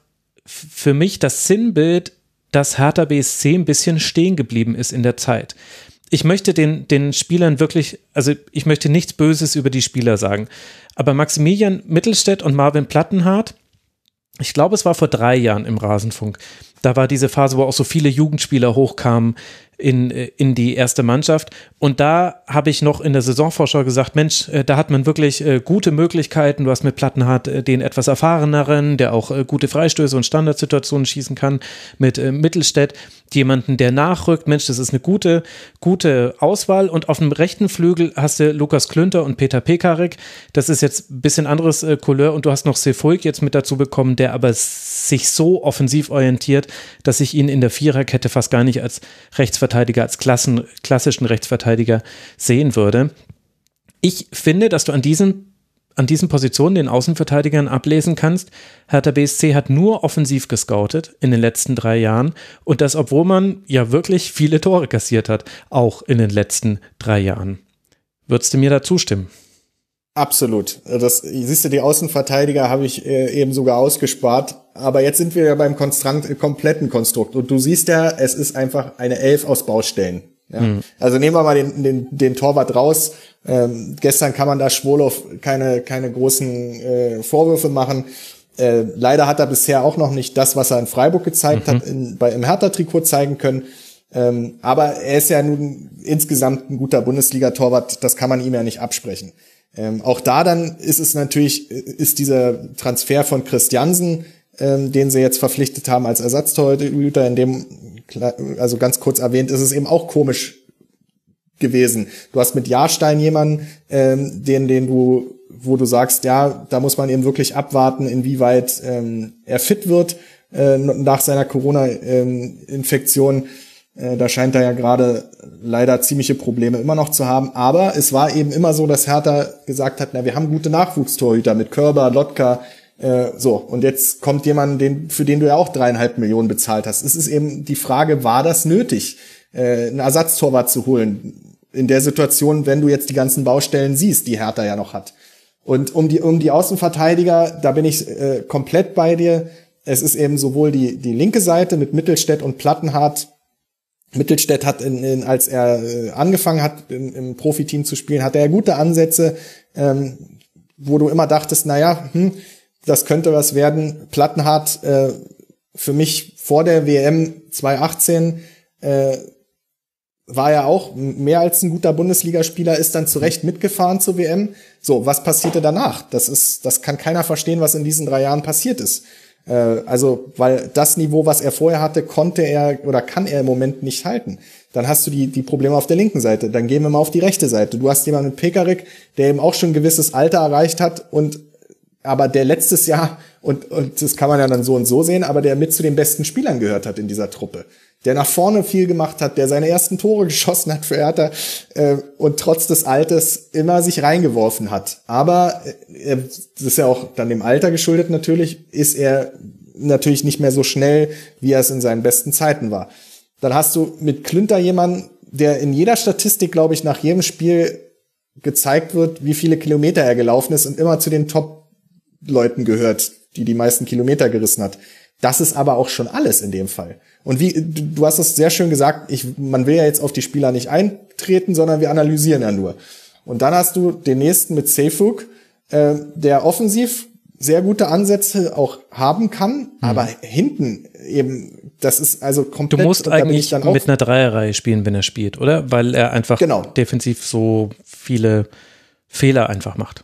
für mich das Sinnbild, dass Hertha BSC ein bisschen stehen geblieben ist in der Zeit ich möchte den, den Spielern wirklich, also ich möchte nichts Böses über die Spieler sagen. Aber Maximilian Mittelstädt und Marvin Plattenhardt, ich glaube, es war vor drei Jahren im Rasenfunk. Da war diese Phase, wo auch so viele Jugendspieler hochkamen in, in die erste Mannschaft. Und da habe ich noch in der Saisonvorschau gesagt, Mensch, äh, da hat man wirklich äh, gute Möglichkeiten. Du hast mit Plattenhardt äh, den etwas erfahreneren, der auch gute Freistöße und Standardsituationen schießen kann, mit Mittelstädt jemanden, der nachrückt. Mensch, das ist eine gute, gute Auswahl. Und auf dem rechten Flügel hast du Lukas Klünter und Peter Pekarik. Das ist jetzt ein bisschen anderes Couleur. Und du hast noch Sefuig jetzt mit dazu bekommen, der aber sich so offensiv orientiert, dass ich ihn in der Viererkette fast gar nicht als Rechtsverteidiger, als Klassen, klassischen Rechtsverteidiger sehen würde. Ich finde, dass du an diesem an diesen Positionen den Außenverteidigern ablesen kannst, Hertha BSC hat nur offensiv gescoutet in den letzten drei Jahren und das, obwohl man ja wirklich viele Tore kassiert hat, auch in den letzten drei Jahren. Würdest du mir da zustimmen? Absolut. Das siehst du, die Außenverteidiger habe ich äh, eben sogar ausgespart. Aber jetzt sind wir ja beim Konstrant, kompletten Konstrukt. Und du siehst ja, es ist einfach eine Elf aus Baustellen. Ja. Mhm. Also nehmen wir mal den, den, den Torwart raus. Ähm, gestern kann man da Schwolow keine, keine großen äh, Vorwürfe machen. Äh, leider hat er bisher auch noch nicht das, was er in Freiburg gezeigt mhm. hat, in, bei, im Hertha-Trikot zeigen können. Ähm, aber er ist ja nun insgesamt ein guter Bundesliga-Torwart, das kann man ihm ja nicht absprechen. Ähm, auch da dann ist es natürlich, ist dieser Transfer von Christiansen, ähm, den sie jetzt verpflichtet haben als Ersatztorhüter, in dem also ganz kurz erwähnt, ist es eben auch komisch gewesen. Du hast mit Jahrstein jemanden, ähm, den, den du, wo du sagst, ja, da muss man eben wirklich abwarten, inwieweit ähm, er fit wird äh, nach seiner Corona-Infektion. Äh, da scheint er ja gerade leider ziemliche Probleme immer noch zu haben. Aber es war eben immer so, dass Hertha gesagt hat, na, wir haben gute Nachwuchstorhüter mit Körber, Lotka, äh, so, und jetzt kommt jemand, den, für den du ja auch dreieinhalb Millionen bezahlt hast. Es ist eben die Frage, war das nötig, äh, einen Ersatztorwart zu holen? In der Situation, wenn du jetzt die ganzen Baustellen siehst, die Hertha ja noch hat. Und um die, um die Außenverteidiger, da bin ich äh, komplett bei dir. Es ist eben sowohl die, die linke Seite mit Mittelstädt und Plattenhardt. Mittelstädt hat, in, in, als er äh, angefangen hat, im, im Profiteam zu spielen, hatte er gute Ansätze, ähm, wo du immer dachtest, naja, hm, das könnte was werden. Plattenhardt äh, für mich vor der WM 2018 äh, war ja auch mehr als ein guter Bundesligaspieler, ist dann zurecht mitgefahren zur WM. So, was passierte danach? Das ist, das kann keiner verstehen, was in diesen drei Jahren passiert ist. Äh, also, weil das Niveau, was er vorher hatte, konnte er oder kann er im Moment nicht halten. Dann hast du die, die Probleme auf der linken Seite. Dann gehen wir mal auf die rechte Seite. Du hast jemanden mit Pekarik, der eben auch schon ein gewisses Alter erreicht hat und aber der letztes Jahr, und, und das kann man ja dann so und so sehen, aber der mit zu den besten Spielern gehört hat in dieser Truppe. Der nach vorne viel gemacht hat, der seine ersten Tore geschossen hat für Hertha äh, und trotz des Alters immer sich reingeworfen hat. Aber äh, das ist ja auch dann dem Alter geschuldet natürlich, ist er natürlich nicht mehr so schnell, wie er es in seinen besten Zeiten war. Dann hast du mit Klünter jemanden, der in jeder Statistik, glaube ich, nach jedem Spiel gezeigt wird, wie viele Kilometer er gelaufen ist und immer zu den Top Leuten gehört, die die meisten Kilometer gerissen hat. Das ist aber auch schon alles in dem Fall. Und wie du hast es sehr schön gesagt, ich, man will ja jetzt auf die Spieler nicht eintreten, sondern wir analysieren ja nur. Und dann hast du den nächsten mit Seyfuk, äh, der offensiv sehr gute Ansätze auch haben kann, mhm. aber hinten eben das ist also komplett. Du musst eigentlich mit einer Dreierreihe spielen, wenn er spielt, oder? Weil er einfach genau. defensiv so viele Fehler einfach macht.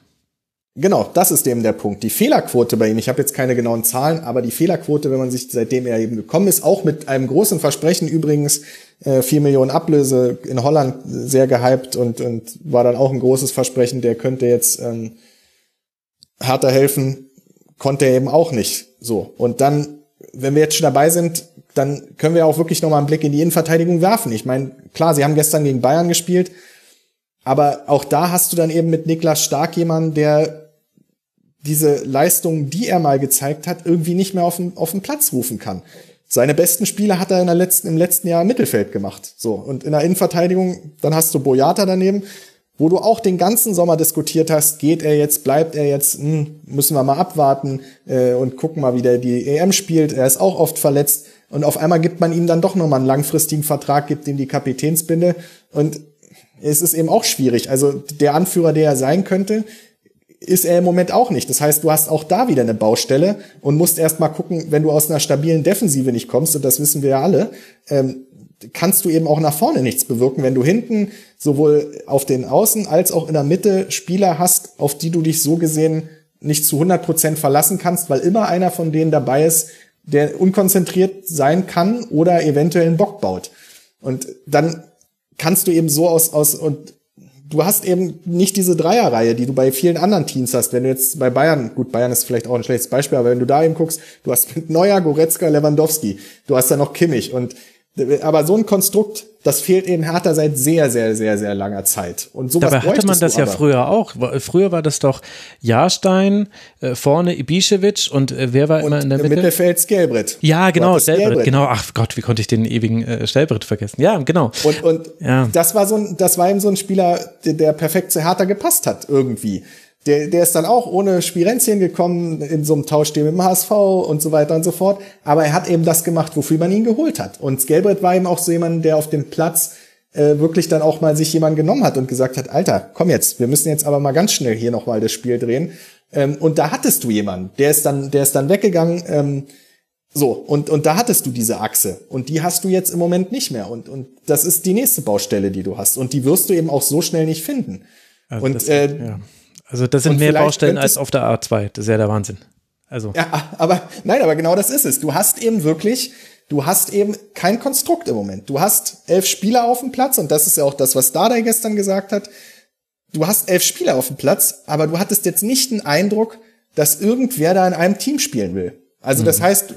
Genau, das ist eben der Punkt. Die Fehlerquote bei ihm, ich habe jetzt keine genauen Zahlen, aber die Fehlerquote, wenn man sich seitdem er eben gekommen ist, auch mit einem großen Versprechen übrigens, äh, 4 Millionen Ablöse in Holland sehr gehypt und, und war dann auch ein großes Versprechen, der könnte jetzt ähm, härter helfen, konnte er eben auch nicht so. Und dann, wenn wir jetzt schon dabei sind, dann können wir auch wirklich nochmal einen Blick in die Innenverteidigung werfen. Ich meine, klar, sie haben gestern gegen Bayern gespielt, aber auch da hast du dann eben mit Niklas Stark jemanden, der diese Leistungen, die er mal gezeigt hat, irgendwie nicht mehr auf den, auf den Platz rufen kann. Seine besten Spiele hat er in der letzten, im letzten Jahr im Mittelfeld gemacht. So. Und in der Innenverteidigung, dann hast du Boyata daneben, wo du auch den ganzen Sommer diskutiert hast, geht er jetzt, bleibt er jetzt, hm, müssen wir mal abwarten äh, und gucken mal, wie der die EM spielt. Er ist auch oft verletzt und auf einmal gibt man ihm dann doch nochmal einen langfristigen Vertrag, gibt ihm die Kapitänsbinde und es ist eben auch schwierig. Also der Anführer, der er sein könnte, ist er im Moment auch nicht. Das heißt, du hast auch da wieder eine Baustelle und musst erst mal gucken, wenn du aus einer stabilen Defensive nicht kommst, und das wissen wir ja alle, ähm, kannst du eben auch nach vorne nichts bewirken, wenn du hinten sowohl auf den Außen als auch in der Mitte Spieler hast, auf die du dich so gesehen nicht zu 100 Prozent verlassen kannst, weil immer einer von denen dabei ist, der unkonzentriert sein kann oder eventuell einen Bock baut. Und dann kannst du eben so aus, aus und du hast eben nicht diese Dreierreihe, die du bei vielen anderen Teams hast. Wenn du jetzt bei Bayern, gut, Bayern ist vielleicht auch ein schlechtes Beispiel, aber wenn du da eben guckst, du hast mit Neuer, Goretzka, Lewandowski, du hast da noch Kimmich und aber so ein Konstrukt, das fehlt eben Hertha seit sehr, sehr, sehr, sehr langer Zeit. Und sowas Dabei hatte man das ja früher auch. Früher war das doch Jahrstein, äh, vorne Ibišević und äh, wer war und immer in der Mitte? Im Mittelfeld Skelbrett. Ja, genau, Skelbrett, genau. Ach Gott, wie konnte ich den ewigen äh, Stelbrett vergessen? Ja, genau. Und, und ja. das war so ein, das war eben so ein Spieler, der, der perfekt zu Hertha gepasst hat, irgendwie. Der, der ist dann auch ohne Spirenzchen gekommen in so einem Tauschspiel mit dem HSV und so weiter und so fort. Aber er hat eben das gemacht, wofür man ihn geholt hat. Und Skelbrett war eben auch so jemand, der auf dem Platz äh, wirklich dann auch mal sich jemand genommen hat und gesagt hat, Alter, komm jetzt, wir müssen jetzt aber mal ganz schnell hier nochmal das Spiel drehen. Ähm, und da hattest du jemanden, der ist dann, der ist dann weggegangen. Ähm, so, und, und da hattest du diese Achse. Und die hast du jetzt im Moment nicht mehr. Und, und das ist die nächste Baustelle, die du hast. Und die wirst du eben auch so schnell nicht finden. Also und das, äh, ja. Also das sind mehr Baustellen als auf der A2. Das ist ja der Wahnsinn. Also. Ja, aber nein, aber genau das ist es. Du hast eben wirklich, du hast eben kein Konstrukt im Moment. Du hast elf Spieler auf dem Platz und das ist ja auch das, was Dardai gestern gesagt hat. Du hast elf Spieler auf dem Platz, aber du hattest jetzt nicht den Eindruck, dass irgendwer da in einem Team spielen will. Also das mhm. heißt,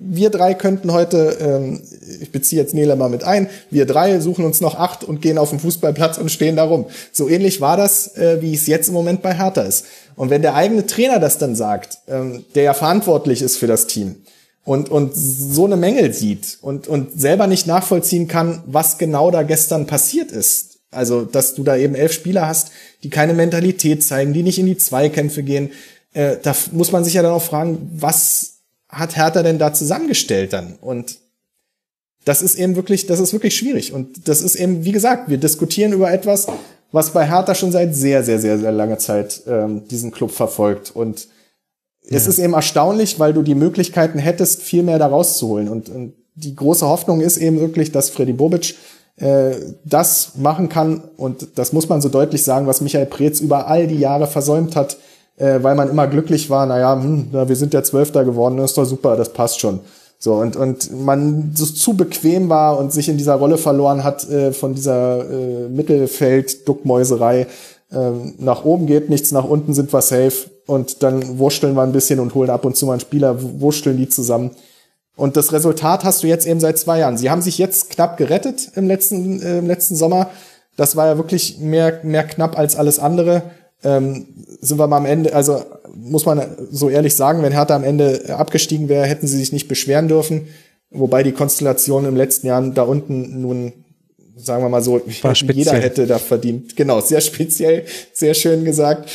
wir drei könnten heute, ähm, ich beziehe jetzt Nele mal mit ein, wir drei suchen uns noch acht und gehen auf den Fußballplatz und stehen da rum. So ähnlich war das, äh, wie es jetzt im Moment bei Hertha ist. Und wenn der eigene Trainer das dann sagt, ähm, der ja verantwortlich ist für das Team und, und so eine Mängel sieht und, und selber nicht nachvollziehen kann, was genau da gestern passiert ist. Also, dass du da eben elf Spieler hast, die keine Mentalität zeigen, die nicht in die Zweikämpfe gehen, äh, da muss man sich ja dann auch fragen, was hat Hertha denn da zusammengestellt dann? Und das ist eben wirklich, das ist wirklich schwierig. Und das ist eben, wie gesagt, wir diskutieren über etwas, was bei Hertha schon seit sehr, sehr, sehr, sehr langer Zeit ähm, diesen Club verfolgt. Und ja. es ist eben erstaunlich, weil du die Möglichkeiten hättest, viel mehr da rauszuholen. Und, und die große Hoffnung ist eben wirklich, dass Freddy Bobic äh, das machen kann. Und das muss man so deutlich sagen, was Michael Preetz über all die Jahre versäumt hat, äh, weil man immer glücklich war, naja, hm, na, wir sind ja Zwölfter geworden, ist doch super, das passt schon. So, und, und man so zu bequem war und sich in dieser Rolle verloren hat äh, von dieser äh, Mittelfeld-Duckmäuserei. Äh, nach oben geht nichts, nach unten sind wir safe und dann wurschteln wir ein bisschen und holen ab und zu mal einen Spieler, wurschteln die zusammen. Und das Resultat hast du jetzt eben seit zwei Jahren. Sie haben sich jetzt knapp gerettet im letzten, äh, im letzten Sommer. Das war ja wirklich mehr, mehr knapp als alles andere ähm, sind wir mal am Ende, also muss man so ehrlich sagen, wenn Hertha am Ende abgestiegen wäre, hätten sie sich nicht beschweren dürfen. Wobei die Konstellation im letzten Jahr da unten nun, sagen wir mal so, jeder hätte da verdient. Genau, sehr speziell, sehr schön gesagt.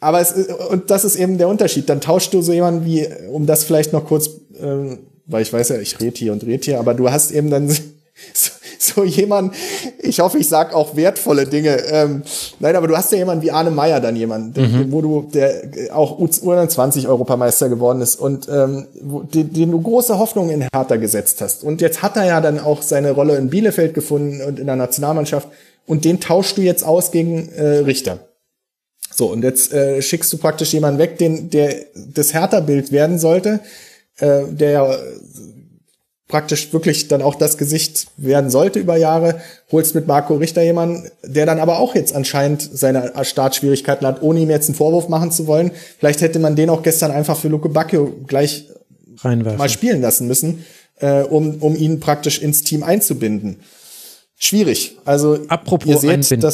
Aber es ist, und das ist eben der Unterschied. Dann tauschst du so jemanden wie, um das vielleicht noch kurz, ähm, weil ich weiß ja, ich rede hier und rede hier, aber du hast eben dann so, so jemand, ich hoffe, ich sag auch wertvolle Dinge, ähm, Nein, aber du hast ja jemanden wie Arne Meyer dann jemanden, mhm. wo du, der auch U21 Europameister geworden ist und ähm, wo, den, den du große Hoffnungen in Hertha gesetzt hast. Und jetzt hat er ja dann auch seine Rolle in Bielefeld gefunden und in der Nationalmannschaft und den tauschst du jetzt aus gegen äh, Richter. So, und jetzt äh, schickst du praktisch jemanden weg, den, der das Hertha-Bild werden sollte, äh, der ja praktisch wirklich dann auch das Gesicht werden sollte über Jahre, holst mit Marco Richter jemanden, der dann aber auch jetzt anscheinend seine Startschwierigkeiten hat, ohne ihm jetzt einen Vorwurf machen zu wollen. Vielleicht hätte man den auch gestern einfach für Luke Bacchio gleich Reinwerfen. mal spielen lassen müssen, äh, um, um ihn praktisch ins Team einzubinden. Schwierig. Also Apropos ihr seht, einbinden.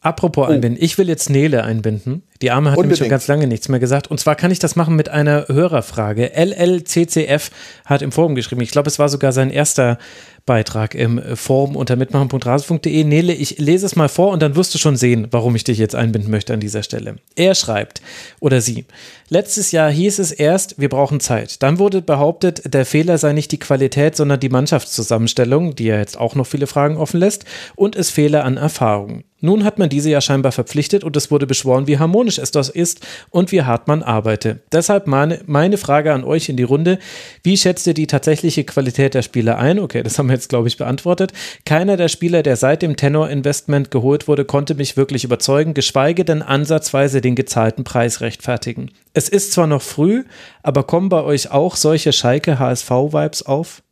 Apropos oh. einbinden, ich will jetzt Nele einbinden. Die Arme hat Unbedingt. nämlich schon ganz lange nichts mehr gesagt. Und zwar kann ich das machen mit einer Hörerfrage. LLCCF hat im Forum geschrieben, ich glaube, es war sogar sein erster Beitrag im Forum unter mitmachen.rasen.de. Nele, ich lese es mal vor und dann wirst du schon sehen, warum ich dich jetzt einbinden möchte an dieser Stelle. Er schreibt, oder sie, letztes Jahr hieß es erst, wir brauchen Zeit. Dann wurde behauptet, der Fehler sei nicht die Qualität, sondern die Mannschaftszusammenstellung, die ja jetzt auch noch viele Fragen offen lässt, und es fehle an Erfahrung. Nun hat man diese ja scheinbar verpflichtet und es wurde beschworen, wie harmonisch es das ist und wie hart man arbeite. Deshalb meine, meine Frage an euch in die Runde. Wie schätzt ihr die tatsächliche Qualität der Spieler ein? Okay, das haben wir jetzt, glaube ich, beantwortet. Keiner der Spieler, der seit dem Tenor-Investment geholt wurde, konnte mich wirklich überzeugen, geschweige denn ansatzweise den gezahlten Preis rechtfertigen. Es ist zwar noch früh, aber kommen bei euch auch solche Schalke-HSV-Vibes auf?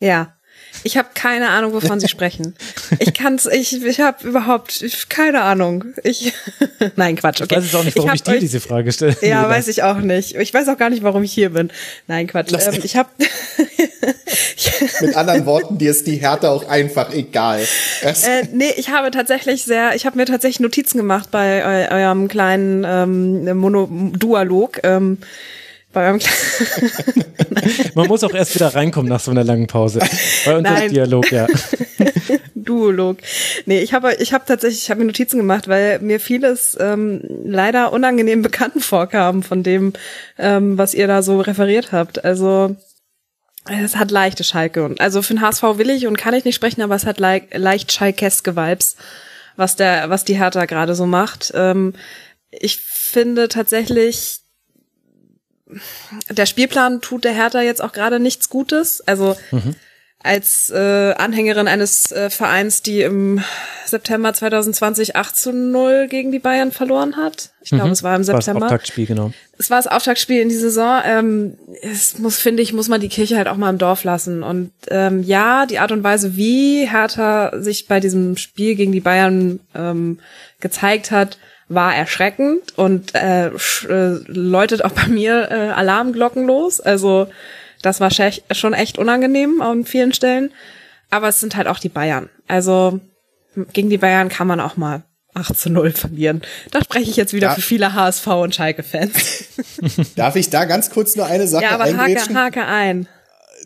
Ja, ich habe keine Ahnung, wovon Sie sprechen. Ich kann's, ich, ich habe überhaupt keine Ahnung. Ich, nein, Quatsch. Okay. Ich weiß jetzt auch nicht, warum ich, ich dir euch, diese Frage stelle. Ja, weiß ich auch nicht. Ich weiß auch gar nicht, warum ich hier bin. Nein, Quatsch. Ähm, ich habe mit anderen Worten, dir ist die Härte auch einfach egal. Äh, nee, ich habe tatsächlich sehr, ich habe mir tatsächlich Notizen gemacht bei eu eurem kleinen ähm, Mono-Dualog. Ähm, bei eurem Man muss auch erst wieder reinkommen nach so einer langen Pause. Bei uns ist Dialog, ja. Duolog. Nee, ich habe ich hab tatsächlich, ich habe mir Notizen gemacht, weil mir vieles ähm, leider unangenehm bekannt vorkam von dem, ähm, was ihr da so referiert habt. Also es hat leichte Schalke und also für den HSV will ich und kann ich nicht sprechen, aber es hat le leicht Schalkeske Vibes, was der, was die Hertha gerade so macht. Ähm, ich finde tatsächlich, der Spielplan tut der Hertha jetzt auch gerade nichts Gutes. Also mhm. als äh, Anhängerin eines äh, Vereins, die im September 2020 8 zu 0 gegen die Bayern verloren hat. Ich glaube, mhm. es war im September. Das Auftaktspiel, genau. Es war das Auftaktspiel in die Saison. Ähm, es muss, finde ich, muss man die Kirche halt auch mal im Dorf lassen. Und ähm, ja, die Art und Weise, wie Hertha sich bei diesem Spiel gegen die Bayern ähm, gezeigt hat, war erschreckend und äh, äh, läutet auch bei mir äh, Alarmglocken los. Also das war schon echt unangenehm an vielen Stellen. Aber es sind halt auch die Bayern. Also gegen die Bayern kann man auch mal 8 zu 0 verlieren. Da spreche ich jetzt wieder ja. für viele HSV und Schalke-Fans. Darf ich da ganz kurz nur eine Sache Ja, aber hake, hake ein.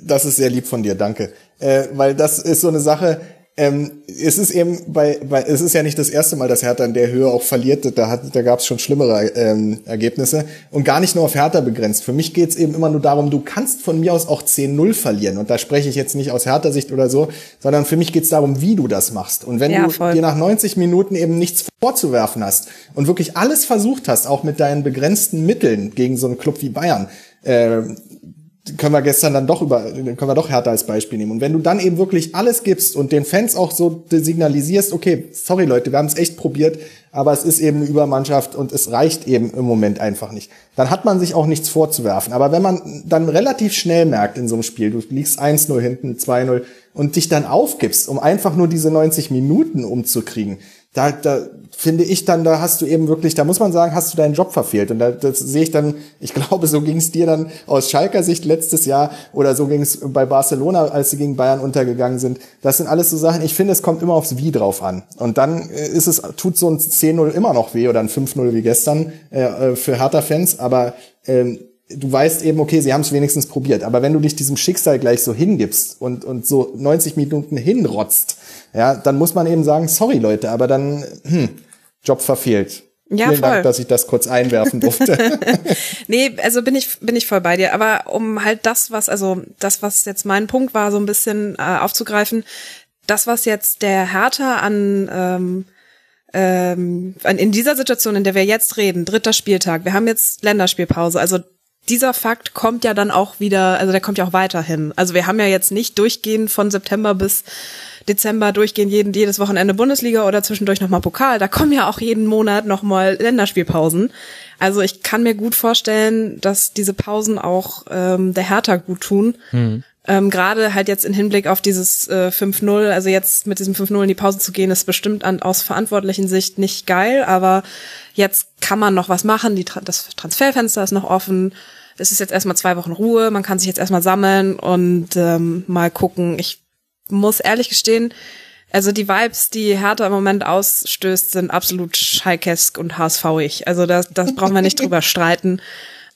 Das ist sehr lieb von dir, danke. Äh, weil das ist so eine Sache, ähm, es ist eben bei, bei, es ist ja nicht das erste Mal, dass Hertha in der Höhe auch verliert. Da, hat, da gab es schon schlimmere ähm, Ergebnisse und gar nicht nur auf Hertha begrenzt. Für mich geht es eben immer nur darum, du kannst von mir aus auch 10-0 verlieren. Und da spreche ich jetzt nicht aus Hertha-Sicht oder so, sondern für mich geht es darum, wie du das machst. Und wenn ja, du voll. dir nach 90 Minuten eben nichts vorzuwerfen hast und wirklich alles versucht hast, auch mit deinen begrenzten Mitteln gegen so einen Club wie Bayern, äh, können wir gestern dann doch über, können wir doch härter als Beispiel nehmen. Und wenn du dann eben wirklich alles gibst und den Fans auch so signalisierst, okay, sorry Leute, wir haben es echt probiert, aber es ist eben eine Übermannschaft und es reicht eben im Moment einfach nicht. Dann hat man sich auch nichts vorzuwerfen. Aber wenn man dann relativ schnell merkt in so einem Spiel, du liegst 1-0 hinten, 2-0 und dich dann aufgibst, um einfach nur diese 90 Minuten umzukriegen, da, da finde ich dann, da hast du eben wirklich, da muss man sagen, hast du deinen Job verfehlt. Und da das sehe ich dann, ich glaube, so ging es dir dann aus Schalker Sicht letztes Jahr oder so ging es bei Barcelona, als sie gegen Bayern untergegangen sind. Das sind alles so Sachen, ich finde, es kommt immer aufs Wie drauf an. Und dann äh, ist es, tut so ein 10-0 immer noch weh oder ein 5-0 wie gestern äh, äh, für Hertha-Fans, aber ähm, du weißt eben, okay, sie haben es wenigstens probiert. Aber wenn du dich diesem Schicksal gleich so hingibst und, und so 90 Minuten hinrotzt, ja, dann muss man eben sagen, sorry Leute, aber dann, hm, Job verfehlt. Ja, Vielen voll. Dank, dass ich das kurz einwerfen durfte. nee, also bin ich, bin ich voll bei dir. Aber um halt das, was, also das, was jetzt mein Punkt war, so ein bisschen äh, aufzugreifen, das, was jetzt der Hertha an ähm, ähm, in dieser Situation, in der wir jetzt reden, dritter Spieltag, wir haben jetzt Länderspielpause, also dieser Fakt kommt ja dann auch wieder, also der kommt ja auch weiterhin. Also wir haben ja jetzt nicht durchgehend von September bis Dezember durchgehend jeden, jedes Wochenende Bundesliga oder zwischendurch nochmal Pokal. Da kommen ja auch jeden Monat nochmal Länderspielpausen. Also ich kann mir gut vorstellen, dass diese Pausen auch ähm, der Hertha gut tun. Mhm. Ähm, Gerade halt jetzt in Hinblick auf dieses äh, 5-0, also jetzt mit diesem 5-0 in die Pause zu gehen, ist bestimmt an, aus verantwortlichen Sicht nicht geil, aber jetzt kann man noch was machen, die, das Transferfenster ist noch offen, es ist jetzt erstmal zwei Wochen Ruhe, man kann sich jetzt erstmal sammeln und ähm, mal gucken. Ich muss ehrlich gestehen, also die Vibes, die Hertha im Moment ausstößt, sind absolut schalkesk und HSV-ig. Also das, das brauchen wir nicht drüber streiten.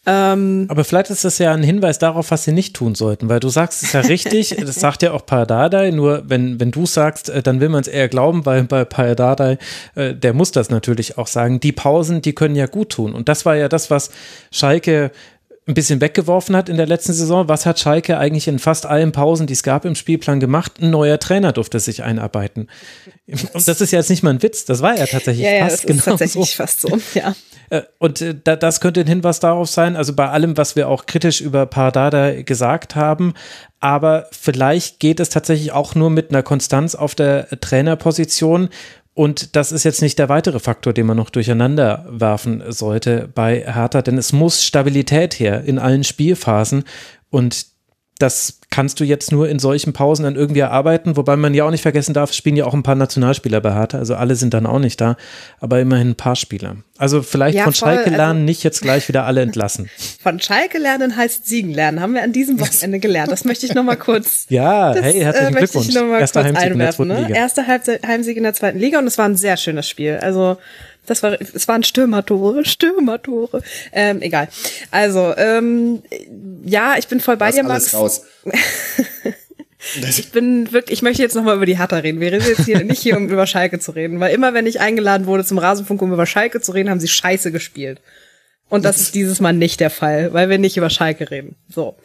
Ähm, Aber vielleicht ist das ja ein Hinweis darauf, was sie nicht tun sollten, weil du sagst es ja richtig, das sagt ja auch Pardadei, nur wenn, wenn du sagst, äh, dann will man es eher glauben, weil bei Pardadei, äh, der muss das natürlich auch sagen, die Pausen, die können ja gut tun. Und das war ja das, was Schalke ein bisschen weggeworfen hat in der letzten Saison. Was hat Schalke eigentlich in fast allen Pausen, die es gab im Spielplan gemacht? Ein neuer Trainer durfte sich einarbeiten. Und das ist ja jetzt nicht mal ein Witz, das war ja tatsächlich ja, ja, fast das genau ist tatsächlich so. fast so, ja. Äh, und äh, das könnte ein Hinweis darauf sein, also bei allem, was wir auch kritisch über Pardada gesagt haben, aber vielleicht geht es tatsächlich auch nur mit einer Konstanz auf der Trainerposition, und das ist jetzt nicht der weitere Faktor, den man noch durcheinander werfen sollte bei Hertha, denn es muss Stabilität her in allen Spielphasen. Und das kannst du jetzt nur in solchen Pausen dann irgendwie erarbeiten, wobei man ja auch nicht vergessen darf, es spielen ja auch ein paar Nationalspieler bei Hertha, also alle sind dann auch nicht da, aber immerhin ein paar Spieler. Also vielleicht ja, von voll, Schalke lernen, also, nicht jetzt gleich wieder alle entlassen. Von Schalke lernen heißt Siegen lernen, haben wir an diesem Wochenende gelernt. Das möchte ich nochmal kurz. ja, das, hey, herzlichen äh, Glückwunsch. Ich noch mal Erster Heimsieg einwerfen, in der zweiten ne? Erster Heimsieg in der zweiten Liga und es war ein sehr schönes Spiel. Also das war, es waren Stürmertore, Stürmertore. Ähm, egal. Also, ähm, ja, ich bin voll bei dir, Max. Raus. ich bin wirklich, ich möchte jetzt nochmal über die Hertha reden. Wir reden jetzt hier nicht hier, um über Schalke zu reden, weil immer, wenn ich eingeladen wurde zum Rasenfunk, um über Schalke zu reden, haben sie Scheiße gespielt. Und das ist dieses Mal nicht der Fall, weil wir nicht über Schalke reden. So.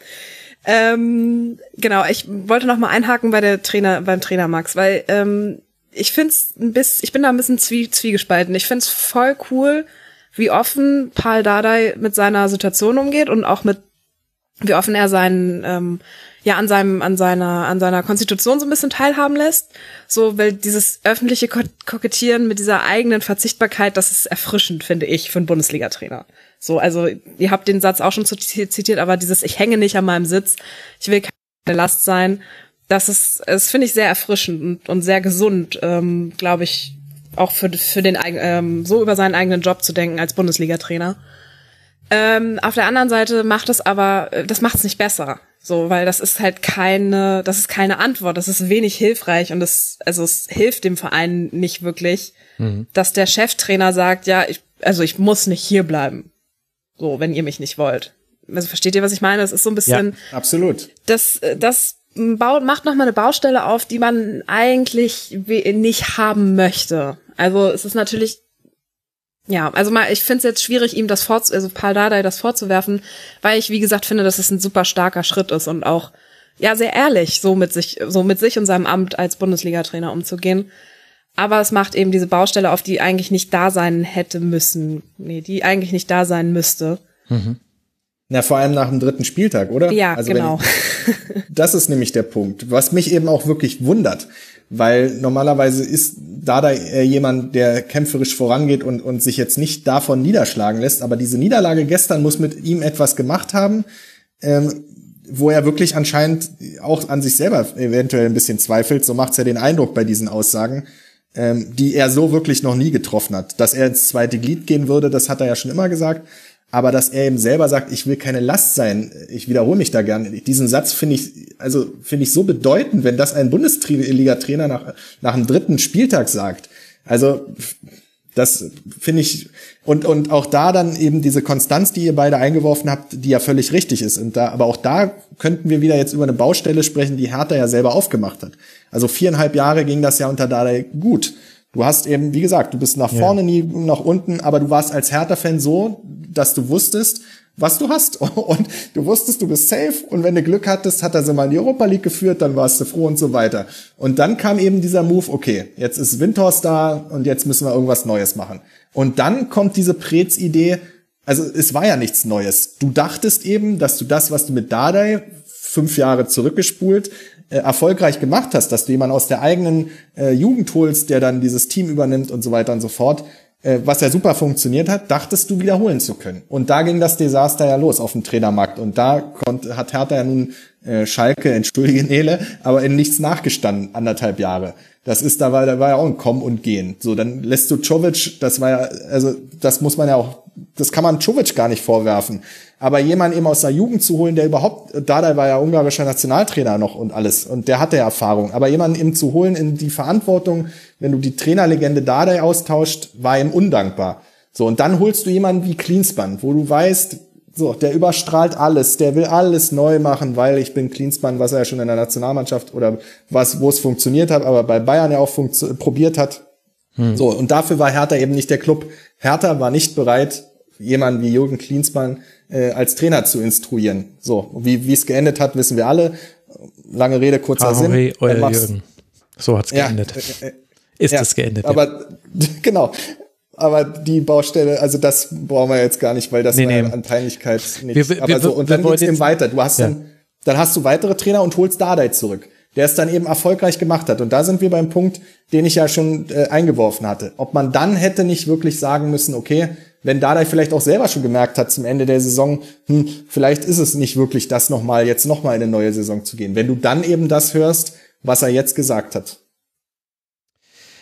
Ähm, genau, ich wollte noch mal einhaken bei der Trainer, beim Trainer Max, weil ähm, ich find's ein bisschen, ich bin da ein bisschen zwie, zwiegespalten. Ich find's voll cool, wie offen Paul Dardai mit seiner Situation umgeht und auch mit, wie offen er seinen, ähm, ja, an seinem, an seiner, an seiner Konstitution so ein bisschen teilhaben lässt. So, weil dieses öffentliche Kokettieren mit dieser eigenen Verzichtbarkeit, das ist erfrischend, finde ich, für einen Bundesliga-Trainer. So, also, ihr habt den Satz auch schon zitiert, aber dieses, ich hänge nicht an meinem Sitz, ich will keine Last sein das ist, das finde ich sehr erfrischend und, und sehr gesund, ähm, glaube ich, auch für, für den ähm, so über seinen eigenen Job zu denken als Bundesliga-Trainer. Ähm, auf der anderen Seite macht es aber, äh, das macht es nicht besser. So, weil das ist halt keine, das ist keine Antwort, das ist wenig hilfreich und es, also es hilft dem Verein nicht wirklich, mhm. dass der Cheftrainer sagt, ja, ich, also ich muss nicht hier bleiben. So, wenn ihr mich nicht wollt. Also versteht ihr, was ich meine? Das ist so ein bisschen. Ja, absolut. Das, das baut, macht nochmal eine Baustelle auf, die man eigentlich nicht haben möchte. Also es ist natürlich, ja, also mal, ich finde es jetzt schwierig, ihm das vor, also Paul Dardai das vorzuwerfen, weil ich, wie gesagt, finde, dass es ein super starker Schritt ist und auch, ja, sehr ehrlich, so mit sich, so mit sich und seinem Amt als Bundesliga-Trainer umzugehen. Aber es macht eben diese Baustelle auf, die eigentlich nicht da sein hätte müssen. Nee, die eigentlich nicht da sein müsste. Mhm. Na, vor allem nach dem dritten Spieltag, oder? Ja, also genau. Ich, das ist nämlich der Punkt, was mich eben auch wirklich wundert, weil normalerweise ist Dada jemand, der kämpferisch vorangeht und, und sich jetzt nicht davon niederschlagen lässt, aber diese Niederlage gestern muss mit ihm etwas gemacht haben, ähm, wo er wirklich anscheinend auch an sich selber eventuell ein bisschen zweifelt, so macht's ja den Eindruck bei diesen Aussagen, ähm, die er so wirklich noch nie getroffen hat. Dass er ins zweite Glied gehen würde, das hat er ja schon immer gesagt aber dass er eben selber sagt, ich will keine Last sein, ich wiederhole mich da gerne. Diesen Satz finde ich, also finde ich so bedeutend, wenn das ein Bundesliga-Trainer nach, nach dem dritten Spieltag sagt. Also, das finde ich, und, und auch da dann eben diese Konstanz, die ihr beide eingeworfen habt, die ja völlig richtig ist. Und da, aber auch da könnten wir wieder jetzt über eine Baustelle sprechen, die Hertha ja selber aufgemacht hat. Also viereinhalb Jahre ging das ja unter Dardai gut. Du hast eben, wie gesagt, du bist nach vorne, ja. nie nach unten, aber du warst als Hertha-Fan so, dass du wusstest, was du hast. Und du wusstest, du bist safe. Und wenn du Glück hattest, hat er sie mal in die Europa League geführt, dann warst du froh und so weiter. Und dann kam eben dieser Move, okay, jetzt ist Windhorst da und jetzt müssen wir irgendwas Neues machen. Und dann kommt diese Prez-Idee, also es war ja nichts Neues. Du dachtest eben, dass du das, was du mit Dardai fünf Jahre zurückgespult, äh, erfolgreich gemacht hast, dass du jemanden aus der eigenen äh, Jugend holst, der dann dieses Team übernimmt und so weiter und so fort, äh, was ja super funktioniert hat, dachtest du wiederholen zu können. Und da ging das Desaster ja los auf dem Trainermarkt. Und da konnte, hat Hertha ja nun äh, Schalke, entschuldige Nele, aber in nichts nachgestanden, anderthalb Jahre. Das ist, da war, da war ja auch ein Kommen und Gehen. So, dann lässt du Czovic, das war ja, also, das muss man ja auch, das kann man Czovic gar nicht vorwerfen. Aber jemanden eben aus der Jugend zu holen, der überhaupt, Dada war ja ungarischer Nationaltrainer noch und alles, und der hatte Erfahrung. Aber jemanden eben zu holen in die Verantwortung, wenn du die Trainerlegende Dada austauscht, war ihm undankbar. So, und dann holst du jemanden wie Cleanspan, wo du weißt, so, der überstrahlt alles, der will alles neu machen, weil ich bin Cleanspan, was er ja schon in der Nationalmannschaft oder was, wo es funktioniert hat, aber bei Bayern ja auch probiert hat. Hm. So, und dafür war Hertha eben nicht der Club. Hertha war nicht bereit, jemanden wie Jürgen Klinsmann äh, als Trainer zu instruieren. So, wie wie es geendet hat, wissen wir alle. Lange Rede, kurzer Sinn. Euer Jürgen. So hat's geendet. Ja, äh, äh, Ist ja, es geendet. Aber ja. genau. Aber die Baustelle, also das brauchen wir jetzt gar nicht, weil das nee, nee. an Peinlichkeit nichts. Wir, wir, aber so, und dann geht's eben weiter. Du hast ja. dann, dann hast du weitere Trainer und holst Dardai zurück, der es dann eben erfolgreich gemacht hat. Und da sind wir beim Punkt, den ich ja schon äh, eingeworfen hatte. Ob man dann hätte nicht wirklich sagen müssen, okay, wenn Dardai vielleicht auch selber schon gemerkt hat zum Ende der Saison, hm, vielleicht ist es nicht wirklich das nochmal, jetzt nochmal in eine neue Saison zu gehen. Wenn du dann eben das hörst, was er jetzt gesagt hat.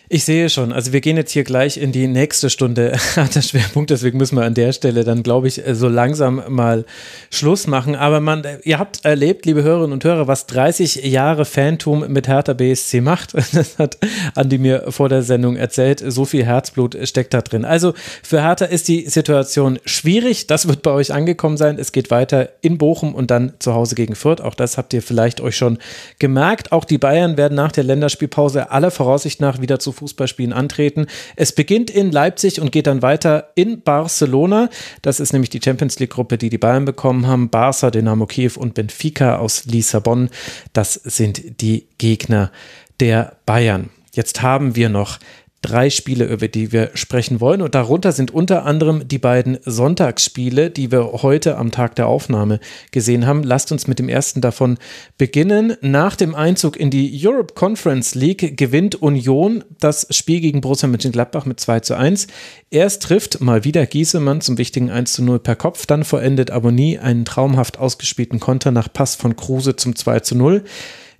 Ich sehe schon. Also wir gehen jetzt hier gleich in die nächste Stunde harter Schwerpunkt. Deswegen müssen wir an der Stelle dann, glaube ich, so langsam mal Schluss machen. Aber man, ihr habt erlebt, liebe Hörerinnen und Hörer, was 30 Jahre Fantum mit Hertha BSC macht. Das hat Andi mir vor der Sendung erzählt. So viel Herzblut steckt da drin. Also für Hertha ist die Situation schwierig. Das wird bei euch angekommen sein. Es geht weiter in Bochum und dann zu Hause gegen Fürth. Auch das habt ihr vielleicht euch schon gemerkt. Auch die Bayern werden nach der Länderspielpause aller Voraussicht nach wieder zu Fußballspielen antreten. Es beginnt in Leipzig und geht dann weiter in Barcelona. Das ist nämlich die Champions League-Gruppe, die die Bayern bekommen haben. Barca, Dynamo Kiew und Benfica aus Lissabon. Das sind die Gegner der Bayern. Jetzt haben wir noch drei Spiele, über die wir sprechen wollen. Und darunter sind unter anderem die beiden Sonntagsspiele, die wir heute am Tag der Aufnahme gesehen haben. Lasst uns mit dem ersten davon beginnen. Nach dem Einzug in die Europe Conference League gewinnt Union das Spiel gegen Borussia Mönchengladbach mit 2 zu 1. Erst trifft mal wieder Giesemann zum wichtigen 1 zu 0 per Kopf, dann vollendet Abonnie einen traumhaft ausgespielten Konter nach Pass von Kruse zum 2 zu 0.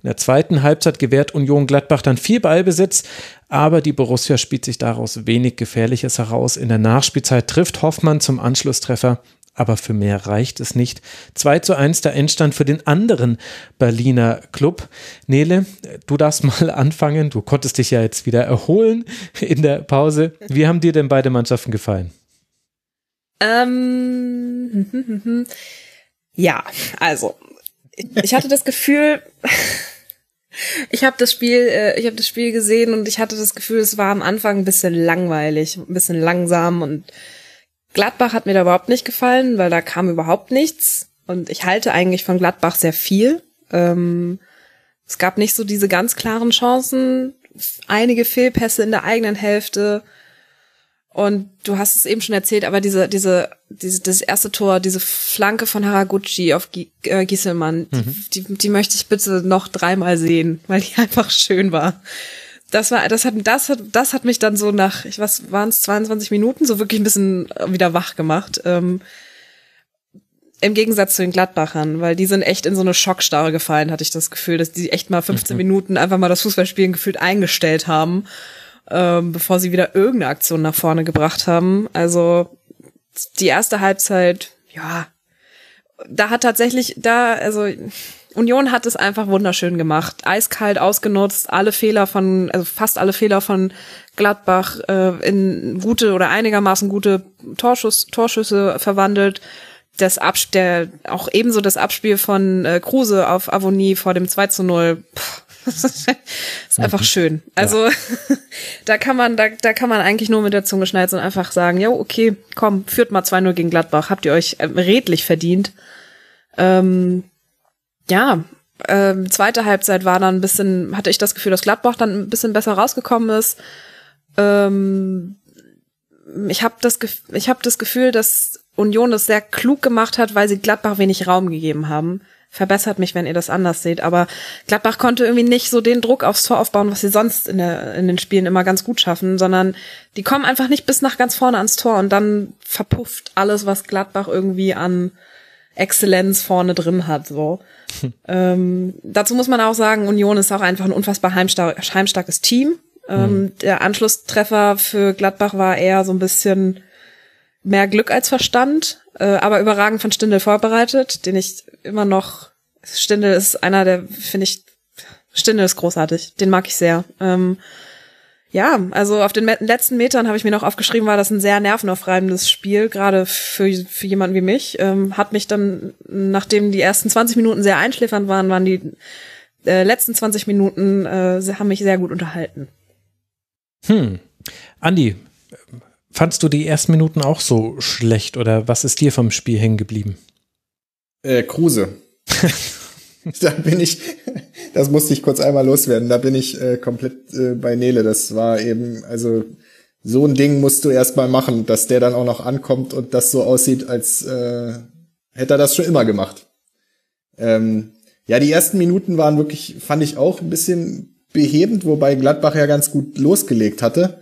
In der zweiten Halbzeit gewährt Union Gladbach dann viel Ballbesitz, aber die Borussia spielt sich daraus wenig Gefährliches heraus. In der Nachspielzeit trifft Hoffmann zum Anschlusstreffer, aber für mehr reicht es nicht. 2 zu 1 der Endstand für den anderen Berliner Club. Nele, du darfst mal anfangen. Du konntest dich ja jetzt wieder erholen in der Pause. Wie haben dir denn beide Mannschaften gefallen? Ähm, ja, also ich hatte das Gefühl, ich habe das Spiel, äh, ich habe das Spiel gesehen und ich hatte das Gefühl, es war am Anfang ein bisschen langweilig, ein bisschen langsam und Gladbach hat mir da überhaupt nicht gefallen, weil da kam überhaupt nichts und ich halte eigentlich von Gladbach sehr viel. Ähm, es gab nicht so diese ganz klaren Chancen, einige Fehlpässe in der eigenen Hälfte. Und du hast es eben schon erzählt, aber diese, diese, diese, das erste Tor, diese Flanke von Haraguchi auf G äh, Gieselmann, mhm. die, die, die möchte ich bitte noch dreimal sehen, weil die einfach schön war. Das war, das hat, das hat, das hat mich dann so nach, ich was waren es 22 Minuten, so wirklich ein bisschen wieder wach gemacht. Ähm, Im Gegensatz zu den Gladbachern, weil die sind echt in so eine Schockstarre gefallen, hatte ich das Gefühl, dass die echt mal 15 mhm. Minuten einfach mal das Fußballspielen gefühlt eingestellt haben ähm, bevor sie wieder irgendeine Aktion nach vorne gebracht haben. Also die erste Halbzeit, ja, da hat tatsächlich, da, also Union hat es einfach wunderschön gemacht. Eiskalt ausgenutzt, alle Fehler von, also fast alle Fehler von Gladbach äh, in gute oder einigermaßen gute Torschuss, Torschüsse verwandelt. Das Abspiel, der, auch ebenso das Abspiel von äh, Kruse auf Avonie vor dem 2 zu 0. Pff, das ist einfach mhm. schön. Also ja. da kann man, da, da kann man eigentlich nur mit der Zunge schneiden und einfach sagen, ja, okay, komm, führt mal 2-0 gegen Gladbach, habt ihr euch äh, redlich verdient. Ähm, ja, ähm, zweite Halbzeit war dann ein bisschen, hatte ich das Gefühl, dass Gladbach dann ein bisschen besser rausgekommen ist. Ähm, ich habe das, ich hab das Gefühl, dass Union das sehr klug gemacht hat, weil sie Gladbach wenig Raum gegeben haben. Verbessert mich, wenn ihr das anders seht. Aber Gladbach konnte irgendwie nicht so den Druck aufs Tor aufbauen, was sie sonst in, der, in den Spielen immer ganz gut schaffen, sondern die kommen einfach nicht bis nach ganz vorne ans Tor und dann verpufft alles, was Gladbach irgendwie an Exzellenz vorne drin hat. So. ähm, dazu muss man auch sagen, Union ist auch einfach ein unfassbar heimstar heimstarkes Team. Ähm, mhm. Der Anschlusstreffer für Gladbach war eher so ein bisschen mehr Glück als Verstand, äh, aber überragend von Stindel vorbereitet, den ich immer noch. Stindel ist einer der, finde ich, Stindel ist großartig, den mag ich sehr. Ähm, ja, also auf den letzten Metern habe ich mir noch aufgeschrieben, war das ein sehr nervenaufreibendes Spiel, gerade für, für jemanden wie mich. Ähm, hat mich dann, nachdem die ersten 20 Minuten sehr einschläfernd waren, waren die äh, letzten 20 Minuten, äh, haben mich sehr gut unterhalten. Hm. Andi, fandst du die ersten Minuten auch so schlecht oder was ist dir vom Spiel hängen geblieben? Äh, Kruse. da bin ich, das musste ich kurz einmal loswerden. Da bin ich äh, komplett äh, bei Nele. Das war eben, also so ein Ding musst du erst mal machen, dass der dann auch noch ankommt und das so aussieht, als äh, hätte er das schon immer gemacht. Ähm, ja, die ersten Minuten waren wirklich, fand ich auch ein bisschen behebend, wobei Gladbach ja ganz gut losgelegt hatte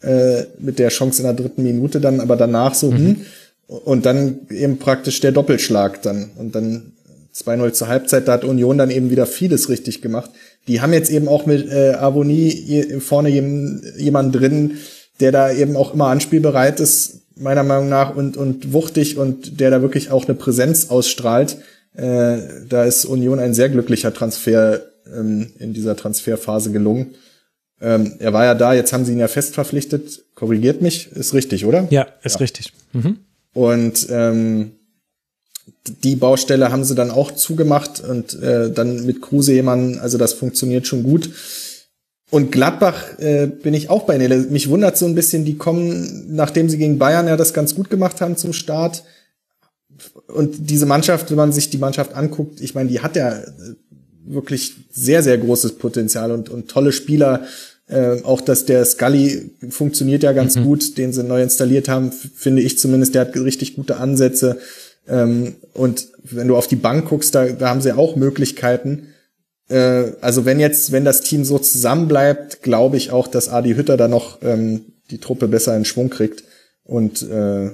äh, mit der Chance in der dritten Minute dann, aber danach so, mhm. hm, und dann eben praktisch der Doppelschlag dann und dann 2-0 zur Halbzeit, da hat Union dann eben wieder vieles richtig gemacht. Die haben jetzt eben auch mit äh, Avonie vorne jemanden drin, der da eben auch immer anspielbereit ist, meiner Meinung nach, und, und wuchtig und der da wirklich auch eine Präsenz ausstrahlt. Äh, da ist Union ein sehr glücklicher Transfer ähm, in dieser Transferphase gelungen. Ähm, er war ja da, jetzt haben sie ihn ja fest verpflichtet. Korrigiert mich, ist richtig, oder? Ja, ist ja. richtig. Mhm. Und ähm, die Baustelle haben sie dann auch zugemacht und äh, dann mit Kruse jemanden, also das funktioniert schon gut. Und Gladbach äh, bin ich auch bei Nele. Mich wundert so ein bisschen, die kommen, nachdem sie gegen Bayern ja das ganz gut gemacht haben zum Start. Und diese Mannschaft, wenn man sich die Mannschaft anguckt, ich meine, die hat ja äh, wirklich sehr, sehr großes Potenzial und, und tolle Spieler. Äh, auch dass der Scully funktioniert ja ganz mhm. gut, den sie neu installiert haben, finde ich zumindest, der hat richtig gute Ansätze. Ähm, und wenn du auf die Bank guckst, da, da haben sie auch Möglichkeiten. Äh, also wenn jetzt, wenn das Team so zusammenbleibt, glaube ich auch, dass Adi Hütter da noch ähm, die Truppe besser in Schwung kriegt und äh,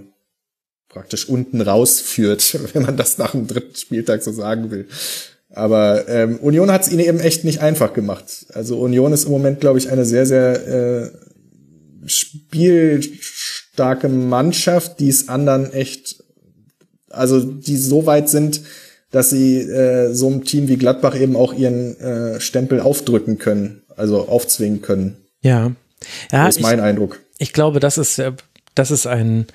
praktisch unten rausführt, wenn man das nach dem dritten Spieltag so sagen will. Aber ähm, Union hat es ihnen eben echt nicht einfach gemacht. Also Union ist im Moment, glaube ich, eine sehr, sehr äh, spielstarke Mannschaft, die es anderen echt also die so weit sind, dass sie äh, so einem Team wie Gladbach eben auch ihren äh, Stempel aufdrücken können, also aufzwingen können. Ja, ja das ist mein Eindruck. Ich glaube, das ist, äh, das ist ein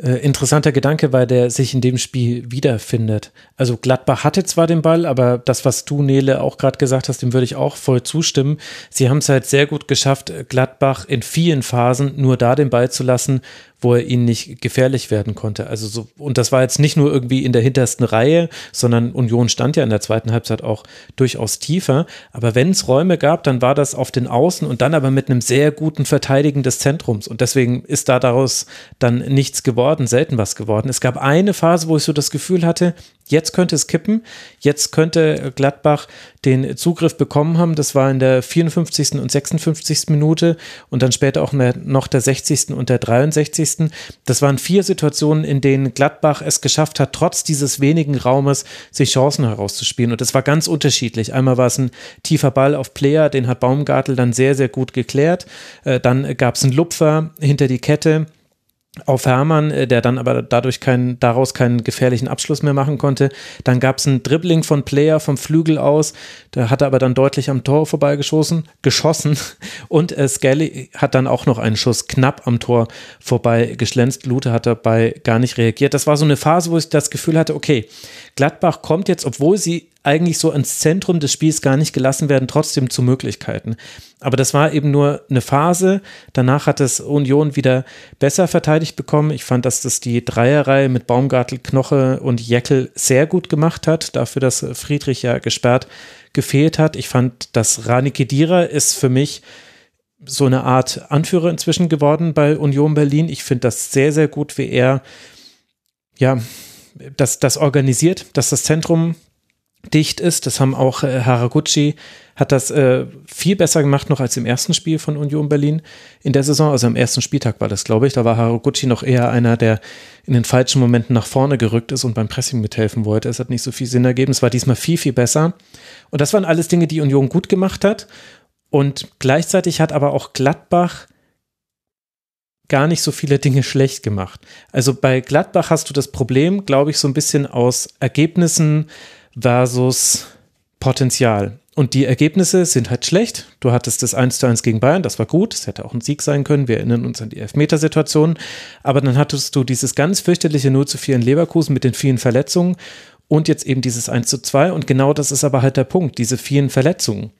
äh, interessanter Gedanke, weil der sich in dem Spiel wiederfindet. Also Gladbach hatte zwar den Ball, aber das, was du, Nele, auch gerade gesagt hast, dem würde ich auch voll zustimmen. Sie haben es halt sehr gut geschafft, Gladbach in vielen Phasen nur da den Ball zu lassen, wo er ihnen nicht gefährlich werden konnte. Also so, und das war jetzt nicht nur irgendwie in der hintersten Reihe, sondern Union stand ja in der zweiten Halbzeit auch durchaus tiefer. Aber wenn es Räume gab, dann war das auf den Außen und dann aber mit einem sehr guten Verteidigen des Zentrums. Und deswegen ist da daraus dann nichts geworden, selten was geworden. Es gab eine Phase, wo ich so das Gefühl hatte, Jetzt könnte es kippen. Jetzt könnte Gladbach den Zugriff bekommen haben. Das war in der 54. und 56. Minute und dann später auch noch der 60. und der 63. Das waren vier Situationen, in denen Gladbach es geschafft hat, trotz dieses wenigen Raumes sich Chancen herauszuspielen. Und es war ganz unterschiedlich. Einmal war es ein tiefer Ball auf Player, den hat Baumgartel dann sehr, sehr gut geklärt. Äh, dann gab es einen Lupfer hinter die Kette auf Hermann, äh, der dann aber dadurch keinen, daraus keinen gefährlichen Abschluss mehr machen konnte. Dann gab es ein Dribbling von Player vom Flügel aus, der hatte aber dann deutlich am Tor vorbeigeschossen, geschossen und äh, Skelly hat dann auch noch einen Schuss knapp am Tor vorbei geschlänzt. Lute hat dabei gar nicht reagiert. Das war so eine Phase, wo ich das Gefühl hatte, okay, Gladbach kommt jetzt, obwohl sie eigentlich so ans Zentrum des Spiels gar nicht gelassen werden, trotzdem zu Möglichkeiten. Aber das war eben nur eine Phase. Danach hat es Union wieder besser verteidigt bekommen. Ich fand, dass das die Dreierreihe mit Baumgartel, Knoche und Jeckel sehr gut gemacht hat, dafür, dass Friedrich ja gesperrt gefehlt hat. Ich fand, dass Rani Kedira ist für mich so eine Art Anführer inzwischen geworden bei Union Berlin. Ich finde das sehr, sehr gut, wie er ja das, das organisiert, dass das Zentrum dicht ist. Das haben auch äh, Haraguchi hat das äh, viel besser gemacht noch als im ersten Spiel von Union Berlin in der Saison. Also am ersten Spieltag war das, glaube ich. Da war Haraguchi noch eher einer, der in den falschen Momenten nach vorne gerückt ist und beim Pressing mithelfen wollte. Es hat nicht so viel Sinn ergeben. Es war diesmal viel, viel besser. Und das waren alles Dinge, die Union gut gemacht hat. Und gleichzeitig hat aber auch Gladbach gar nicht so viele Dinge schlecht gemacht. Also bei Gladbach hast du das Problem, glaube ich, so ein bisschen aus Ergebnissen versus Potenzial. Und die Ergebnisse sind halt schlecht. Du hattest das 1 zu 1 gegen Bayern, das war gut, es hätte auch ein Sieg sein können. Wir erinnern uns an die Elfmetersituation. Aber dann hattest du dieses ganz fürchterliche 0 zu 4 in Leverkusen mit den vielen Verletzungen und jetzt eben dieses 1 zu 2. Und genau das ist aber halt der Punkt, diese vielen Verletzungen.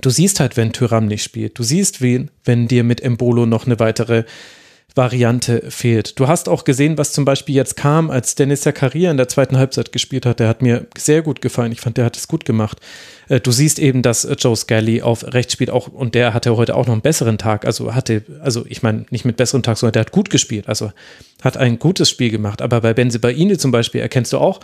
Du siehst halt, wenn Tyram nicht spielt. Du siehst, wen, wenn dir mit Embolo noch eine weitere Variante fehlt. Du hast auch gesehen, was zum Beispiel jetzt kam, als Dennis Zakaria in der zweiten Halbzeit gespielt hat. Der hat mir sehr gut gefallen. Ich fand, der hat es gut gemacht. Äh, du siehst eben, dass Joe Scully auf rechts spielt auch und der hatte heute auch noch einen besseren Tag. Also hatte, also ich meine nicht mit besseren Tag, sondern der hat gut gespielt. Also hat ein gutes Spiel gemacht. Aber bei Benzibaini zum Beispiel erkennst du auch,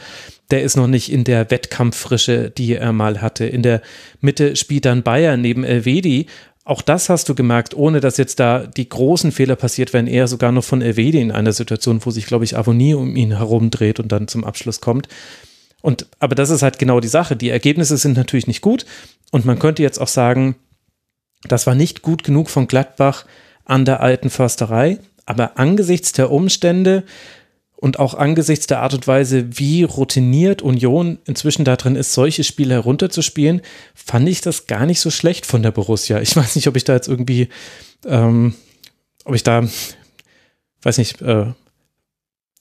der ist noch nicht in der Wettkampffrische, die er mal hatte. In der Mitte spielt dann Bayern neben Elvedi auch das hast du gemerkt, ohne dass jetzt da die großen Fehler passiert werden, eher sogar noch von Elvedi in einer Situation, wo sich, glaube ich, Avonie um ihn herumdreht und dann zum Abschluss kommt. Und, aber das ist halt genau die Sache. Die Ergebnisse sind natürlich nicht gut. Und man könnte jetzt auch sagen, das war nicht gut genug von Gladbach an der alten Försterei. Aber angesichts der Umstände und auch angesichts der Art und Weise, wie routiniert Union inzwischen da drin ist, solche Spiele herunterzuspielen, fand ich das gar nicht so schlecht von der Borussia. Ich weiß nicht, ob ich da jetzt irgendwie, ähm, ob ich da, weiß nicht, äh,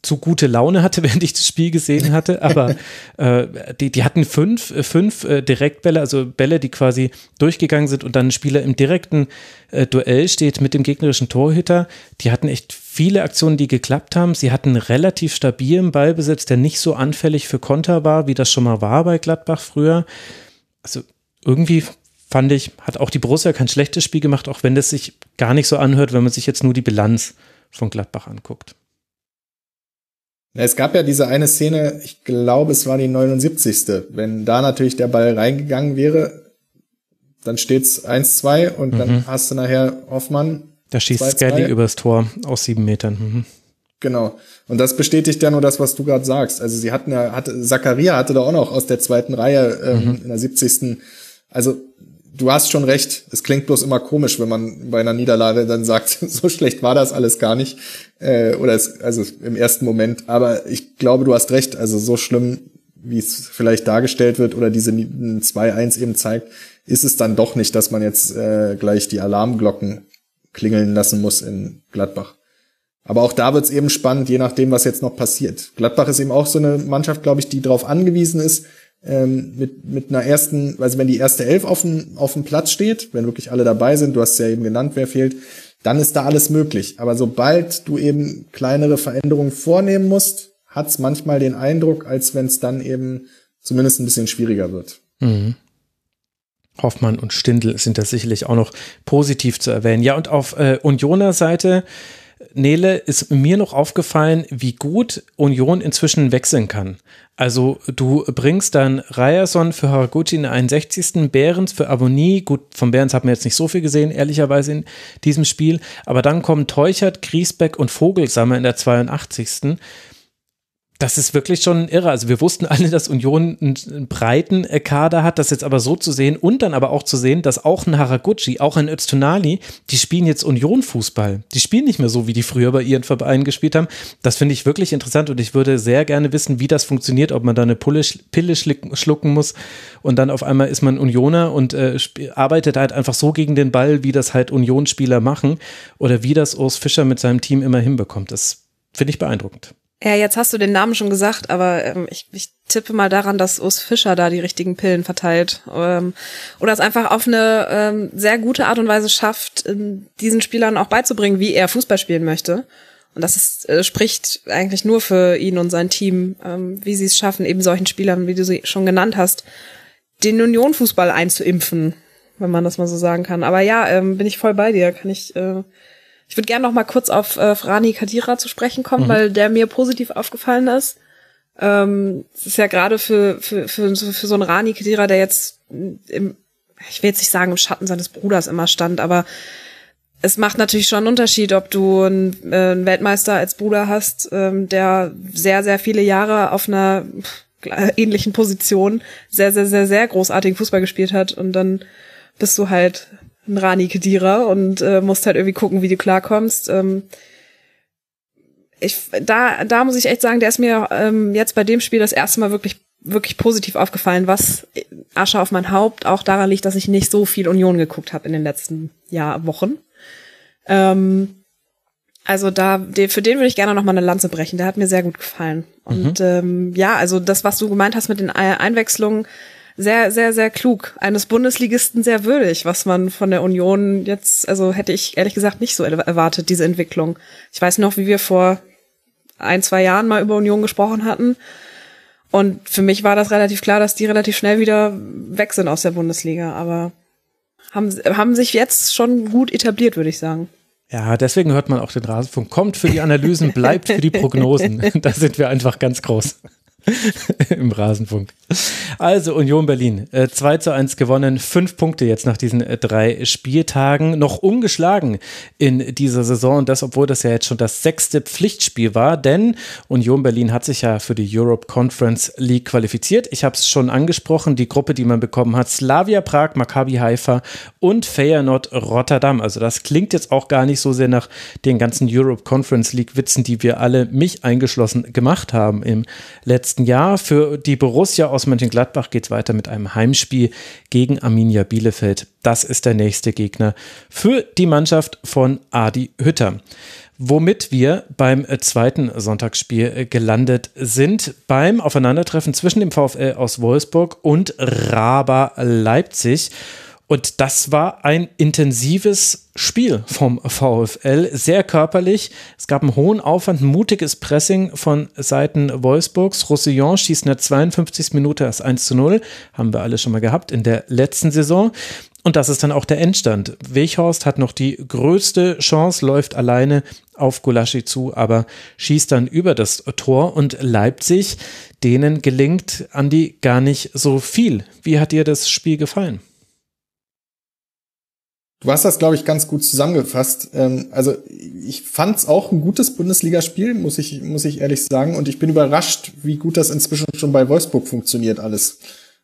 zu gute Laune hatte, während ich das Spiel gesehen hatte, aber äh, die, die hatten fünf, äh, fünf äh, Direktbälle, also Bälle, die quasi durchgegangen sind und dann ein Spieler im direkten äh, Duell steht mit dem gegnerischen Torhüter. Die hatten echt viele Aktionen, die geklappt haben. Sie hatten relativ stabilen Ballbesitz, der nicht so anfällig für Konter war, wie das schon mal war bei Gladbach früher. Also irgendwie fand ich, hat auch die Borussia kein schlechtes Spiel gemacht, auch wenn das sich gar nicht so anhört, wenn man sich jetzt nur die Bilanz von Gladbach anguckt. Es gab ja diese eine Szene, ich glaube, es war die 79. Wenn da natürlich der Ball reingegangen wäre, dann steht's 1-2 und mhm. dann hast du nachher Hoffmann. Da schießt Skelly übers Tor aus sieben Metern. Mhm. Genau. Und das bestätigt ja nur das, was du gerade sagst. Also sie hatten ja, hatte, Zakaria hatte da auch noch aus der zweiten Reihe ähm, mhm. in der 70. Also du hast schon recht. Es klingt bloß immer komisch, wenn man bei einer Niederlage dann sagt, so schlecht war das alles gar nicht. Äh, oder es, also im ersten Moment. Aber ich glaube, du hast recht. Also so schlimm, wie es vielleicht dargestellt wird oder diese 2-1 eben zeigt, ist es dann doch nicht, dass man jetzt äh, gleich die Alarmglocken klingeln lassen muss in Gladbach. Aber auch da wird es eben spannend, je nachdem, was jetzt noch passiert. Gladbach ist eben auch so eine Mannschaft, glaube ich, die darauf angewiesen ist, ähm, mit, mit einer ersten, also wenn die erste Elf auf dem, auf dem Platz steht, wenn wirklich alle dabei sind, du hast ja eben genannt, wer fehlt, dann ist da alles möglich. Aber sobald du eben kleinere Veränderungen vornehmen musst, hat es manchmal den Eindruck, als wenn es dann eben zumindest ein bisschen schwieriger wird. Mhm. Hoffmann und Stindl sind da sicherlich auch noch positiv zu erwähnen. Ja, und auf äh, Unioner Seite Nele, ist mir noch aufgefallen, wie gut Union inzwischen wechseln kann. Also du bringst dann Ryerson für Haraguchi in der 61. Behrens für Abonnie. Gut, von Behrens haben wir jetzt nicht so viel gesehen, ehrlicherweise in diesem Spiel. Aber dann kommen Teuchert, Griesbeck und Vogelsammer in der 82 das ist wirklich schon irre. Also wir wussten alle, dass Union einen, breiten äh, Kader hat, das jetzt aber so zu sehen und dann aber auch zu sehen, dass auch ein Haraguchi, auch ein Öztunali, die spielen jetzt Union-Fußball. Die spielen nicht mehr so, wie die früher bei ihren Vereinen gespielt haben. Das finde ich wirklich interessant und ich würde sehr gerne wissen, wie das funktioniert, ob man da eine Pulle, Pille schlucken muss und dann auf einmal ist man Unioner und äh, arbeitet halt einfach so gegen den Ball, wie das halt Unionsspieler machen oder wie das Urs Fischer mit seinem Team immer hinbekommt. Das finde ich beeindruckend. Ja, jetzt hast du den Namen schon gesagt, aber ähm, ich, ich tippe mal daran, dass Urs Fischer da die richtigen Pillen verteilt. Ähm, oder es einfach auf eine ähm, sehr gute Art und Weise schafft, diesen Spielern auch beizubringen, wie er Fußball spielen möchte. Und das ist, äh, spricht eigentlich nur für ihn und sein Team, ähm, wie sie es schaffen, eben solchen Spielern, wie du sie schon genannt hast, den Union-Fußball einzuimpfen, wenn man das mal so sagen kann. Aber ja, ähm, bin ich voll bei dir. Kann ich äh, ich würde gerne noch mal kurz auf äh, Frani Kadira zu sprechen kommen, mhm. weil der mir positiv aufgefallen ist. Ähm, es ist ja gerade für, für, für, für so einen Rani Kadira, der jetzt im, ich will jetzt nicht sagen, im Schatten seines Bruders immer stand, aber es macht natürlich schon einen Unterschied, ob du einen, äh, einen Weltmeister als Bruder hast, ähm, der sehr, sehr viele Jahre auf einer ähnlichen Position sehr, sehr, sehr, sehr großartigen Fußball gespielt hat und dann bist du halt ein Rani Kedira und äh, musst halt irgendwie gucken, wie du klarkommst. Ähm, ich, da, da muss ich echt sagen, der ist mir ähm, jetzt bei dem Spiel das erste Mal wirklich, wirklich positiv aufgefallen, was Asche auf mein Haupt auch daran liegt, dass ich nicht so viel Union geguckt habe in den letzten Jahr, Wochen. Ähm, also da, den, für den würde ich gerne noch mal eine Lanze brechen. Der hat mir sehr gut gefallen. Und mhm. ähm, ja, also das, was du gemeint hast mit den Einwechslungen, sehr, sehr, sehr klug. Eines Bundesligisten sehr würdig, was man von der Union jetzt, also hätte ich ehrlich gesagt nicht so erwartet, diese Entwicklung. Ich weiß noch, wie wir vor ein, zwei Jahren mal über Union gesprochen hatten. Und für mich war das relativ klar, dass die relativ schnell wieder weg sind aus der Bundesliga. Aber haben, haben sich jetzt schon gut etabliert, würde ich sagen. Ja, deswegen hört man auch den Rasenfunk. Kommt für die Analysen, bleibt für die Prognosen. da sind wir einfach ganz groß. im Rasenfunk. Also Union Berlin, äh, 2 zu 1 gewonnen, fünf Punkte jetzt nach diesen äh, drei Spieltagen, noch ungeschlagen in dieser Saison und das, obwohl das ja jetzt schon das sechste Pflichtspiel war, denn Union Berlin hat sich ja für die Europe Conference League qualifiziert. Ich habe es schon angesprochen, die Gruppe, die man bekommen hat, Slavia Prag, Maccabi Haifa und Feyenoord Rotterdam. Also das klingt jetzt auch gar nicht so sehr nach den ganzen Europe Conference League Witzen, die wir alle, mich eingeschlossen, gemacht haben im letzten letzten Jahr. Für die Borussia aus Mönchengladbach geht es weiter mit einem Heimspiel gegen Arminia Bielefeld. Das ist der nächste Gegner für die Mannschaft von Adi Hütter womit wir beim äh, zweiten Sonntagsspiel äh, gelandet sind, beim Aufeinandertreffen zwischen dem VfL aus Wolfsburg und Raba Leipzig. Und das war ein intensives Spiel vom VfL, sehr körperlich. Es gab einen hohen Aufwand, ein mutiges Pressing von Seiten Wolfsburgs. Roussillon schießt in der 52. Minute das 1 zu 0, haben wir alle schon mal gehabt in der letzten Saison. Und das ist dann auch der Endstand. Weghorst hat noch die größte Chance, läuft alleine auf Gulaschi zu, aber schießt dann über das Tor und Leipzig, denen gelingt Andi gar nicht so viel. Wie hat dir das Spiel gefallen? Du hast das, glaube ich, ganz gut zusammengefasst. Ähm, also ich fand es auch ein gutes Bundesligaspiel, muss ich, muss ich ehrlich sagen. Und ich bin überrascht, wie gut das inzwischen schon bei Wolfsburg funktioniert alles.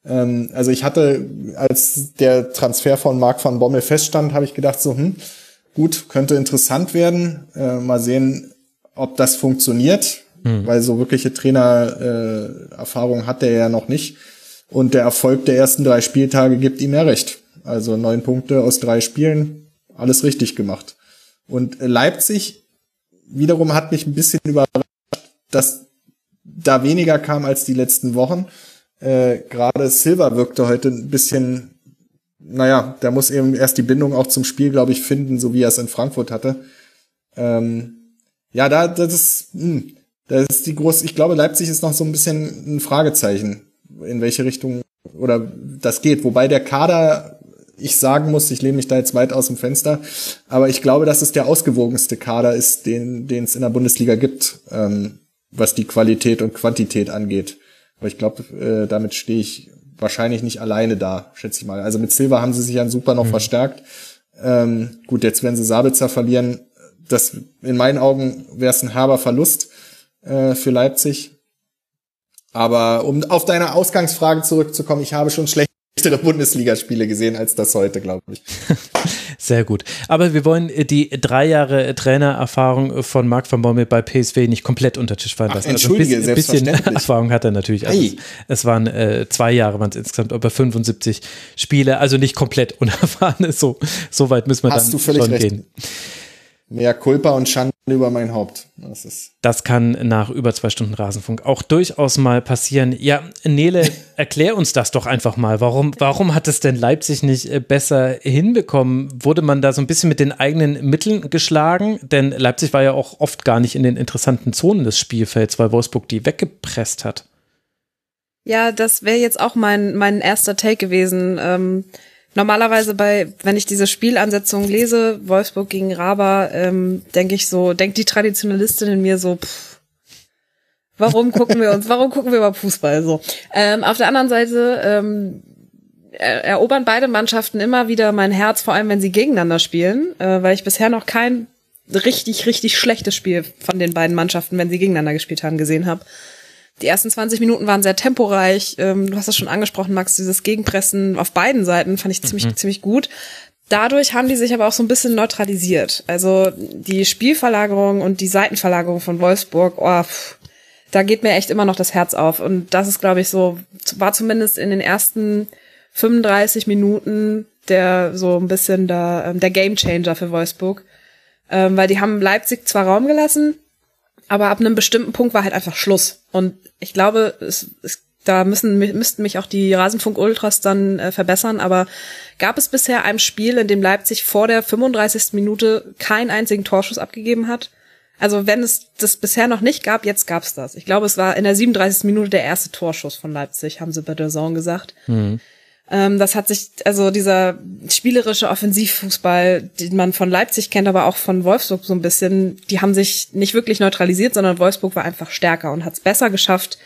Ähm, also ich hatte, als der Transfer von Marc van Bommel feststand, habe ich gedacht, so, hm, gut, könnte interessant werden. Äh, mal sehen, ob das funktioniert, hm. weil so wirkliche Trainererfahrung äh, hat er ja noch nicht. Und der Erfolg der ersten drei Spieltage gibt ihm ja recht. Also neun Punkte aus drei Spielen, alles richtig gemacht. Und Leipzig wiederum hat mich ein bisschen überrascht, dass da weniger kam als die letzten Wochen. Äh, Gerade Silva wirkte heute ein bisschen, naja, der muss eben erst die Bindung auch zum Spiel, glaube ich, finden, so wie er es in Frankfurt hatte. Ähm, ja, da, das ist, mh, hm, das ist die große, ich glaube, Leipzig ist noch so ein bisschen ein Fragezeichen, in welche Richtung oder das geht. Wobei der Kader ich sagen muss, ich lehne mich da jetzt weit aus dem Fenster, aber ich glaube, dass es der ausgewogenste Kader ist, den den es in der Bundesliga gibt, ähm, was die Qualität und Quantität angeht. Aber ich glaube, äh, damit stehe ich wahrscheinlich nicht alleine da, schätze ich mal. Also mit Silva haben sie sich ja super noch mhm. verstärkt. Ähm, gut, jetzt werden sie Sabitzer verlieren. Das in meinen Augen wäre es ein herber Verlust äh, für Leipzig. Aber um auf deine Ausgangsfrage zurückzukommen, ich habe schon schlecht schlechtere Bundesligaspiele gesehen als das heute, glaube ich. Sehr gut. Aber wir wollen die drei Jahre Trainererfahrung von Marc van Bommel bei PSV nicht komplett unter Tisch fallen lassen. Ach, entschuldige, also ein bisschen, bisschen Erfahrung hat er natürlich. Also es, es, waren äh, zwei Jahre, waren es insgesamt über 75 Spiele, also nicht komplett unerfahren. So, so weit müssen wir Hast dann schon recht. gehen. Mehr Kulpa und Schande über mein Haupt. Das, ist das kann nach über zwei Stunden Rasenfunk auch durchaus mal passieren. Ja, Nele, erklär uns das doch einfach mal. Warum, warum hat es denn Leipzig nicht äh, besser hinbekommen? Wurde man da so ein bisschen mit den eigenen Mitteln geschlagen? Denn Leipzig war ja auch oft gar nicht in den interessanten Zonen des Spielfelds, weil Wolfsburg die weggepresst hat. Ja, das wäre jetzt auch mein, mein erster Take gewesen. Ähm Normalerweise bei, wenn ich diese Spielansetzung lese, Wolfsburg gegen Raba, ähm, denke ich so, denkt die Traditionalistin in mir so, pff, warum gucken wir uns, warum gucken wir über Fußball so? Ähm, auf der anderen Seite ähm, erobern beide Mannschaften immer wieder mein Herz, vor allem wenn sie gegeneinander spielen, äh, weil ich bisher noch kein richtig, richtig schlechtes Spiel von den beiden Mannschaften, wenn sie gegeneinander gespielt haben, gesehen habe. Die ersten 20 Minuten waren sehr temporeich. Ähm, du hast das schon angesprochen, Max, dieses Gegenpressen auf beiden Seiten fand ich ziemlich, mhm. ziemlich gut. Dadurch haben die sich aber auch so ein bisschen neutralisiert. Also die Spielverlagerung und die Seitenverlagerung von Wolfsburg, oh, pff, da geht mir echt immer noch das Herz auf. Und das ist, glaube ich, so, war zumindest in den ersten 35 Minuten der so ein bisschen der, ähm, der Gamechanger für Wolfsburg. Ähm, weil die haben Leipzig zwar Raum gelassen, aber ab einem bestimmten Punkt war halt einfach Schluss. Und ich glaube, es, es, da müssen, müssten mich auch die Rasenfunk-Ultras dann äh, verbessern, aber gab es bisher ein Spiel, in dem Leipzig vor der 35. Minute keinen einzigen Torschuss abgegeben hat? Also wenn es das bisher noch nicht gab, jetzt gab's das. Ich glaube, es war in der 37. Minute der erste Torschuss von Leipzig, haben sie bei der Zone gesagt. Mhm. Ähm, das hat sich, also dieser spielerische Offensivfußball, den man von Leipzig kennt, aber auch von Wolfsburg so ein bisschen, die haben sich nicht wirklich neutralisiert, sondern Wolfsburg war einfach stärker und hat es besser geschafft,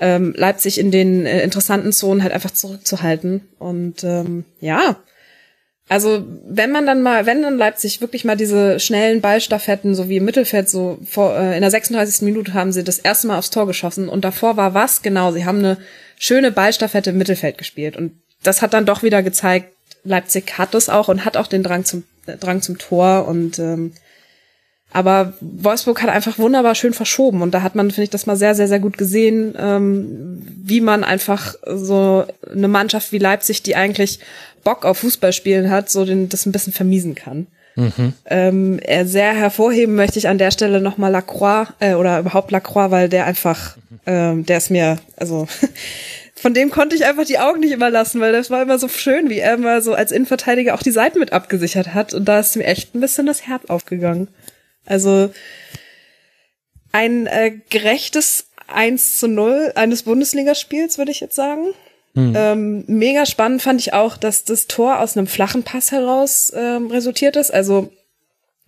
ähm, Leipzig in den äh, interessanten Zonen halt einfach zurückzuhalten. Und ähm, ja, also wenn man dann mal, wenn dann Leipzig wirklich mal diese schnellen Ballstaffetten, so wie im Mittelfeld, so vor, äh, in der 36. Minute haben sie das erste Mal aufs Tor geschossen und davor war was genau? Sie haben eine schöne Ballstaffette im Mittelfeld gespielt und das hat dann doch wieder gezeigt, Leipzig hat es auch und hat auch den Drang zum äh, Drang zum Tor und ähm, aber Wolfsburg hat einfach wunderbar schön verschoben und da hat man, finde ich, das mal sehr, sehr, sehr gut gesehen, ähm, wie man einfach so eine Mannschaft wie Leipzig, die eigentlich Bock auf Fußball spielen hat, so den, das ein bisschen vermiesen kann. Mhm. Ähm, sehr hervorheben möchte ich an der Stelle nochmal Lacroix äh, oder überhaupt Lacroix, weil der einfach, ähm, der ist mir, also von dem konnte ich einfach die Augen nicht immer lassen, weil das war immer so schön, wie er immer so als Innenverteidiger auch die Seiten mit abgesichert hat. Und da ist mir echt ein bisschen das Herz aufgegangen. Also ein äh, gerechtes 1 zu 0 eines Bundesligaspiels, würde ich jetzt sagen. Hm. Ähm, mega spannend fand ich auch, dass das Tor aus einem flachen Pass heraus ähm, resultiert ist. Also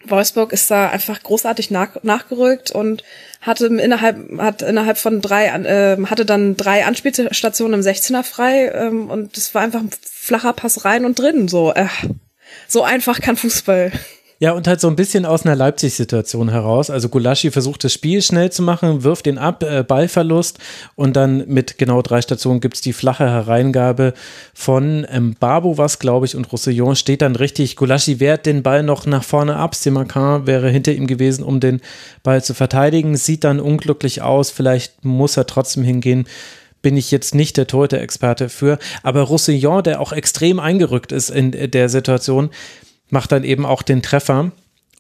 Wolfsburg ist da einfach großartig nach, nachgerückt und hatte innerhalb hat innerhalb von drei äh, hatte dann drei Anspielstationen im 16er frei ähm, und es war einfach ein flacher Pass rein und drin so äh, so einfach kann Fußball ja, und halt so ein bisschen aus einer Leipzig-Situation heraus. Also Gulaschi versucht das Spiel schnell zu machen, wirft ihn ab, äh, Ballverlust und dann mit genau drei Stationen gibt es die flache Hereingabe von ähm, Babu, was glaube ich, und Roussillon steht dann richtig. Gulaschi wehrt den Ball noch nach vorne ab. Simakan wäre hinter ihm gewesen, um den Ball zu verteidigen. Sieht dann unglücklich aus. Vielleicht muss er trotzdem hingehen bin ich jetzt nicht der Torhüter-Experte für. Aber Roussillon, der auch extrem eingerückt ist in der Situation, macht dann eben auch den Treffer.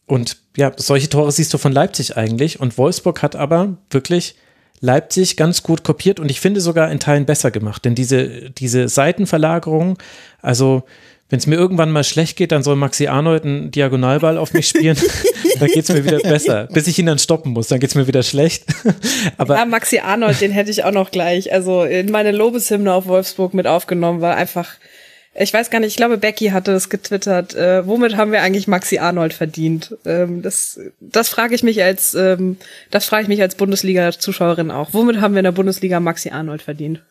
Und ja, solche Tore siehst du von Leipzig eigentlich. Und Wolfsburg hat aber wirklich Leipzig ganz gut kopiert und ich finde sogar in Teilen besser gemacht. Denn diese, diese Seitenverlagerung, also wenn es mir irgendwann mal schlecht geht, dann soll Maxi Arnold einen Diagonalball auf mich spielen. dann geht es mir wieder besser. Bis ich ihn dann stoppen muss, dann geht es mir wieder schlecht. Aber ja, Maxi Arnold, den hätte ich auch noch gleich. Also in meine Lobeshymne auf Wolfsburg mit aufgenommen, weil einfach ich weiß gar nicht, ich glaube, Becky hatte das getwittert. Äh, womit haben wir eigentlich Maxi Arnold verdient? Ähm, das das frage ich mich als ähm, das frage ich mich als Bundesliga-Zuschauerin auch. Womit haben wir in der Bundesliga Maxi Arnold verdient?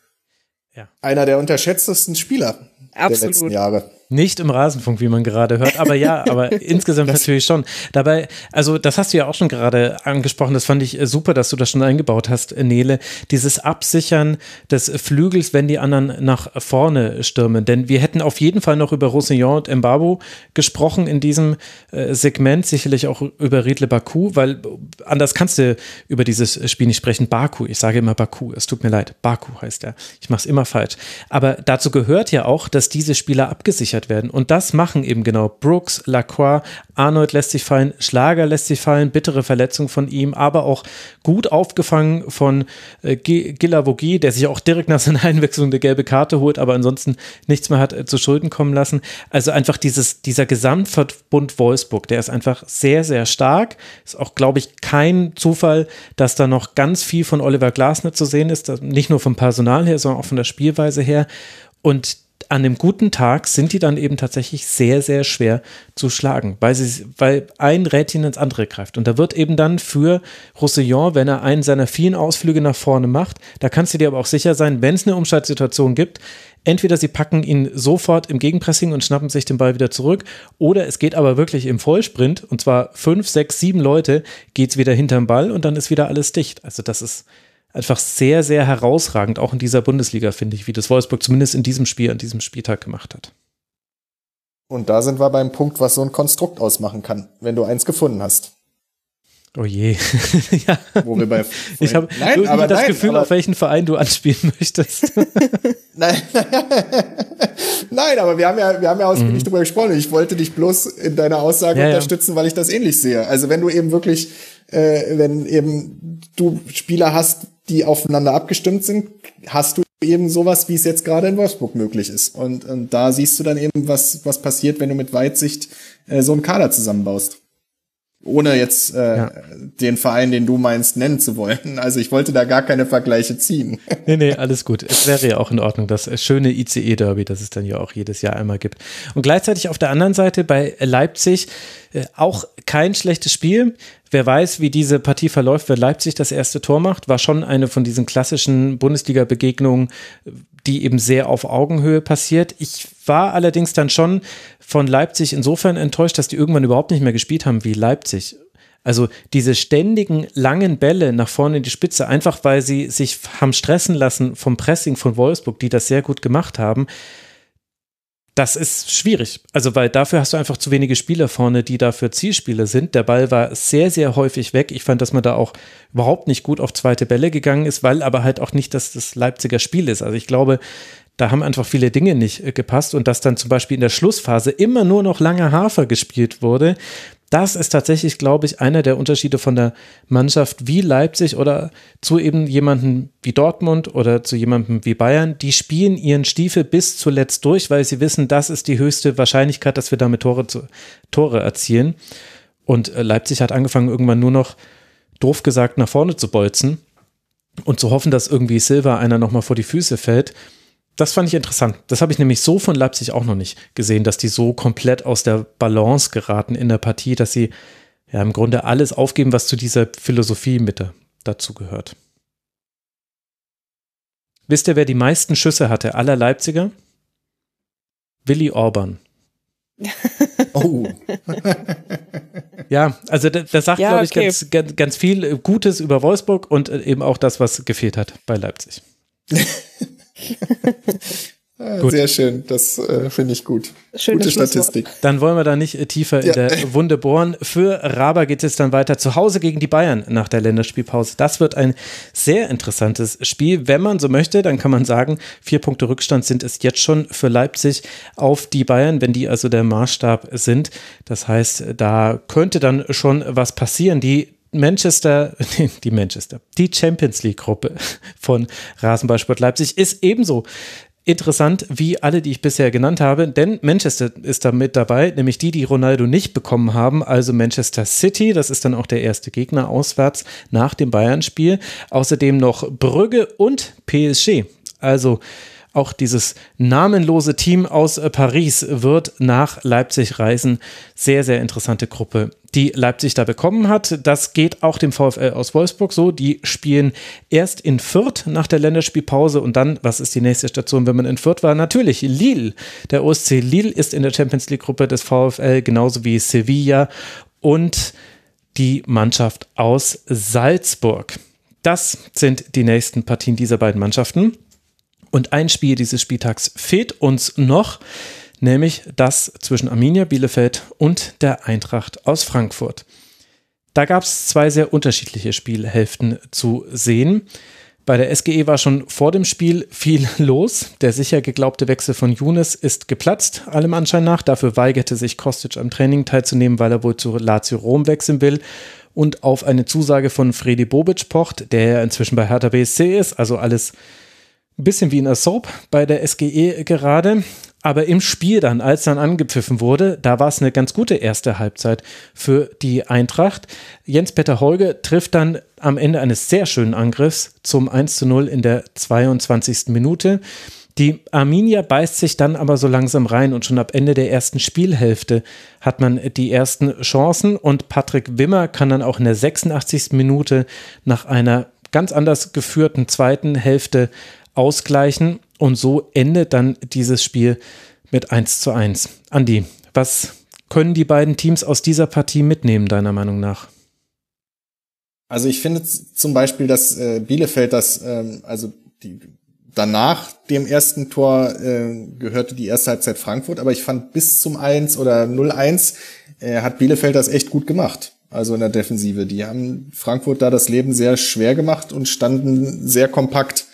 Ja. Einer der unterschätztesten Spieler Absolut. der letzten Jahre. Nicht im Rasenfunk, wie man gerade hört, aber ja, aber insgesamt natürlich schon. Dabei, also das hast du ja auch schon gerade angesprochen, das fand ich äh, super, dass du das schon eingebaut hast, äh, Nele, dieses Absichern des Flügels, wenn die anderen nach vorne stürmen. Denn wir hätten auf jeden Fall noch über Roussillon und Mbabo gesprochen in diesem äh, Segment, sicherlich auch über Riedle Baku, weil anders kannst du über dieses Spiel nicht sprechen. Baku, ich sage immer Baku, es tut mir leid, Baku heißt er. Ich mache es immer falsch. Aber dazu gehört ja auch, dass diese Spieler abgesichert gesichert werden. Und das machen eben genau Brooks, Lacroix, Arnold lässt sich fallen, Schlager lässt sich fallen, bittere Verletzung von ihm, aber auch gut aufgefangen von äh, Gilavogi, der sich auch direkt nach seiner Einwechslung eine gelbe Karte holt, aber ansonsten nichts mehr hat äh, zu Schulden kommen lassen. Also einfach dieses, dieser Gesamtverbund Wolfsburg, der ist einfach sehr, sehr stark. Ist auch, glaube ich, kein Zufall, dass da noch ganz viel von Oliver Glasner zu sehen ist, nicht nur vom Personal her, sondern auch von der Spielweise her. Und an dem guten Tag sind die dann eben tatsächlich sehr, sehr schwer zu schlagen, weil, sie, weil ein Rädchen ins andere greift. Und da wird eben dann für Roussillon, wenn er einen seiner vielen Ausflüge nach vorne macht, da kannst du dir aber auch sicher sein, wenn es eine Umschaltsituation gibt, entweder sie packen ihn sofort im Gegenpressing und schnappen sich den Ball wieder zurück, oder es geht aber wirklich im Vollsprint, und zwar fünf, sechs, sieben Leute, geht es wieder hinterm Ball und dann ist wieder alles dicht. Also das ist einfach sehr, sehr herausragend, auch in dieser Bundesliga, finde ich, wie das Wolfsburg zumindest in diesem Spiel, an diesem Spieltag gemacht hat. Und da sind wir beim Punkt, was so ein Konstrukt ausmachen kann, wenn du eins gefunden hast. Oh je. ja. Wo wir bei ich habe das nein, Gefühl, auf welchen Verein du anspielen möchtest. nein. nein, aber wir haben ja, wir haben ja ausgiebig mhm. darüber gesprochen. Ich wollte dich bloß in deiner Aussage ja, unterstützen, ja. weil ich das ähnlich sehe. Also wenn du eben wirklich, äh, wenn eben du Spieler hast, die aufeinander abgestimmt sind, hast du eben sowas, wie es jetzt gerade in Wolfsburg möglich ist. Und, und da siehst du dann eben, was, was passiert, wenn du mit Weitsicht äh, so einen Kader zusammenbaust ohne jetzt äh, ja. den Verein, den du meinst, nennen zu wollen. Also ich wollte da gar keine Vergleiche ziehen. Nee, nee, alles gut. Es wäre ja auch in Ordnung, das schöne ICE-Derby, das es dann ja auch jedes Jahr einmal gibt. Und gleichzeitig auf der anderen Seite bei Leipzig äh, auch kein schlechtes Spiel. Wer weiß, wie diese Partie verläuft, wer Leipzig das erste Tor macht, war schon eine von diesen klassischen Bundesliga-Begegnungen, die eben sehr auf Augenhöhe passiert. Ich war allerdings dann schon von Leipzig insofern enttäuscht, dass die irgendwann überhaupt nicht mehr gespielt haben wie Leipzig. Also diese ständigen langen Bälle nach vorne in die Spitze, einfach weil sie sich haben stressen lassen vom Pressing von Wolfsburg, die das sehr gut gemacht haben. Das ist schwierig. Also, weil dafür hast du einfach zu wenige Spieler vorne, die dafür Zielspieler sind. Der Ball war sehr, sehr häufig weg. Ich fand, dass man da auch überhaupt nicht gut auf zweite Bälle gegangen ist, weil aber halt auch nicht, dass das Leipziger Spiel ist. Also, ich glaube, da haben einfach viele Dinge nicht äh, gepasst und dass dann zum Beispiel in der Schlussphase immer nur noch langer Hafer gespielt wurde, das ist tatsächlich, glaube ich, einer der Unterschiede von der Mannschaft wie Leipzig oder zu eben jemandem wie Dortmund oder zu jemandem wie Bayern. Die spielen ihren Stiefel bis zuletzt durch, weil sie wissen, das ist die höchste Wahrscheinlichkeit, dass wir damit Tore, zu, Tore erzielen. Und äh, Leipzig hat angefangen, irgendwann nur noch, doof gesagt, nach vorne zu bolzen und zu hoffen, dass irgendwie Silva einer nochmal vor die Füße fällt das fand ich interessant. Das habe ich nämlich so von Leipzig auch noch nicht gesehen, dass die so komplett aus der Balance geraten in der Partie, dass sie ja im Grunde alles aufgeben, was zu dieser Philosophie mit dazu gehört. Wisst ihr, wer die meisten Schüsse hatte aller Leipziger? Willi Orban. Oh. ja, also der, der sagt, ja, glaube ich, okay. ganz, ganz, ganz viel Gutes über Wolfsburg und eben auch das, was gefehlt hat bei Leipzig. Ah, sehr schön, das äh, finde ich gut. Schöne Gute Statistik. Dann wollen wir da nicht äh, tiefer ja. in der Wunde bohren. Für Raba geht es dann weiter zu Hause gegen die Bayern nach der Länderspielpause. Das wird ein sehr interessantes Spiel. Wenn man so möchte, dann kann man sagen, vier Punkte Rückstand sind es jetzt schon für Leipzig auf die Bayern, wenn die also der Maßstab sind. Das heißt, da könnte dann schon was passieren. Die Manchester, die Manchester, die Champions League Gruppe von Rasenballsport Leipzig ist ebenso interessant wie alle, die ich bisher genannt habe, denn Manchester ist da mit dabei, nämlich die, die Ronaldo nicht bekommen haben, also Manchester City, das ist dann auch der erste Gegner auswärts nach dem Bayern-Spiel. Außerdem noch Brügge und PSG. Also auch dieses namenlose Team aus äh, Paris wird nach Leipzig reisen. Sehr, sehr interessante Gruppe, die Leipzig da bekommen hat. Das geht auch dem VfL aus Wolfsburg so. Die spielen erst in Fürth nach der Länderspielpause und dann, was ist die nächste Station, wenn man in Fürth war? Natürlich Lille. Der OSC Lille ist in der Champions League Gruppe des VfL, genauso wie Sevilla und die Mannschaft aus Salzburg. Das sind die nächsten Partien dieser beiden Mannschaften. Und ein Spiel dieses Spieltags fehlt uns noch, nämlich das zwischen Arminia Bielefeld und der Eintracht aus Frankfurt. Da gab es zwei sehr unterschiedliche Spielhälften zu sehen. Bei der SGE war schon vor dem Spiel viel los. Der sicher geglaubte Wechsel von Younes ist geplatzt, allem Anschein nach. Dafür weigerte sich Kostic am Training teilzunehmen, weil er wohl zu Lazio Rom wechseln will und auf eine Zusage von Fredi Bobic pocht, der ja inzwischen bei Hertha BSC ist. Also alles ein bisschen wie in der Soap bei der SGE gerade. Aber im Spiel dann, als dann angepfiffen wurde, da war es eine ganz gute erste Halbzeit für die Eintracht. Jens-Peter Holge trifft dann am Ende eines sehr schönen Angriffs zum 1 zu 0 in der 22. Minute. Die Arminia beißt sich dann aber so langsam rein und schon ab Ende der ersten Spielhälfte hat man die ersten Chancen und Patrick Wimmer kann dann auch in der 86. Minute nach einer ganz anders geführten zweiten Hälfte ausgleichen und so endet dann dieses Spiel mit 1 zu 1. Andi, was können die beiden Teams aus dieser Partie mitnehmen, deiner Meinung nach? Also ich finde zum Beispiel, dass äh, Bielefeld das, ähm, also die, danach dem ersten Tor äh, gehörte die erste Halbzeit Frankfurt, aber ich fand bis zum 1 oder 0-1 äh, hat Bielefeld das echt gut gemacht. Also in der Defensive. Die haben Frankfurt da das Leben sehr schwer gemacht und standen sehr kompakt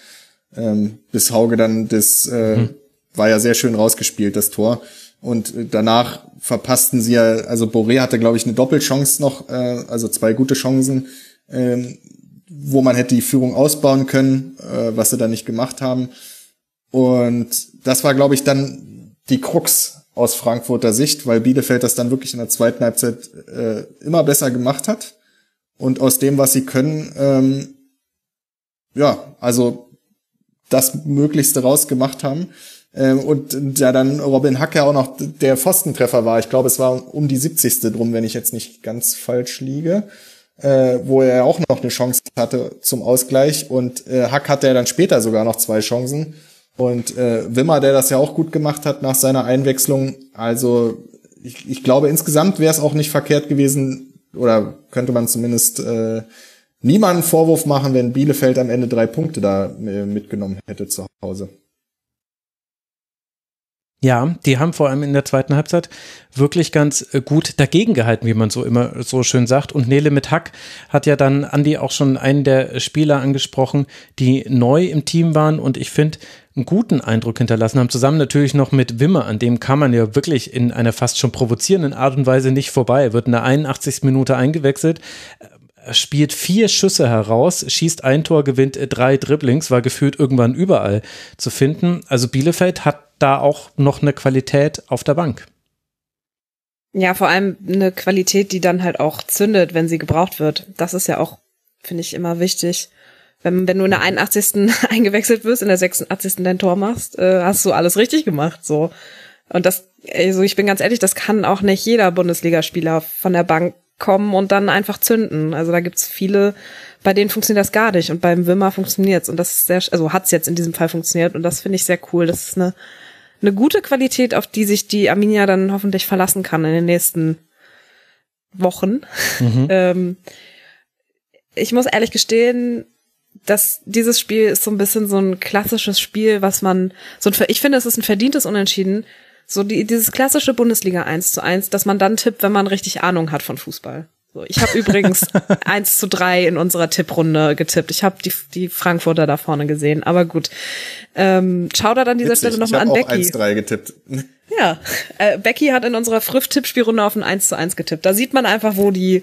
ähm, bis Hauge dann das äh, mhm. war ja sehr schön rausgespielt, das Tor. Und äh, danach verpassten sie ja, also Boré hatte, glaube ich, eine Doppelchance noch, äh, also zwei gute Chancen, äh, wo man hätte die Führung ausbauen können, äh, was sie da nicht gemacht haben. Und das war, glaube ich, dann die Krux aus Frankfurter Sicht, weil Bielefeld das dann wirklich in der zweiten Halbzeit äh, immer besser gemacht hat. Und aus dem, was sie können, ähm, ja, also das Möglichste rausgemacht haben. Ähm, und ja, dann Robin Hacker auch noch der Pfostentreffer war. Ich glaube, es war um die 70. drum, wenn ich jetzt nicht ganz falsch liege, äh, wo er auch noch eine Chance hatte zum Ausgleich. Und äh, Hack hatte er dann später sogar noch zwei Chancen. Und äh, Wimmer, der das ja auch gut gemacht hat nach seiner Einwechslung. Also ich, ich glaube, insgesamt wäre es auch nicht verkehrt gewesen, oder könnte man zumindest äh, niemanden Vorwurf machen, wenn Bielefeld am Ende drei Punkte da äh, mitgenommen hätte zu Hause. Ja, die haben vor allem in der zweiten Halbzeit wirklich ganz äh, gut dagegen gehalten, wie man so immer so schön sagt. Und Nele mit Hack hat ja dann Andi auch schon einen der Spieler angesprochen, die neu im Team waren und ich finde einen guten Eindruck hinterlassen haben. Zusammen natürlich noch mit Wimmer, an dem kann man ja wirklich in einer fast schon provozierenden Art und Weise nicht vorbei. Wird in der 81. Minute eingewechselt, spielt vier Schüsse heraus, schießt ein Tor, gewinnt drei Dribblings, war gefühlt irgendwann überall zu finden. Also Bielefeld hat da auch noch eine Qualität auf der Bank. Ja, vor allem eine Qualität, die dann halt auch zündet, wenn sie gebraucht wird. Das ist ja auch, finde ich, immer wichtig. Wenn, wenn du in der 81. eingewechselt wirst, in der 86. dein Tor machst, äh, hast du alles richtig gemacht, so. Und das, also ich bin ganz ehrlich, das kann auch nicht jeder Bundesligaspieler von der Bank kommen und dann einfach zünden. Also da gibt's viele, bei denen funktioniert das gar nicht und beim Wimmer funktioniert's und das ist sehr, also hat's jetzt in diesem Fall funktioniert und das finde ich sehr cool. Das ist eine, eine gute Qualität, auf die sich die Arminia dann hoffentlich verlassen kann in den nächsten Wochen. Mhm. ähm, ich muss ehrlich gestehen, dass dieses Spiel ist so ein bisschen so ein klassisches Spiel, was man so ein, ich finde, es ist ein verdientes Unentschieden, so die, dieses klassische Bundesliga 1 zu 1, dass man dann tippt, wenn man richtig Ahnung hat von Fußball. So, ich habe übrigens 1 zu 3 in unserer Tipprunde getippt. Ich habe die, die Frankfurter da vorne gesehen. Aber gut. Ähm, schau da an dieser Witzig, Stelle nochmal an Becky. Ich habe 1-3 getippt. Ja, äh, Becky hat in unserer Früff-Tippspielrunde auf ein 1 zu 1 getippt. Da sieht man einfach, wo die,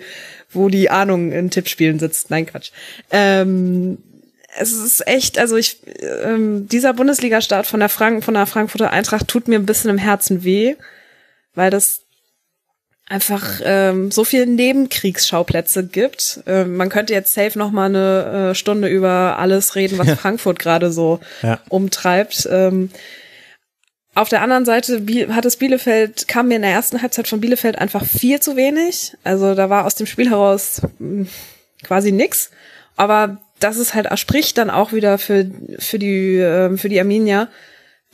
wo die Ahnung in Tippspielen sitzt. Nein, Quatsch. Ähm, es ist echt, also ich, ähm, dieser Bundesliga-Start von der Frank von der Frankfurter Eintracht tut mir ein bisschen im Herzen weh, weil das einfach ähm, so viele Nebenkriegsschauplätze gibt. Ähm, man könnte jetzt safe noch mal eine äh, Stunde über alles reden, was Frankfurt gerade so ja. umtreibt. Ähm, auf der anderen Seite hat es Bielefeld, kam mir in der ersten Halbzeit von Bielefeld einfach viel zu wenig. Also da war aus dem Spiel heraus mh, hm, quasi nix. Aber das ist halt, spricht dann auch wieder für, für die, äh, für die Arminia,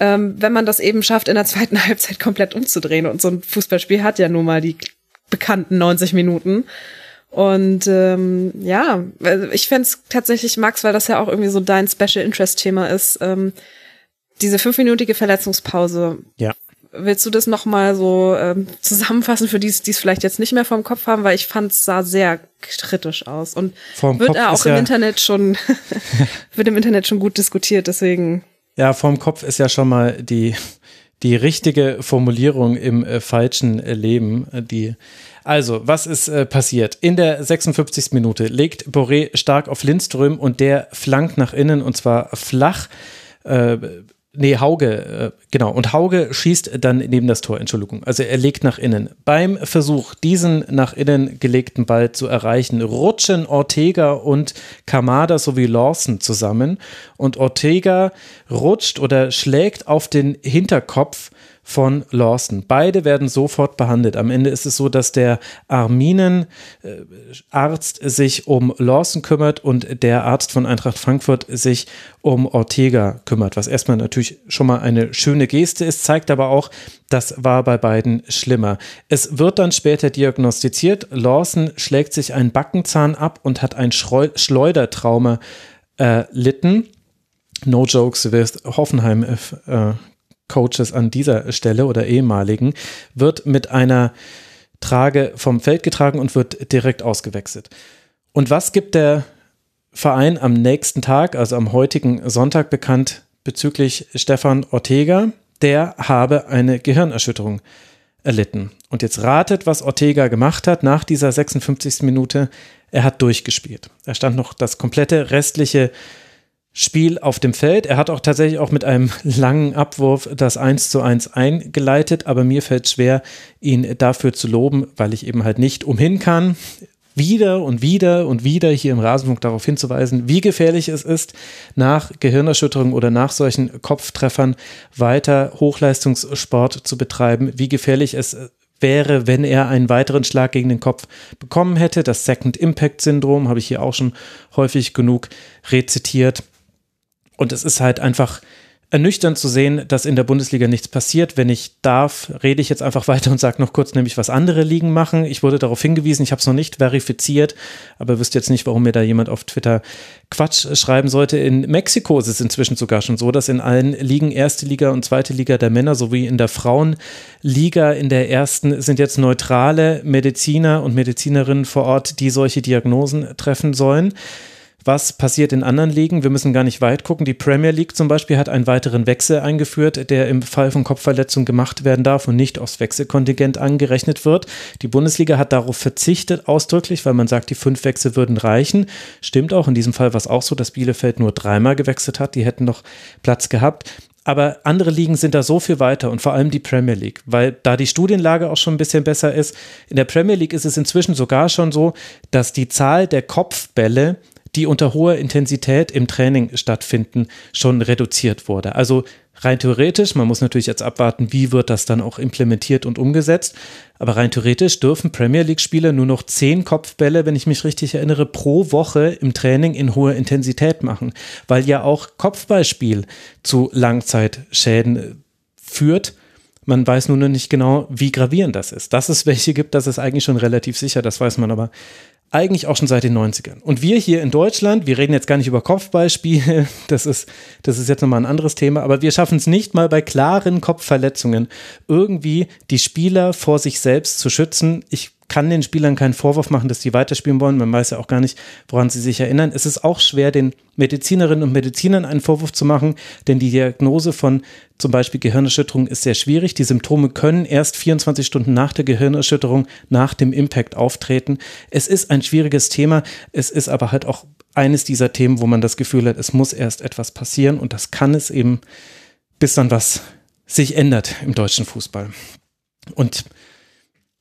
ähm, wenn man das eben schafft, in der zweiten Halbzeit komplett umzudrehen. Und so ein Fußballspiel hat ja nun mal die bekannten 90 Minuten. Und ähm, ja, ich fände tatsächlich, Max, weil das ja auch irgendwie so dein Special Interest Thema ist, ähm, diese fünfminütige Verletzungspause. Ja. Willst du das nochmal so ähm, zusammenfassen für die, die es vielleicht jetzt nicht mehr vom Kopf haben, weil ich fand es sah sehr kritisch aus und Vom wird Kopf auch ist im ja- Internet schon wird im Internet schon gut diskutiert, deswegen Ja, vorm Kopf ist ja schon mal die, die richtige Formulierung im äh, falschen äh, Leben. Äh, die, also, was ist äh, passiert? In der 56. Minute legt Boré stark auf Lindström und der flankt nach innen und zwar flach. Äh, Nee, Hauge, äh, genau. Und Hauge schießt dann neben das Tor, Entschuldigung. Also er legt nach innen. Beim Versuch, diesen nach innen gelegten Ball zu erreichen, rutschen Ortega und Kamada sowie Lawson zusammen. Und Ortega rutscht oder schlägt auf den Hinterkopf von Lawson. Beide werden sofort behandelt. Am Ende ist es so, dass der Arminen-Arzt sich um Lawson kümmert und der Arzt von Eintracht Frankfurt sich um Ortega kümmert, was erstmal natürlich schon mal eine schöne Geste ist, zeigt aber auch, das war bei beiden schlimmer. Es wird dann später diagnostiziert, Lawson schlägt sich einen Backenzahn ab und hat ein Schleudertrauma erlitten. No jokes with Hoffenheim äh, Coaches an dieser Stelle oder ehemaligen, wird mit einer Trage vom Feld getragen und wird direkt ausgewechselt. Und was gibt der Verein am nächsten Tag, also am heutigen Sonntag bekannt bezüglich Stefan Ortega? Der habe eine Gehirnerschütterung erlitten. Und jetzt ratet, was Ortega gemacht hat nach dieser 56. Minute. Er hat durchgespielt. Er stand noch das komplette restliche Spiel auf dem Feld. Er hat auch tatsächlich auch mit einem langen Abwurf das 1 zu 1 eingeleitet, aber mir fällt schwer, ihn dafür zu loben, weil ich eben halt nicht umhin kann, wieder und wieder und wieder hier im Rasenfunk darauf hinzuweisen, wie gefährlich es ist, nach Gehirnerschütterung oder nach solchen Kopftreffern weiter Hochleistungssport zu betreiben, wie gefährlich es wäre, wenn er einen weiteren Schlag gegen den Kopf bekommen hätte. Das Second Impact Syndrom habe ich hier auch schon häufig genug rezitiert. Und es ist halt einfach ernüchternd zu sehen, dass in der Bundesliga nichts passiert. Wenn ich darf, rede ich jetzt einfach weiter und sage noch kurz nämlich, was andere Ligen machen. Ich wurde darauf hingewiesen, ich habe es noch nicht verifiziert, aber wüsste jetzt nicht, warum mir da jemand auf Twitter Quatsch schreiben sollte. In Mexiko ist es inzwischen sogar schon so, dass in allen Ligen, erste Liga und zweite Liga der Männer sowie in der Frauenliga in der ersten sind jetzt neutrale Mediziner und Medizinerinnen vor Ort, die solche Diagnosen treffen sollen. Was passiert in anderen Ligen? Wir müssen gar nicht weit gucken. Die Premier League zum Beispiel hat einen weiteren Wechsel eingeführt, der im Fall von Kopfverletzung gemacht werden darf und nicht aufs Wechselkontingent angerechnet wird. Die Bundesliga hat darauf verzichtet, ausdrücklich, weil man sagt, die fünf Wechsel würden reichen. Stimmt auch. In diesem Fall war es auch so, dass Bielefeld nur dreimal gewechselt hat. Die hätten noch Platz gehabt. Aber andere Ligen sind da so viel weiter und vor allem die Premier League, weil da die Studienlage auch schon ein bisschen besser ist. In der Premier League ist es inzwischen sogar schon so, dass die Zahl der Kopfbälle die unter hoher Intensität im Training stattfinden, schon reduziert wurde. Also rein theoretisch, man muss natürlich jetzt abwarten, wie wird das dann auch implementiert und umgesetzt, aber rein theoretisch dürfen Premier League-Spieler nur noch zehn Kopfbälle, wenn ich mich richtig erinnere, pro Woche im Training in hoher Intensität machen, weil ja auch Kopfballspiel zu Langzeitschäden führt. Man weiß nur noch nicht genau, wie gravierend das ist. Dass es welche gibt, das ist eigentlich schon relativ sicher, das weiß man aber eigentlich auch schon seit den 90ern. Und wir hier in Deutschland, wir reden jetzt gar nicht über Kopfballspiele, das ist, das ist jetzt nochmal ein anderes Thema, aber wir schaffen es nicht mal bei klaren Kopfverletzungen irgendwie die Spieler vor sich selbst zu schützen. Ich kann den Spielern keinen Vorwurf machen, dass die weiterspielen wollen. Man weiß ja auch gar nicht, woran sie sich erinnern. Es ist auch schwer, den Medizinerinnen und Medizinern einen Vorwurf zu machen, denn die Diagnose von zum Beispiel Gehirnerschütterung ist sehr schwierig. Die Symptome können erst 24 Stunden nach der Gehirnerschütterung, nach dem Impact auftreten. Es ist ein schwieriges Thema. Es ist aber halt auch eines dieser Themen, wo man das Gefühl hat, es muss erst etwas passieren und das kann es eben, bis dann was sich ändert im deutschen Fußball. Und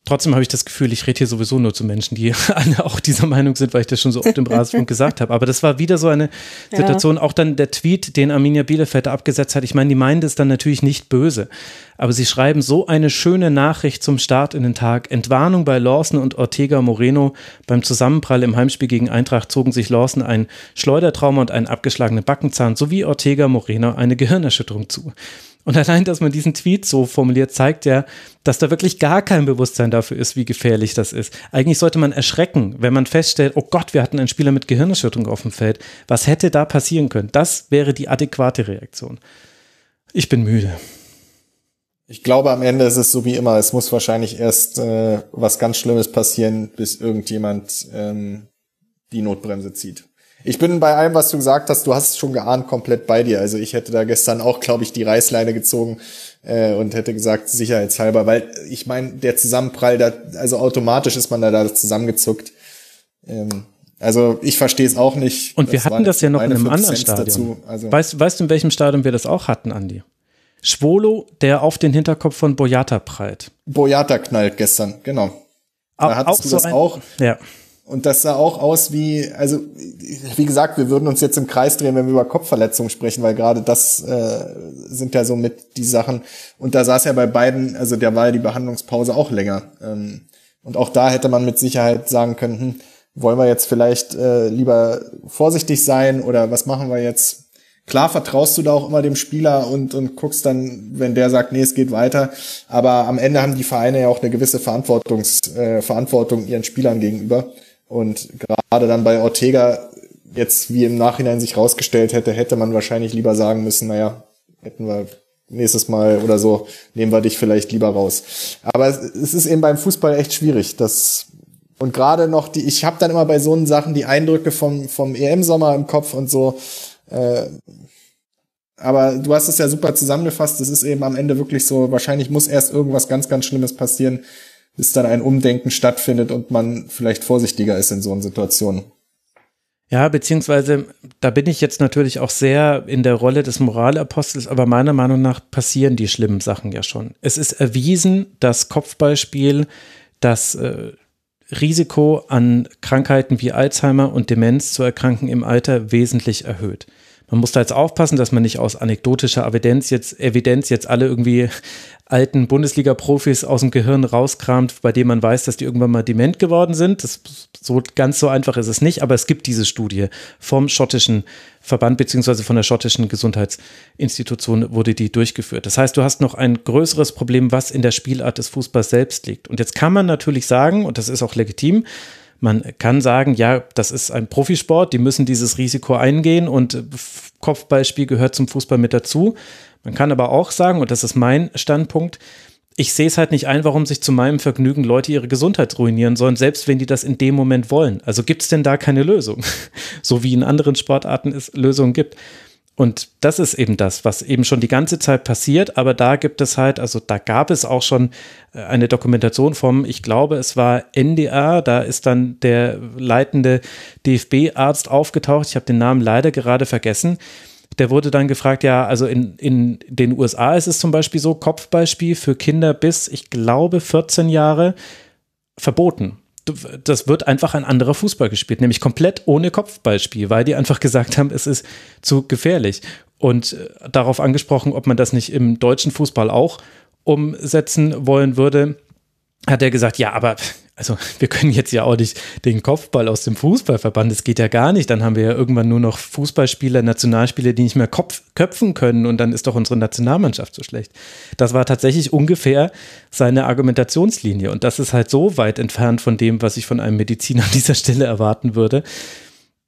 Trotzdem habe ich das Gefühl, ich rede hier sowieso nur zu Menschen, die alle auch dieser Meinung sind, weil ich das schon so oft im Rasenfunk gesagt habe. Aber das war wieder so eine Situation. Ja. Auch dann der Tweet, den Arminia Bielefeld abgesetzt hat. Ich meine, die meinen das dann natürlich nicht böse. Aber sie schreiben so eine schöne Nachricht zum Start in den Tag. Entwarnung bei Lawson und Ortega Moreno. Beim Zusammenprall im Heimspiel gegen Eintracht zogen sich Lawson ein Schleudertrauma und einen abgeschlagenen Backenzahn sowie Ortega Moreno eine Gehirnerschütterung zu. Und allein, dass man diesen Tweet so formuliert, zeigt ja, dass da wirklich gar kein Bewusstsein dafür ist, wie gefährlich das ist. Eigentlich sollte man erschrecken, wenn man feststellt, oh Gott, wir hatten einen Spieler mit Gehirnerschütterung auf dem Feld. Was hätte da passieren können? Das wäre die adäquate Reaktion. Ich bin müde. Ich glaube, am Ende ist es so wie immer. Es muss wahrscheinlich erst äh, was ganz Schlimmes passieren, bis irgendjemand ähm, die Notbremse zieht. Ich bin bei allem, was du gesagt hast, du hast es schon geahnt, komplett bei dir. Also ich hätte da gestern auch, glaube ich, die Reißleine gezogen äh, und hätte gesagt, sicherheitshalber, weil ich meine, der Zusammenprall, da, also automatisch ist man da, da zusammengezuckt. Ähm, also ich verstehe es auch nicht. Und wir hatten das ja noch in einem anderen Stadion. Also weißt, weißt du, in welchem Stadion wir das auch hatten, Andi? Schwolo, der auf den Hinterkopf von Boyata prallt. Boyata knallt gestern, genau. Da hattest auch du das ein, auch. Ja. Und das sah auch aus wie, also wie gesagt, wir würden uns jetzt im Kreis drehen, wenn wir über Kopfverletzungen sprechen, weil gerade das äh, sind ja so mit die Sachen. Und da saß ja bei beiden, also der war ja die Behandlungspause auch länger. Ähm, und auch da hätte man mit Sicherheit sagen können, hm, wollen wir jetzt vielleicht äh, lieber vorsichtig sein oder was machen wir jetzt? Klar vertraust du da auch immer dem Spieler und, und guckst dann, wenn der sagt, nee, es geht weiter. Aber am Ende haben die Vereine ja auch eine gewisse Verantwortungs, äh, Verantwortung ihren Spielern gegenüber. Und gerade dann bei Ortega, jetzt wie im Nachhinein sich rausgestellt hätte, hätte man wahrscheinlich lieber sagen müssen, naja, hätten wir nächstes Mal oder so, nehmen wir dich vielleicht lieber raus. Aber es ist eben beim Fußball echt schwierig. Das, und gerade noch die, ich habe dann immer bei so Sachen die Eindrücke vom, vom EM-Sommer im Kopf und so. Äh, aber du hast es ja super zusammengefasst. Es ist eben am Ende wirklich so, wahrscheinlich muss erst irgendwas ganz, ganz Schlimmes passieren, bis dann ein Umdenken stattfindet und man vielleicht vorsichtiger ist in so einer Situation. Ja, beziehungsweise da bin ich jetzt natürlich auch sehr in der Rolle des Moralapostels, aber meiner Meinung nach passieren die schlimmen Sachen ja schon. Es ist erwiesen, dass Kopfballspiel das äh, Risiko an Krankheiten wie Alzheimer und Demenz zu erkranken im Alter wesentlich erhöht. Man muss da jetzt aufpassen, dass man nicht aus anekdotischer Evidenz jetzt, Evidenz jetzt alle irgendwie alten Bundesliga-Profis aus dem Gehirn rauskramt, bei denen man weiß, dass die irgendwann mal dement geworden sind. Das, so ganz so einfach ist es nicht, aber es gibt diese Studie vom schottischen Verband beziehungsweise von der schottischen Gesundheitsinstitution wurde die durchgeführt. Das heißt, du hast noch ein größeres Problem, was in der Spielart des Fußballs selbst liegt. Und jetzt kann man natürlich sagen, und das ist auch legitim, man kann sagen, ja, das ist ein Profisport, die müssen dieses Risiko eingehen und Kopfballspiel gehört zum Fußball mit dazu. Man kann aber auch sagen, und das ist mein Standpunkt, ich sehe es halt nicht ein, warum sich zu meinem Vergnügen Leute ihre Gesundheit ruinieren sollen, selbst wenn die das in dem Moment wollen. Also gibt es denn da keine Lösung? so wie in anderen Sportarten es Lösungen gibt. Und das ist eben das, was eben schon die ganze Zeit passiert, aber da gibt es halt, also da gab es auch schon äh, eine Dokumentation vom, ich glaube, es war NDR, da ist dann der leitende DFB-Arzt aufgetaucht, ich habe den Namen leider gerade vergessen, der wurde dann gefragt, ja, also in, in den USA ist es zum Beispiel so, Kopfballspiel für Kinder bis, ich glaube, 14 Jahre verboten das wird einfach ein anderer Fußball gespielt, nämlich komplett ohne Kopfballspiel, weil die einfach gesagt haben, es ist zu gefährlich. Und äh, darauf angesprochen, ob man das nicht im deutschen Fußball auch umsetzen wollen würde, hat er gesagt, ja, aber also wir können jetzt ja auch nicht den Kopfball aus dem Fußballverband, das geht ja gar nicht. Dann haben wir ja irgendwann nur noch Fußballspieler, Nationalspieler, die nicht mehr Kopf, köpfen können und dann ist doch unsere Nationalmannschaft so schlecht. Das war tatsächlich ungefähr seine Argumentationslinie und das ist halt so weit entfernt von dem, was ich von einem Mediziner an dieser Stelle erwarten würde.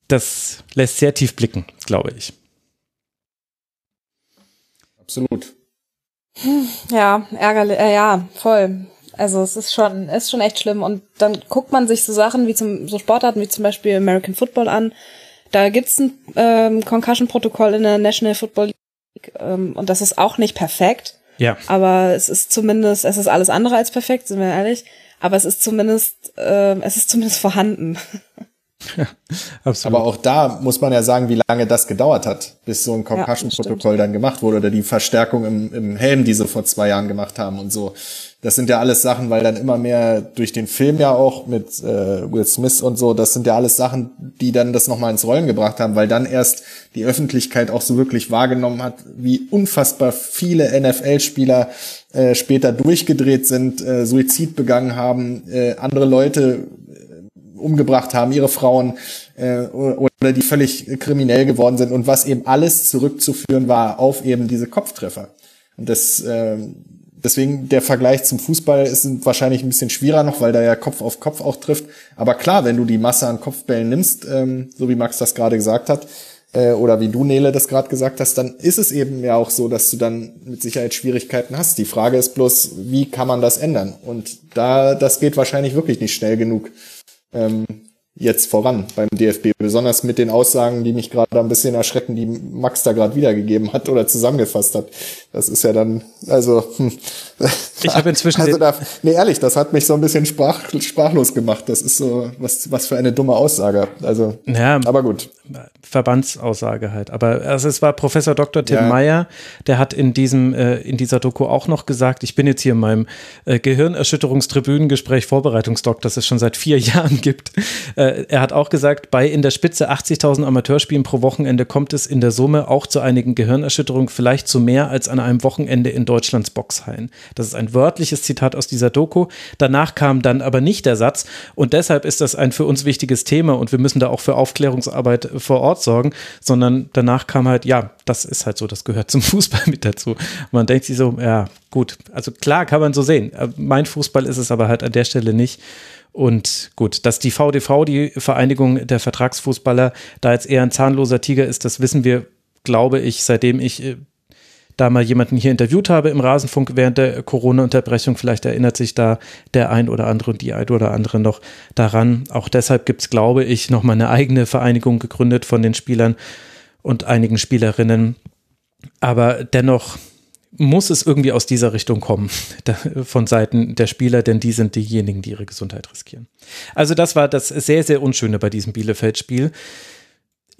Das lässt sehr tief blicken, glaube ich. Absolut. Ja, ärgerlich, äh, ja, voll. Also es ist schon, ist schon echt schlimm. Und dann guckt man sich so Sachen wie zum, so Sportarten wie zum Beispiel American Football an. Da gibt's ein ähm, Concussion-Protokoll in der National Football League ähm, und das ist auch nicht perfekt. Ja. Aber es ist zumindest, es ist alles andere als perfekt, sind wir ehrlich. Aber es ist zumindest, äh, es ist zumindest vorhanden. Ja, absolut. Aber auch da muss man ja sagen, wie lange das gedauert hat, bis so ein Concussion-Protokoll ja, dann gemacht wurde oder die Verstärkung im, im Helm, die sie vor zwei Jahren gemacht haben und so. Das sind ja alles Sachen, weil dann immer mehr durch den Film ja auch mit äh, Will Smith und so, das sind ja alles Sachen, die dann das nochmal ins Rollen gebracht haben, weil dann erst die Öffentlichkeit auch so wirklich wahrgenommen hat, wie unfassbar viele NFL-Spieler äh, später durchgedreht sind, äh, Suizid begangen haben, äh, andere Leute äh, umgebracht haben, ihre Frauen äh, oder die völlig kriminell geworden sind und was eben alles zurückzuführen war auf eben diese Kopftreffer. Und das äh, Deswegen der Vergleich zum Fußball ist wahrscheinlich ein bisschen schwieriger noch, weil da ja Kopf auf Kopf auch trifft. Aber klar, wenn du die Masse an Kopfbällen nimmst, ähm, so wie Max das gerade gesagt hat, äh, oder wie du, Nele, das gerade gesagt hast, dann ist es eben ja auch so, dass du dann mit Sicherheit Schwierigkeiten hast. Die Frage ist bloß, wie kann man das ändern? Und da, das geht wahrscheinlich wirklich nicht schnell genug. Ähm, jetzt voran beim DFB, besonders mit den Aussagen, die mich gerade ein bisschen erschrecken, die Max da gerade wiedergegeben hat oder zusammengefasst hat. Das ist ja dann, also hm. Ich habe inzwischen also da, nee ehrlich, das hat mich so ein bisschen sprach, sprachlos gemacht. Das ist so was was für eine dumme Aussage. Also, ja, aber gut. Verbandsaussage halt. Aber also es war Professor Dr. Tim ja. Meyer, der hat in diesem äh, in dieser Doku auch noch gesagt, ich bin jetzt hier in meinem äh, Gehirnerschütterungstribünengespräch Vorbereitungsdoc, das es schon seit vier Jahren gibt. Äh, er hat auch gesagt, bei in der Spitze 80.000 Amateurspielen pro Wochenende kommt es in der Summe auch zu einigen Gehirnerschütterungen, vielleicht zu mehr als an einem Wochenende in Deutschlands Boxhallen. Das ist ein wörtliches Zitat aus dieser Doku. Danach kam dann aber nicht der Satz und deshalb ist das ein für uns wichtiges Thema und wir müssen da auch für Aufklärungsarbeit vor Ort sorgen, sondern danach kam halt, ja, das ist halt so, das gehört zum Fußball mit dazu. Man denkt sich so, ja, gut, also klar kann man so sehen. Mein Fußball ist es aber halt an der Stelle nicht. Und gut, dass die VDV, die Vereinigung der Vertragsfußballer, da jetzt eher ein zahnloser Tiger ist, das wissen wir, glaube ich, seitdem ich äh, da mal jemanden hier interviewt habe im Rasenfunk während der Corona-Unterbrechung. Vielleicht erinnert sich da der ein oder andere und die ein oder andere noch daran. Auch deshalb gibt es, glaube ich, noch mal eine eigene Vereinigung gegründet von den Spielern und einigen Spielerinnen. Aber dennoch muss es irgendwie aus dieser Richtung kommen, von Seiten der Spieler, denn die sind diejenigen, die ihre Gesundheit riskieren. Also das war das sehr, sehr Unschöne bei diesem Bielefeld-Spiel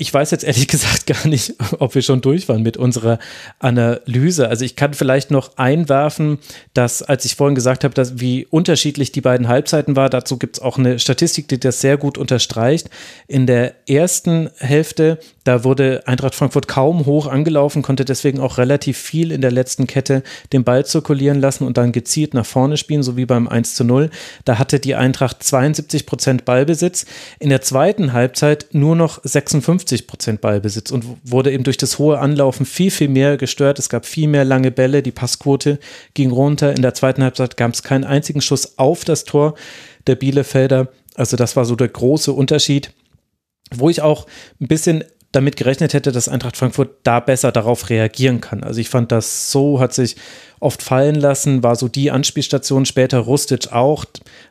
ich weiß jetzt ehrlich gesagt gar nicht, ob wir schon durch waren mit unserer Analyse. Also ich kann vielleicht noch einwerfen, dass, als ich vorhin gesagt habe, dass, wie unterschiedlich die beiden Halbzeiten war, dazu gibt es auch eine Statistik, die das sehr gut unterstreicht. In der ersten Hälfte, da wurde Eintracht Frankfurt kaum hoch angelaufen, konnte deswegen auch relativ viel in der letzten Kette den Ball zirkulieren lassen und dann gezielt nach vorne spielen, so wie beim 1 zu 0. Da hatte die Eintracht 72 Prozent Ballbesitz. In der zweiten Halbzeit nur noch 56 50 Prozent Ballbesitz und wurde eben durch das hohe Anlaufen viel, viel mehr gestört. Es gab viel mehr lange Bälle, die Passquote ging runter. In der zweiten Halbzeit gab es keinen einzigen Schuss auf das Tor der Bielefelder. Also das war so der große Unterschied, wo ich auch ein bisschen damit gerechnet hätte, dass Eintracht Frankfurt da besser darauf reagieren kann. Also ich fand das so, hat sich oft fallen lassen, war so die Anspielstation, später Rustic auch.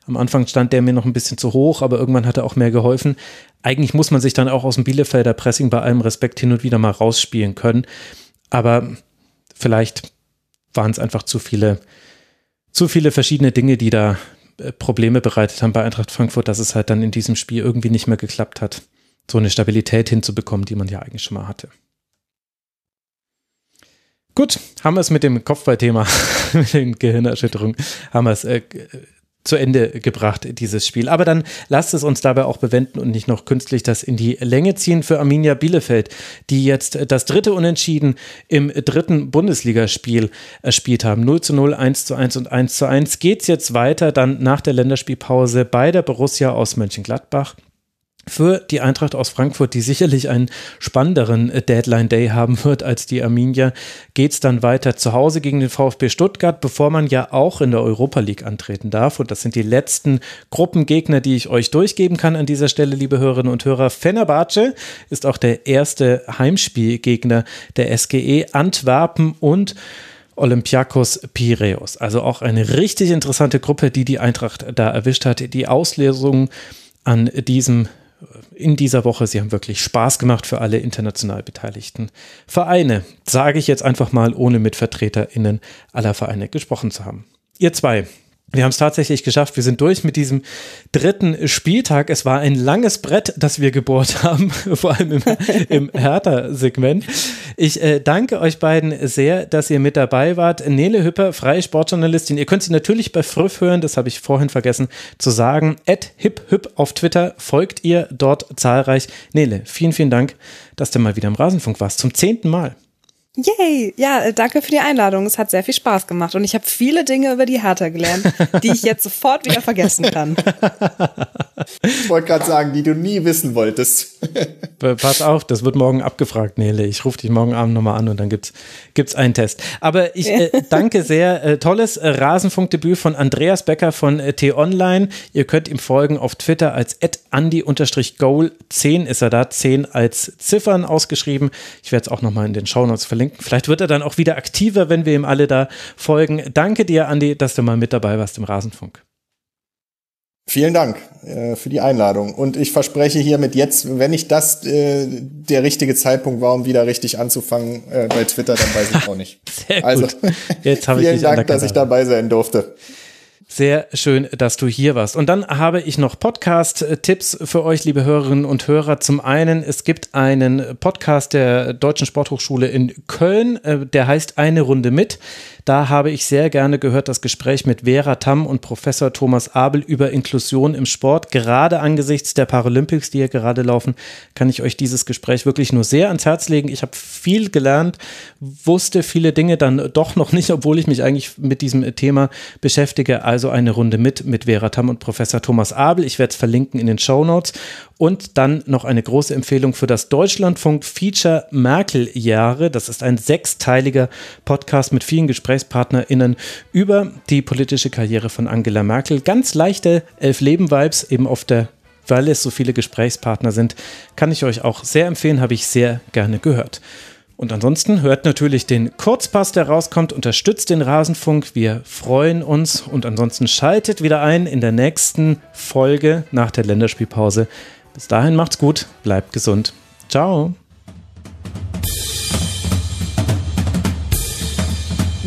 Am Anfang stand der mir noch ein bisschen zu hoch, aber irgendwann hat er auch mehr geholfen eigentlich muss man sich dann auch aus dem Bielefelder Pressing bei allem Respekt hin und wieder mal rausspielen können. Aber vielleicht waren es einfach zu viele, zu viele verschiedene Dinge, die da äh, Probleme bereitet haben bei Eintracht Frankfurt, dass es halt dann in diesem Spiel irgendwie nicht mehr geklappt hat, so eine Stabilität hinzubekommen, die man ja eigentlich schon mal hatte. Gut, haben wir es mit dem Kopfballthema, mit den Gehirnerschütterungen, haben wir es äh, zu Ende gebracht, dieses Spiel. Aber dann lasst es uns dabei auch bewenden und nicht noch künstlich das in die Länge ziehen für Arminia Bielefeld, die jetzt das dritte Unentschieden im dritten Bundesligaspiel erspielt haben. 0 zu 0, 1 zu 1 und 1 zu 1 geht's jetzt weiter, dann nach der Länderspielpause bei der Borussia aus Mönchengladbach für die Eintracht aus Frankfurt, die sicherlich einen spannenderen äh, Deadline Day haben wird als die Arminia, geht es dann weiter zu Hause gegen den VfB Stuttgart, bevor man ja auch in der Europa League antreten darf. Und das sind die letzten Gruppengegner, die ich euch durchgeben kann an dieser Stelle, liebe Hörerinnen und Hörer. Fenerbahce ist auch der erste Heimspielgegner der SGE, Antwerpen und Olympiakos Piraeus. Also auch eine richtig interessante Gruppe, die die Eintracht da erwischt hat. Die Auslesung an diesem in dieser Woche. Sie haben wirklich Spaß gemacht für alle international beteiligten Vereine. Sage ich jetzt einfach mal, ohne mit VertreterInnen aller Vereine gesprochen zu haben. Ihr zwei, wir haben es tatsächlich geschafft. Wir sind durch mit diesem dritten Spieltag. Es war ein langes Brett, das wir gebohrt haben, vor allem im, im Hertha-Segment. Ich äh, danke euch beiden sehr, dass ihr mit dabei wart. Nele Hüpper, freie Sportjournalistin. Ihr könnt sie natürlich bei Früff hören, das habe ich vorhin vergessen zu sagen. At hiphüp auf Twitter folgt ihr dort zahlreich. Nele, vielen, vielen Dank, dass du mal wieder im Rasenfunk warst. Zum zehnten Mal. Yay! Ja, äh, danke für die Einladung. Es hat sehr viel Spaß gemacht und ich habe viele Dinge über die Hertha gelernt, die ich jetzt sofort wieder vergessen kann. Ich wollte gerade sagen, die du nie wissen wolltest. Pass auf, das wird morgen abgefragt, Nele. Ich rufe dich morgen Abend nochmal an und dann gibt's gibt's einen Test. Aber ich äh, danke sehr. Äh, tolles äh, Rasenfunkdebüt von Andreas Becker von äh, T-Online. Ihr könnt ihm folgen auf Twitter als @andi_goal 10 ist er da, 10 als Ziffern ausgeschrieben. Ich werde es auch nochmal in den Shownotes verlinken verlinken. Vielleicht wird er dann auch wieder aktiver, wenn wir ihm alle da folgen. Danke dir, Andi, dass du mal mit dabei warst im Rasenfunk. Vielen Dank äh, für die Einladung. Und ich verspreche hiermit jetzt, wenn nicht das äh, der richtige Zeitpunkt war, um wieder richtig anzufangen äh, bei Twitter, dann weiß ich auch nicht. Sehr gut. Also, jetzt habe ich vielen Dank, dass ich dabei sein durfte. Sehr schön, dass du hier warst. Und dann habe ich noch Podcast-Tipps für euch, liebe Hörerinnen und Hörer. Zum einen, es gibt einen Podcast der Deutschen Sporthochschule in Köln, äh, der heißt Eine Runde mit. Da habe ich sehr gerne gehört das Gespräch mit Vera Tamm und Professor Thomas Abel über Inklusion im Sport. Gerade angesichts der Paralympics, die hier gerade laufen, kann ich euch dieses Gespräch wirklich nur sehr ans Herz legen. Ich habe viel gelernt, wusste viele Dinge dann doch noch nicht, obwohl ich mich eigentlich mit diesem Thema beschäftige. Also eine Runde mit mit Vera Tamm und Professor Thomas Abel. Ich werde es verlinken in den Show Notes. Und dann noch eine große Empfehlung für das Deutschlandfunk Feature Merkel-Jahre. Das ist ein sechsteiliger Podcast mit vielen GesprächspartnerInnen über die politische Karriere von Angela Merkel. Ganz leichte Elf-Leben-Vibes, eben auf der weil es so viele Gesprächspartner sind, kann ich euch auch sehr empfehlen, habe ich sehr gerne gehört. Und ansonsten hört natürlich den Kurzpass, der rauskommt, unterstützt den Rasenfunk. Wir freuen uns und ansonsten schaltet wieder ein in der nächsten Folge nach der Länderspielpause. Bis dahin macht's gut, bleibt gesund. Ciao.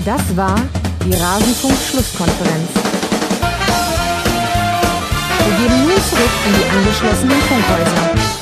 Das war die Rasenfunk-Schlusskonferenz. Wir geben nun zurück in die angeschlossenen Funkhäuser.